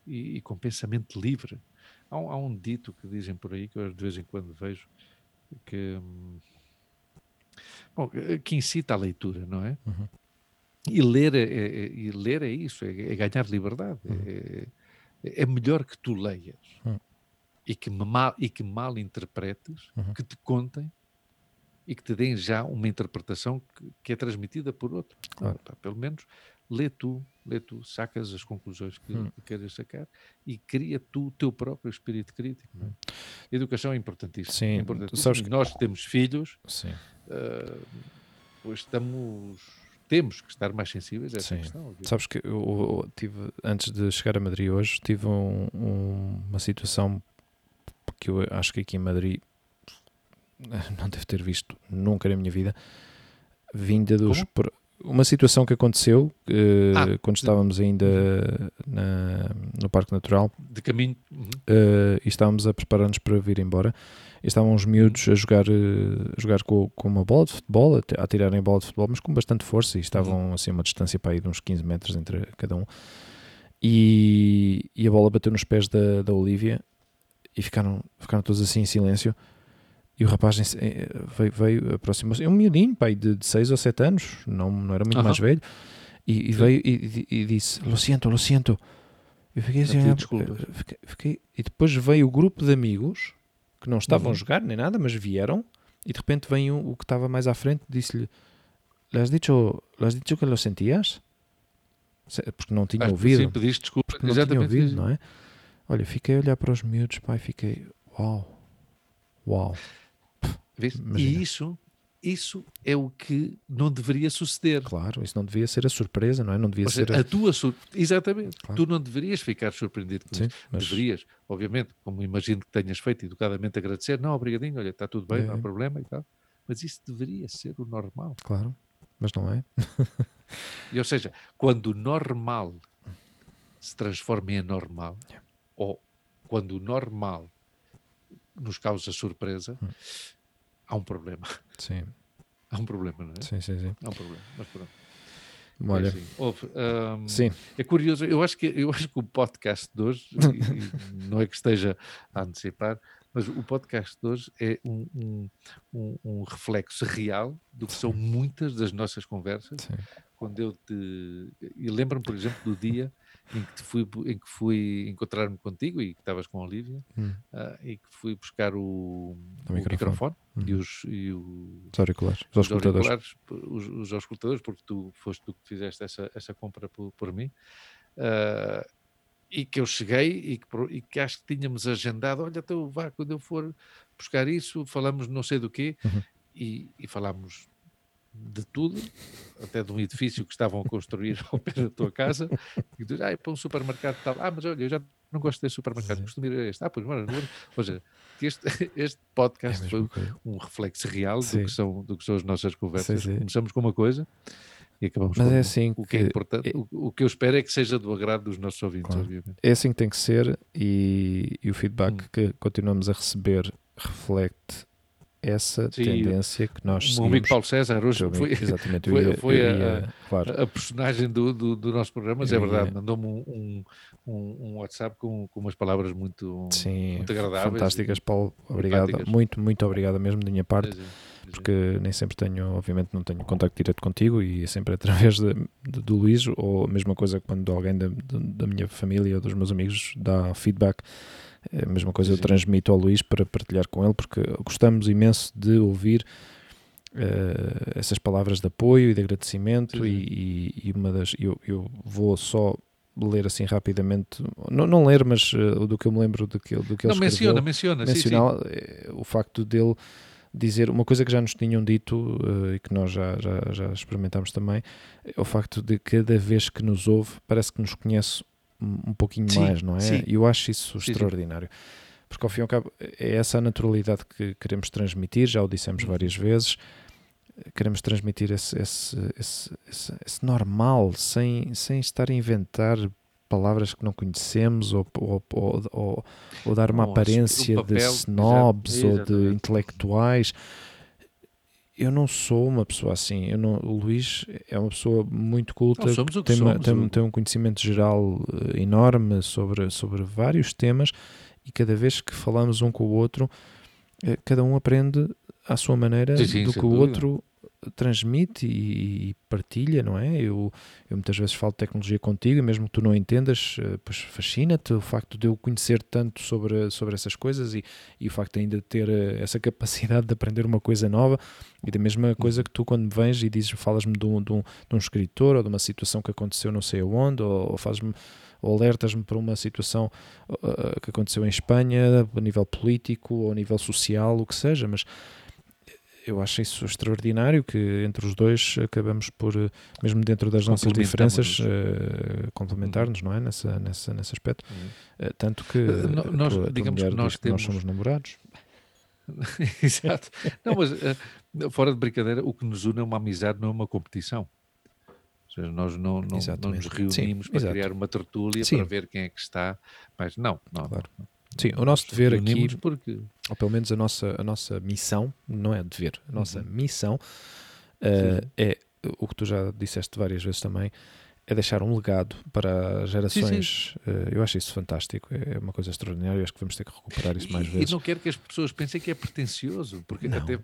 e, e com pensamento livre. Há um, há um dito que dizem por aí, que eu de vez em quando vejo, que, hum, bom, eh, que incita à leitura, não é? Uhum. E ler é, é- é- e ler é isso, é, é ganhar liberdade. É, é melhor que tu leias Uhum. e, que mal, e que mal interpretes, Uhum. que te contem e que te deem já uma interpretação que, que é transmitida por outro. Claro. Pá, pelo menos lê tu lê tu, sacas as conclusões que, Hum. que queiras sacar e cria tu o teu próprio espírito crítico. não é? Educação é importantíssimo. Sim, é E que- Nós temos filhos, ah, pois estamos, temos que estar mais sensíveis a essa Sim. questão. obviamente. Sabes que eu, eu tive, antes de chegar a Madrid hoje, tive um- um- uma situação que eu acho que aqui em Madrid não devo ter visto nunca na minha vida, vinda dos. Como? Uma situação que aconteceu eh, Ah, quando estávamos ainda na- no Parque Natural De caminho. uhum. eh, e estávamos a preparar-nos para vir embora. E estavam os miúdos a jogar, eh, a jogar com, com uma bola de futebol, a, a tirarem bola de futebol, mas com bastante força. E estavam assim a uma distância para aí de uns 15 metros entre cada um. E, e a bola bateu nos pés da, da Olivia e ficaram, ficaram todos assim em silêncio. E o rapaz eh, veio, veio aproximou-se, é um miudinho, pai, de 6 ou 7 anos, não, não era muito Aham. mais velho, e, e veio e, e- disse: Lo siento, lo siento. Eu fiquei assim, ah, eh, fiquei- fiquei- e depois veio o grupo de amigos que não estavam Uhum. a jogar nem nada, mas vieram, e de repente vem o, o que estava mais à frente disse-lhe: ¿Le has dicho, ¿le has dicho que lo sentías? Se- Porque não tinha Acho ouvido Sim, pediste desculpa. porque não tinha ouvido, não é? Olha, fiquei a olhar para os miúdos, pai, fiquei, uau, uau. E isso, isso é o que não deveria suceder. Claro, isso não devia ser a surpresa, não é? Não devia Ou ser seja, a tua sur... Exatamente. Claro. Tu não deverias ficar surpreendido com Sim, isso. mas Deverias, obviamente, como imagino que tenhas feito, educadamente agradecer. Não, obrigadinho, olha, está tudo bem, não há É. problema e tal. Mas isso deveria ser o normal. claro, mas não é? E, ou seja, quando o normal se transforma em anormal, Yeah. ou quando o normal nos causa surpresa, Hum. Há um problema. Sim, Há um problema, não é? sim, sim, sim. Há um problema. Mas pronto. Olha, É assim. Houve, ahm, sim, É curioso, eu acho que, eu acho que o podcast de hoje, não é que esteja a antecipar, mas o podcast de hoje é um, um, um- um reflexo real do que são muitas das nossas conversas. sim. Quando eu te. E lembro-me, por exemplo, do dia em que, fui, em que fui encontrar-me contigo e que estavas com a Olivia Hum, ah, e que fui buscar o, O microfone. microfone, e uhum. os. E o, Os auriculares, os auscultadores. os, os auscultadores, porque tu foste tu que fizeste essa, essa compra por, por mim. Ah, e que eu cheguei e que, e que acho que tínhamos agendado, olha, então vá, quando eu for buscar isso, falamos não sei do quê, Uhum. e, e falámos de tudo, até de um edifício que estavam a construir ao pé da tua casa, e tu, ah, é para um supermercado tal, ah, mas olha, eu já não gosto desse supermercado, Sim. costumo ir a este, ah, pois, mano, ou seja, este, este É podcast foi mesma coisa. um reflexo real do Sim. que, são, do que são as nossas conversas. sim. Começamos com uma coisa e acabamos Mas com é assim o que é que- importante. é- O, o que eu espero é que seja do agrado dos nossos ouvintes, Claro. obviamente. É assim que tem que ser e, e o feedback Hum. que continuamos a receber reflete essa Sim, tendência que nós O seguimos. amigo Paulo César hoje amigo, foi, exatamente, foi- ia- foi a- claro, a personagem do, do, do nosso programa, mas é verdade, mandou-me um, um, um, WhatsApp com, com umas palavras muito, sim, muito agradáveis. fantásticas, Paulo, obrigado, práticas. muito, muito obrigado mesmo da minha parte. Sim, sim, sim. porque nem sempre tenho, obviamente não tenho contacto direto contigo e é sempre através de, de- do Luís ou a mesma coisa quando alguém da, da minha família ou dos meus amigos dá feedback, é a mesma coisa eu Sim. transmito ao Luís para partilhar com ele porque gostamos imenso de ouvir eh, essas palavras de apoio e de agradecimento e, e- uma das, eu, eu vou só ler assim rapidamente, não, não ler mas eh, do que eu me lembro do que, do que ele Não, escreveu menciona, menciona. sim, sim. eh, o facto dele dizer uma coisa que já nos tinham dito eh, e que nós já, já, já experimentámos também, é o facto de cada vez que nos ouve parece que nos conhece um, pouquinho Sim, mais, não é? sim. E eu acho isso Sim, extraordinário. Porque ao fim e ao cabo é essa a naturalidade que queremos transmitir, já o dissemos Uhum. várias vezes, queremos transmitir esse, esse, esse, esse, esse normal, sem, sem estar a inventar palavras que não conhecemos ou, ou, ou, ou, dar uma um aparência papel, de snobs ou de exatamente. intelectuais. Eu não sou uma pessoa assim. Eu não, o Luís é uma pessoa muito culta, Não, que tem, somos, tem, tem um conhecimento geral eh, enorme sobre, sobre vários temas e cada vez que falamos um com o outro, eh, cada um aprende à sua maneira Sim, sim, do que o dúvida. outro transmite e, partilha, não é? Eu, eu muitas vezes falo de tecnologia contigo, e mesmo que tu não entendas, eh, pois fascina-te o facto de eu conhecer tanto sobre, sobre essas coisas e, e o facto de ainda ter eh, essa capacidade de aprender uma coisa nova e da mesma coisa uhum. que tu quando me vens e dizes, falas-me de um, de, um, de um escritor ou de uma situação que aconteceu não sei aonde, ou, ou fazes-me ou alertas-me para uma situação uh, que aconteceu em Espanha, a nível político ou a nível social, o que seja, mas eu acho isso extraordinário que entre os dois acabamos por, eh, mesmo dentro das nossas diferenças, uh, complementar-nos, não é? Nessa, nessa, nesse aspecto. Uhum. Uh, tanto que uh, nós, digamos que nós, temos... nós somos namorados. Exato. Não, mas fora de brincadeira, o que nos une é uma amizade, não é uma competição. Ou seja, nós não, não, não nos reunimos Sim, para exato. criar uma tertúlia Sim. para ver quem é que está, mas não, não. Claro. não. Sim, o nosso dever aqui, porque... ou pelo menos a nossa, a nossa missão, não é dever, a nossa uhum. missão uh, é o que tu já disseste várias vezes também, é deixar um legado para gerações. Sim, sim. Uh, eu acho isso fantástico, é uma coisa extraordinária. Eu acho que vamos ter que recuperar isso mais e, vezes. E não quero que as pessoas pensem que é pretencioso, porque não. até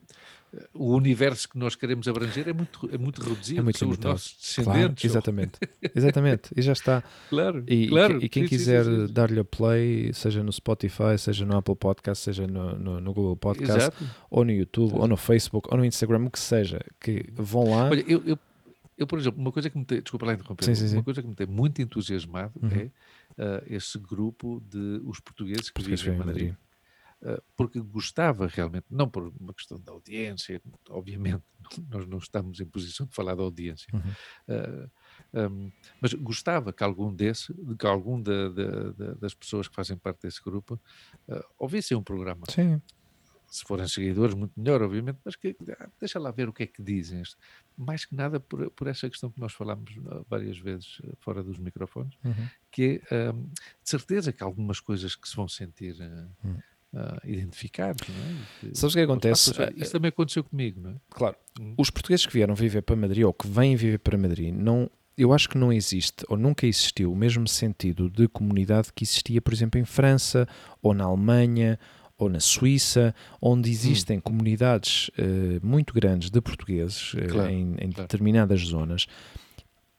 o universo que nós queremos abranger é muito, é muito reduzido, é muito são limitado. os nossos descendentes. Claro, exatamente, exatamente, e já está. Claro, e, claro. E, quem sim, quiser dar-lhe a play, seja no Spotify, seja no Apple Podcast, seja no, no, no Google Podcast, Exato. ou no YouTube, Exato. ou no Facebook, ou no Instagram, o que seja, que vão lá. Olha, eu, eu, eu por exemplo, uma coisa que me tem, desculpa lá interromper, sim, sim, uma coisa que me tem muito entusiasmado uhum. é uh, esse grupo de os portugueses que Português vivem em Madrid. Madrid porque gostava realmente, não por uma questão da audiência, obviamente, nós não estamos em posição de falar da audiência, uhum. uh, eh, um, mas gostava que algum desse, que algum da, da, da, das pessoas que fazem parte desse grupo uh, ouvissem um programa. Sim. Se forem seguidores, muito melhor, obviamente, mas que, ah, deixa lá ver o que é que dizem. Mais que nada por, por essa questão que nós falamos várias vezes fora dos microfones, uhum. que é, um, de certeza que algumas coisas que se vão sentir. Uh, uhum uh, identificados. Não é? Sabes o que acontece? Isso também aconteceu comigo, não é? Claro. Hum. Os portugueses que vieram viver para Madrid ou que vêm viver para Madrid, não, eu acho que não existe ou nunca existiu o mesmo sentido de comunidade que existia, por exemplo, em França ou na Alemanha ou na Suíça, onde existem hum. comunidades uh, muito grandes de portugueses uh, claro, em, em claro. determinadas zonas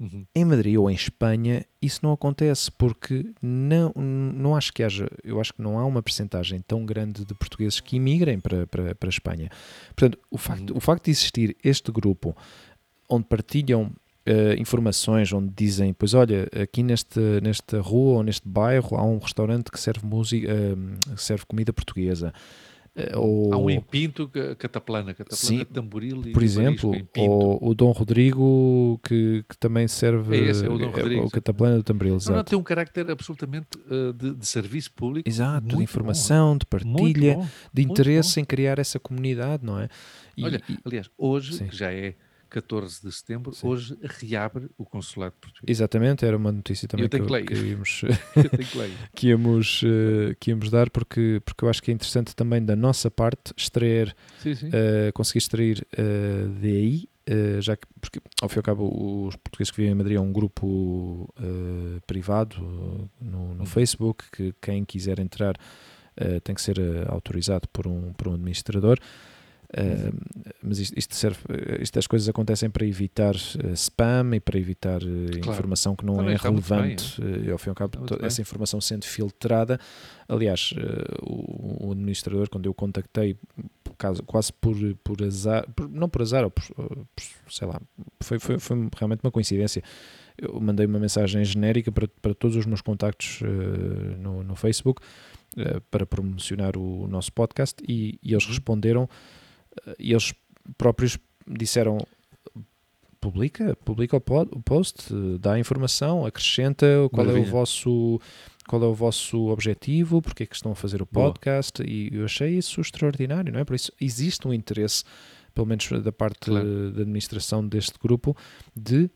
Uhum. Em Madrid ou em Espanha isso não acontece porque não, não acho que haja, eu acho que não há uma percentagem tão grande de portugueses que imigrem para, para, para a Espanha. Portanto, o facto, uhum. o facto de existir este grupo onde partilham Uh, informações onde dizem, pois olha, aqui neste, nesta rua ou neste bairro há um restaurante que serve música, uh, serve comida portuguesa. Eh, ou, Há um em Pinto, Cataplana, Cataplana, sim, Tamboril e Por exemplo, o, o Dom Rodrigo, que, que também serve. É esse, é o Dom é, Rodrigo. O Cataplana do Tamboril. Não, não, tem um carácter absolutamente uh, de, de, serviço público. Exato, de informação, bom. de partilha, de interesse em criar essa comunidade, não é? E, Olha, aliás, hoje, sim. que já é 14 de setembro, Sim. hoje reabre o consulado português. Exatamente, era uma notícia também que, que, que, íamos, que, íamos, uh, que íamos dar, porque, porque eu acho que é interessante também da nossa parte extrair, sim, sim. Uh, conseguir extrair uh, daí, já que, porque ao fim e ao cabo os portugueses que vivem em Madrid é um grupo privado no, no hum. Facebook, que quem quiser entrar tem que ser autorizado por um, por um administrador. Uh, mas isto, isto, serve, estas coisas acontecem para evitar uh, spam e para evitar uh, claro. informação que não Também é relevante. Bem, é? ao fim e ao cabo, essa informação sendo filtrada. Aliás, o, o, administrador, quando eu contactei, caso, quase por, por azar, por, não por azar, ou por, por, sei lá, foi, foi, foi realmente uma coincidência. Eu mandei uma mensagem genérica para, para todos os meus contactos no, no Facebook para promocionar o, o nosso podcast e, e eles uhum. responderam e eles próprios disseram publica, publica o, pod, o post, dá a informação, acrescenta qual Maravilha. é o vosso qual é o vosso objetivo, porque é que estão a fazer o podcast Boa. e eu achei isso extraordinário, não é? Por isso existe um interesse, pelo menos da parte claro. da administração deste grupo, de,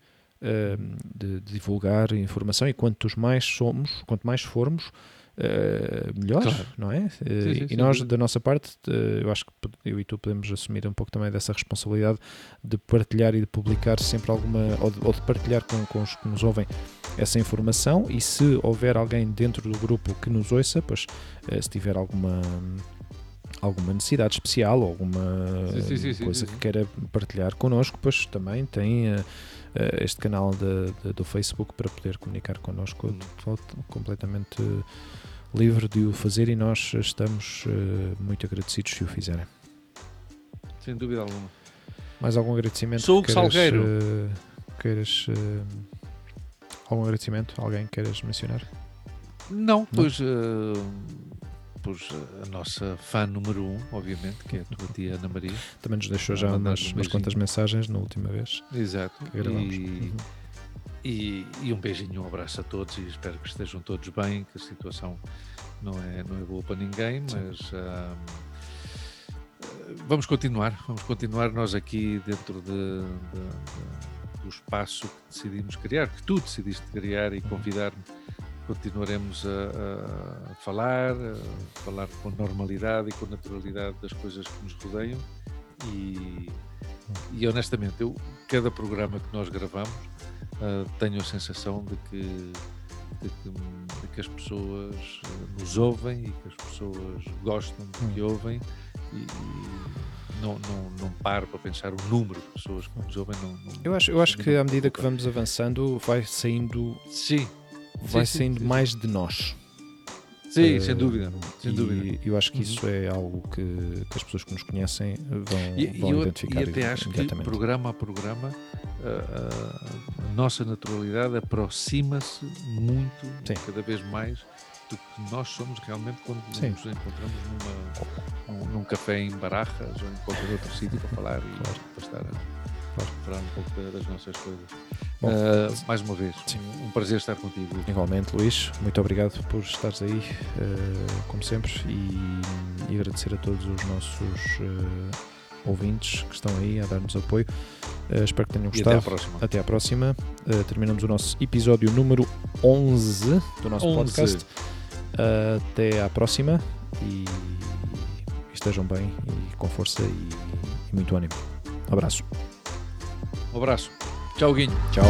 de, de divulgar informação e quantos mais somos, quanto mais formos, uh, melhor, claro. não é? Uh, sim, sim, e nós, sim. da nossa parte, uh, eu acho que eu e tu podemos assumir um pouco também dessa responsabilidade de partilhar e de publicar sempre alguma, ou de, ou de partilhar com, com, os que nos ouvem essa informação. E se houver alguém dentro do grupo que nos ouça, pois se tiver alguma alguma necessidade especial, alguma Sim, sim, sim, coisa que queira partilhar connosco, pois também tem eh, eh, este canal de- de- do Facebook para poder comunicar connosco Hum. completamente livre de o fazer e nós estamos eh, muito agradecidos se o fizerem. Sem dúvida alguma. Mais algum agradecimento? Sou o que Salgueiro. eh, queiras, eh, algum agradecimento? Alguém queiras mencionar? Não, pois, eh, pois eh, a nossa fã número um, obviamente, que é a tua tia Ana Maria. Também nos deixou já umas, um umas quantas mensagens na última vez Exato. que gravamos. E, Uhum. E, e um beijinho, um abraço a todos e espero que estejam todos bem, que a situação não é, não é boa para ninguém, mas eh, vamos continuar, vamos continuar nós aqui dentro de, de- de- do espaço que decidimos criar, que tu decidiste criar e convidar-me. Continuaremos a, a falar, a falar com normalidade e com naturalidade das coisas que nos rodeiam e, e honestamente, eu, cada programa que nós gravamos ah, tenho a sensação de que, de que, de que as pessoas ah, nos ouvem e que as pessoas gostam do que ouvem e, e não, não, não paro para pensar o número de pessoas que nos ouvem. Não, não- Eu acho, eu acho que à me medida que vamos avançando, vai saindo, Sim, vai sim, saindo sim, mais de nós. Sim, Eh, sem dúvida, sem e dúvida. eu acho que Uhum. isso é algo que, que as pessoas que nos conhecem vão, E, vão eu, identificar e até acho que programa a programa a, a- a nossa naturalidade aproxima-se muito, Sim. cada vez mais, do que nós somos realmente quando Sim. nos encontramos numa, num, num café em Barajas ou em qualquer outro sítio para falar e Claro. para estar a, falar um pouco da- das nossas coisas. Bom, Ah, mais uma vez, sim. um, um prazer estar contigo. Igualmente, Luís, muito obrigado por estares aí, eh, como sempre, e, e agradecer a todos os nossos eh, ouvintes que estão aí a dar-nos apoio. Espero que tenham E até à gostado. próxima. Até à próxima. Terminamos o nosso episódio número 11 do nosso 11. podcast. até à próxima e estejam bem e com força e, e muito ânimo. Abraço. Um abraço. Tchau, Guinho. Tchau.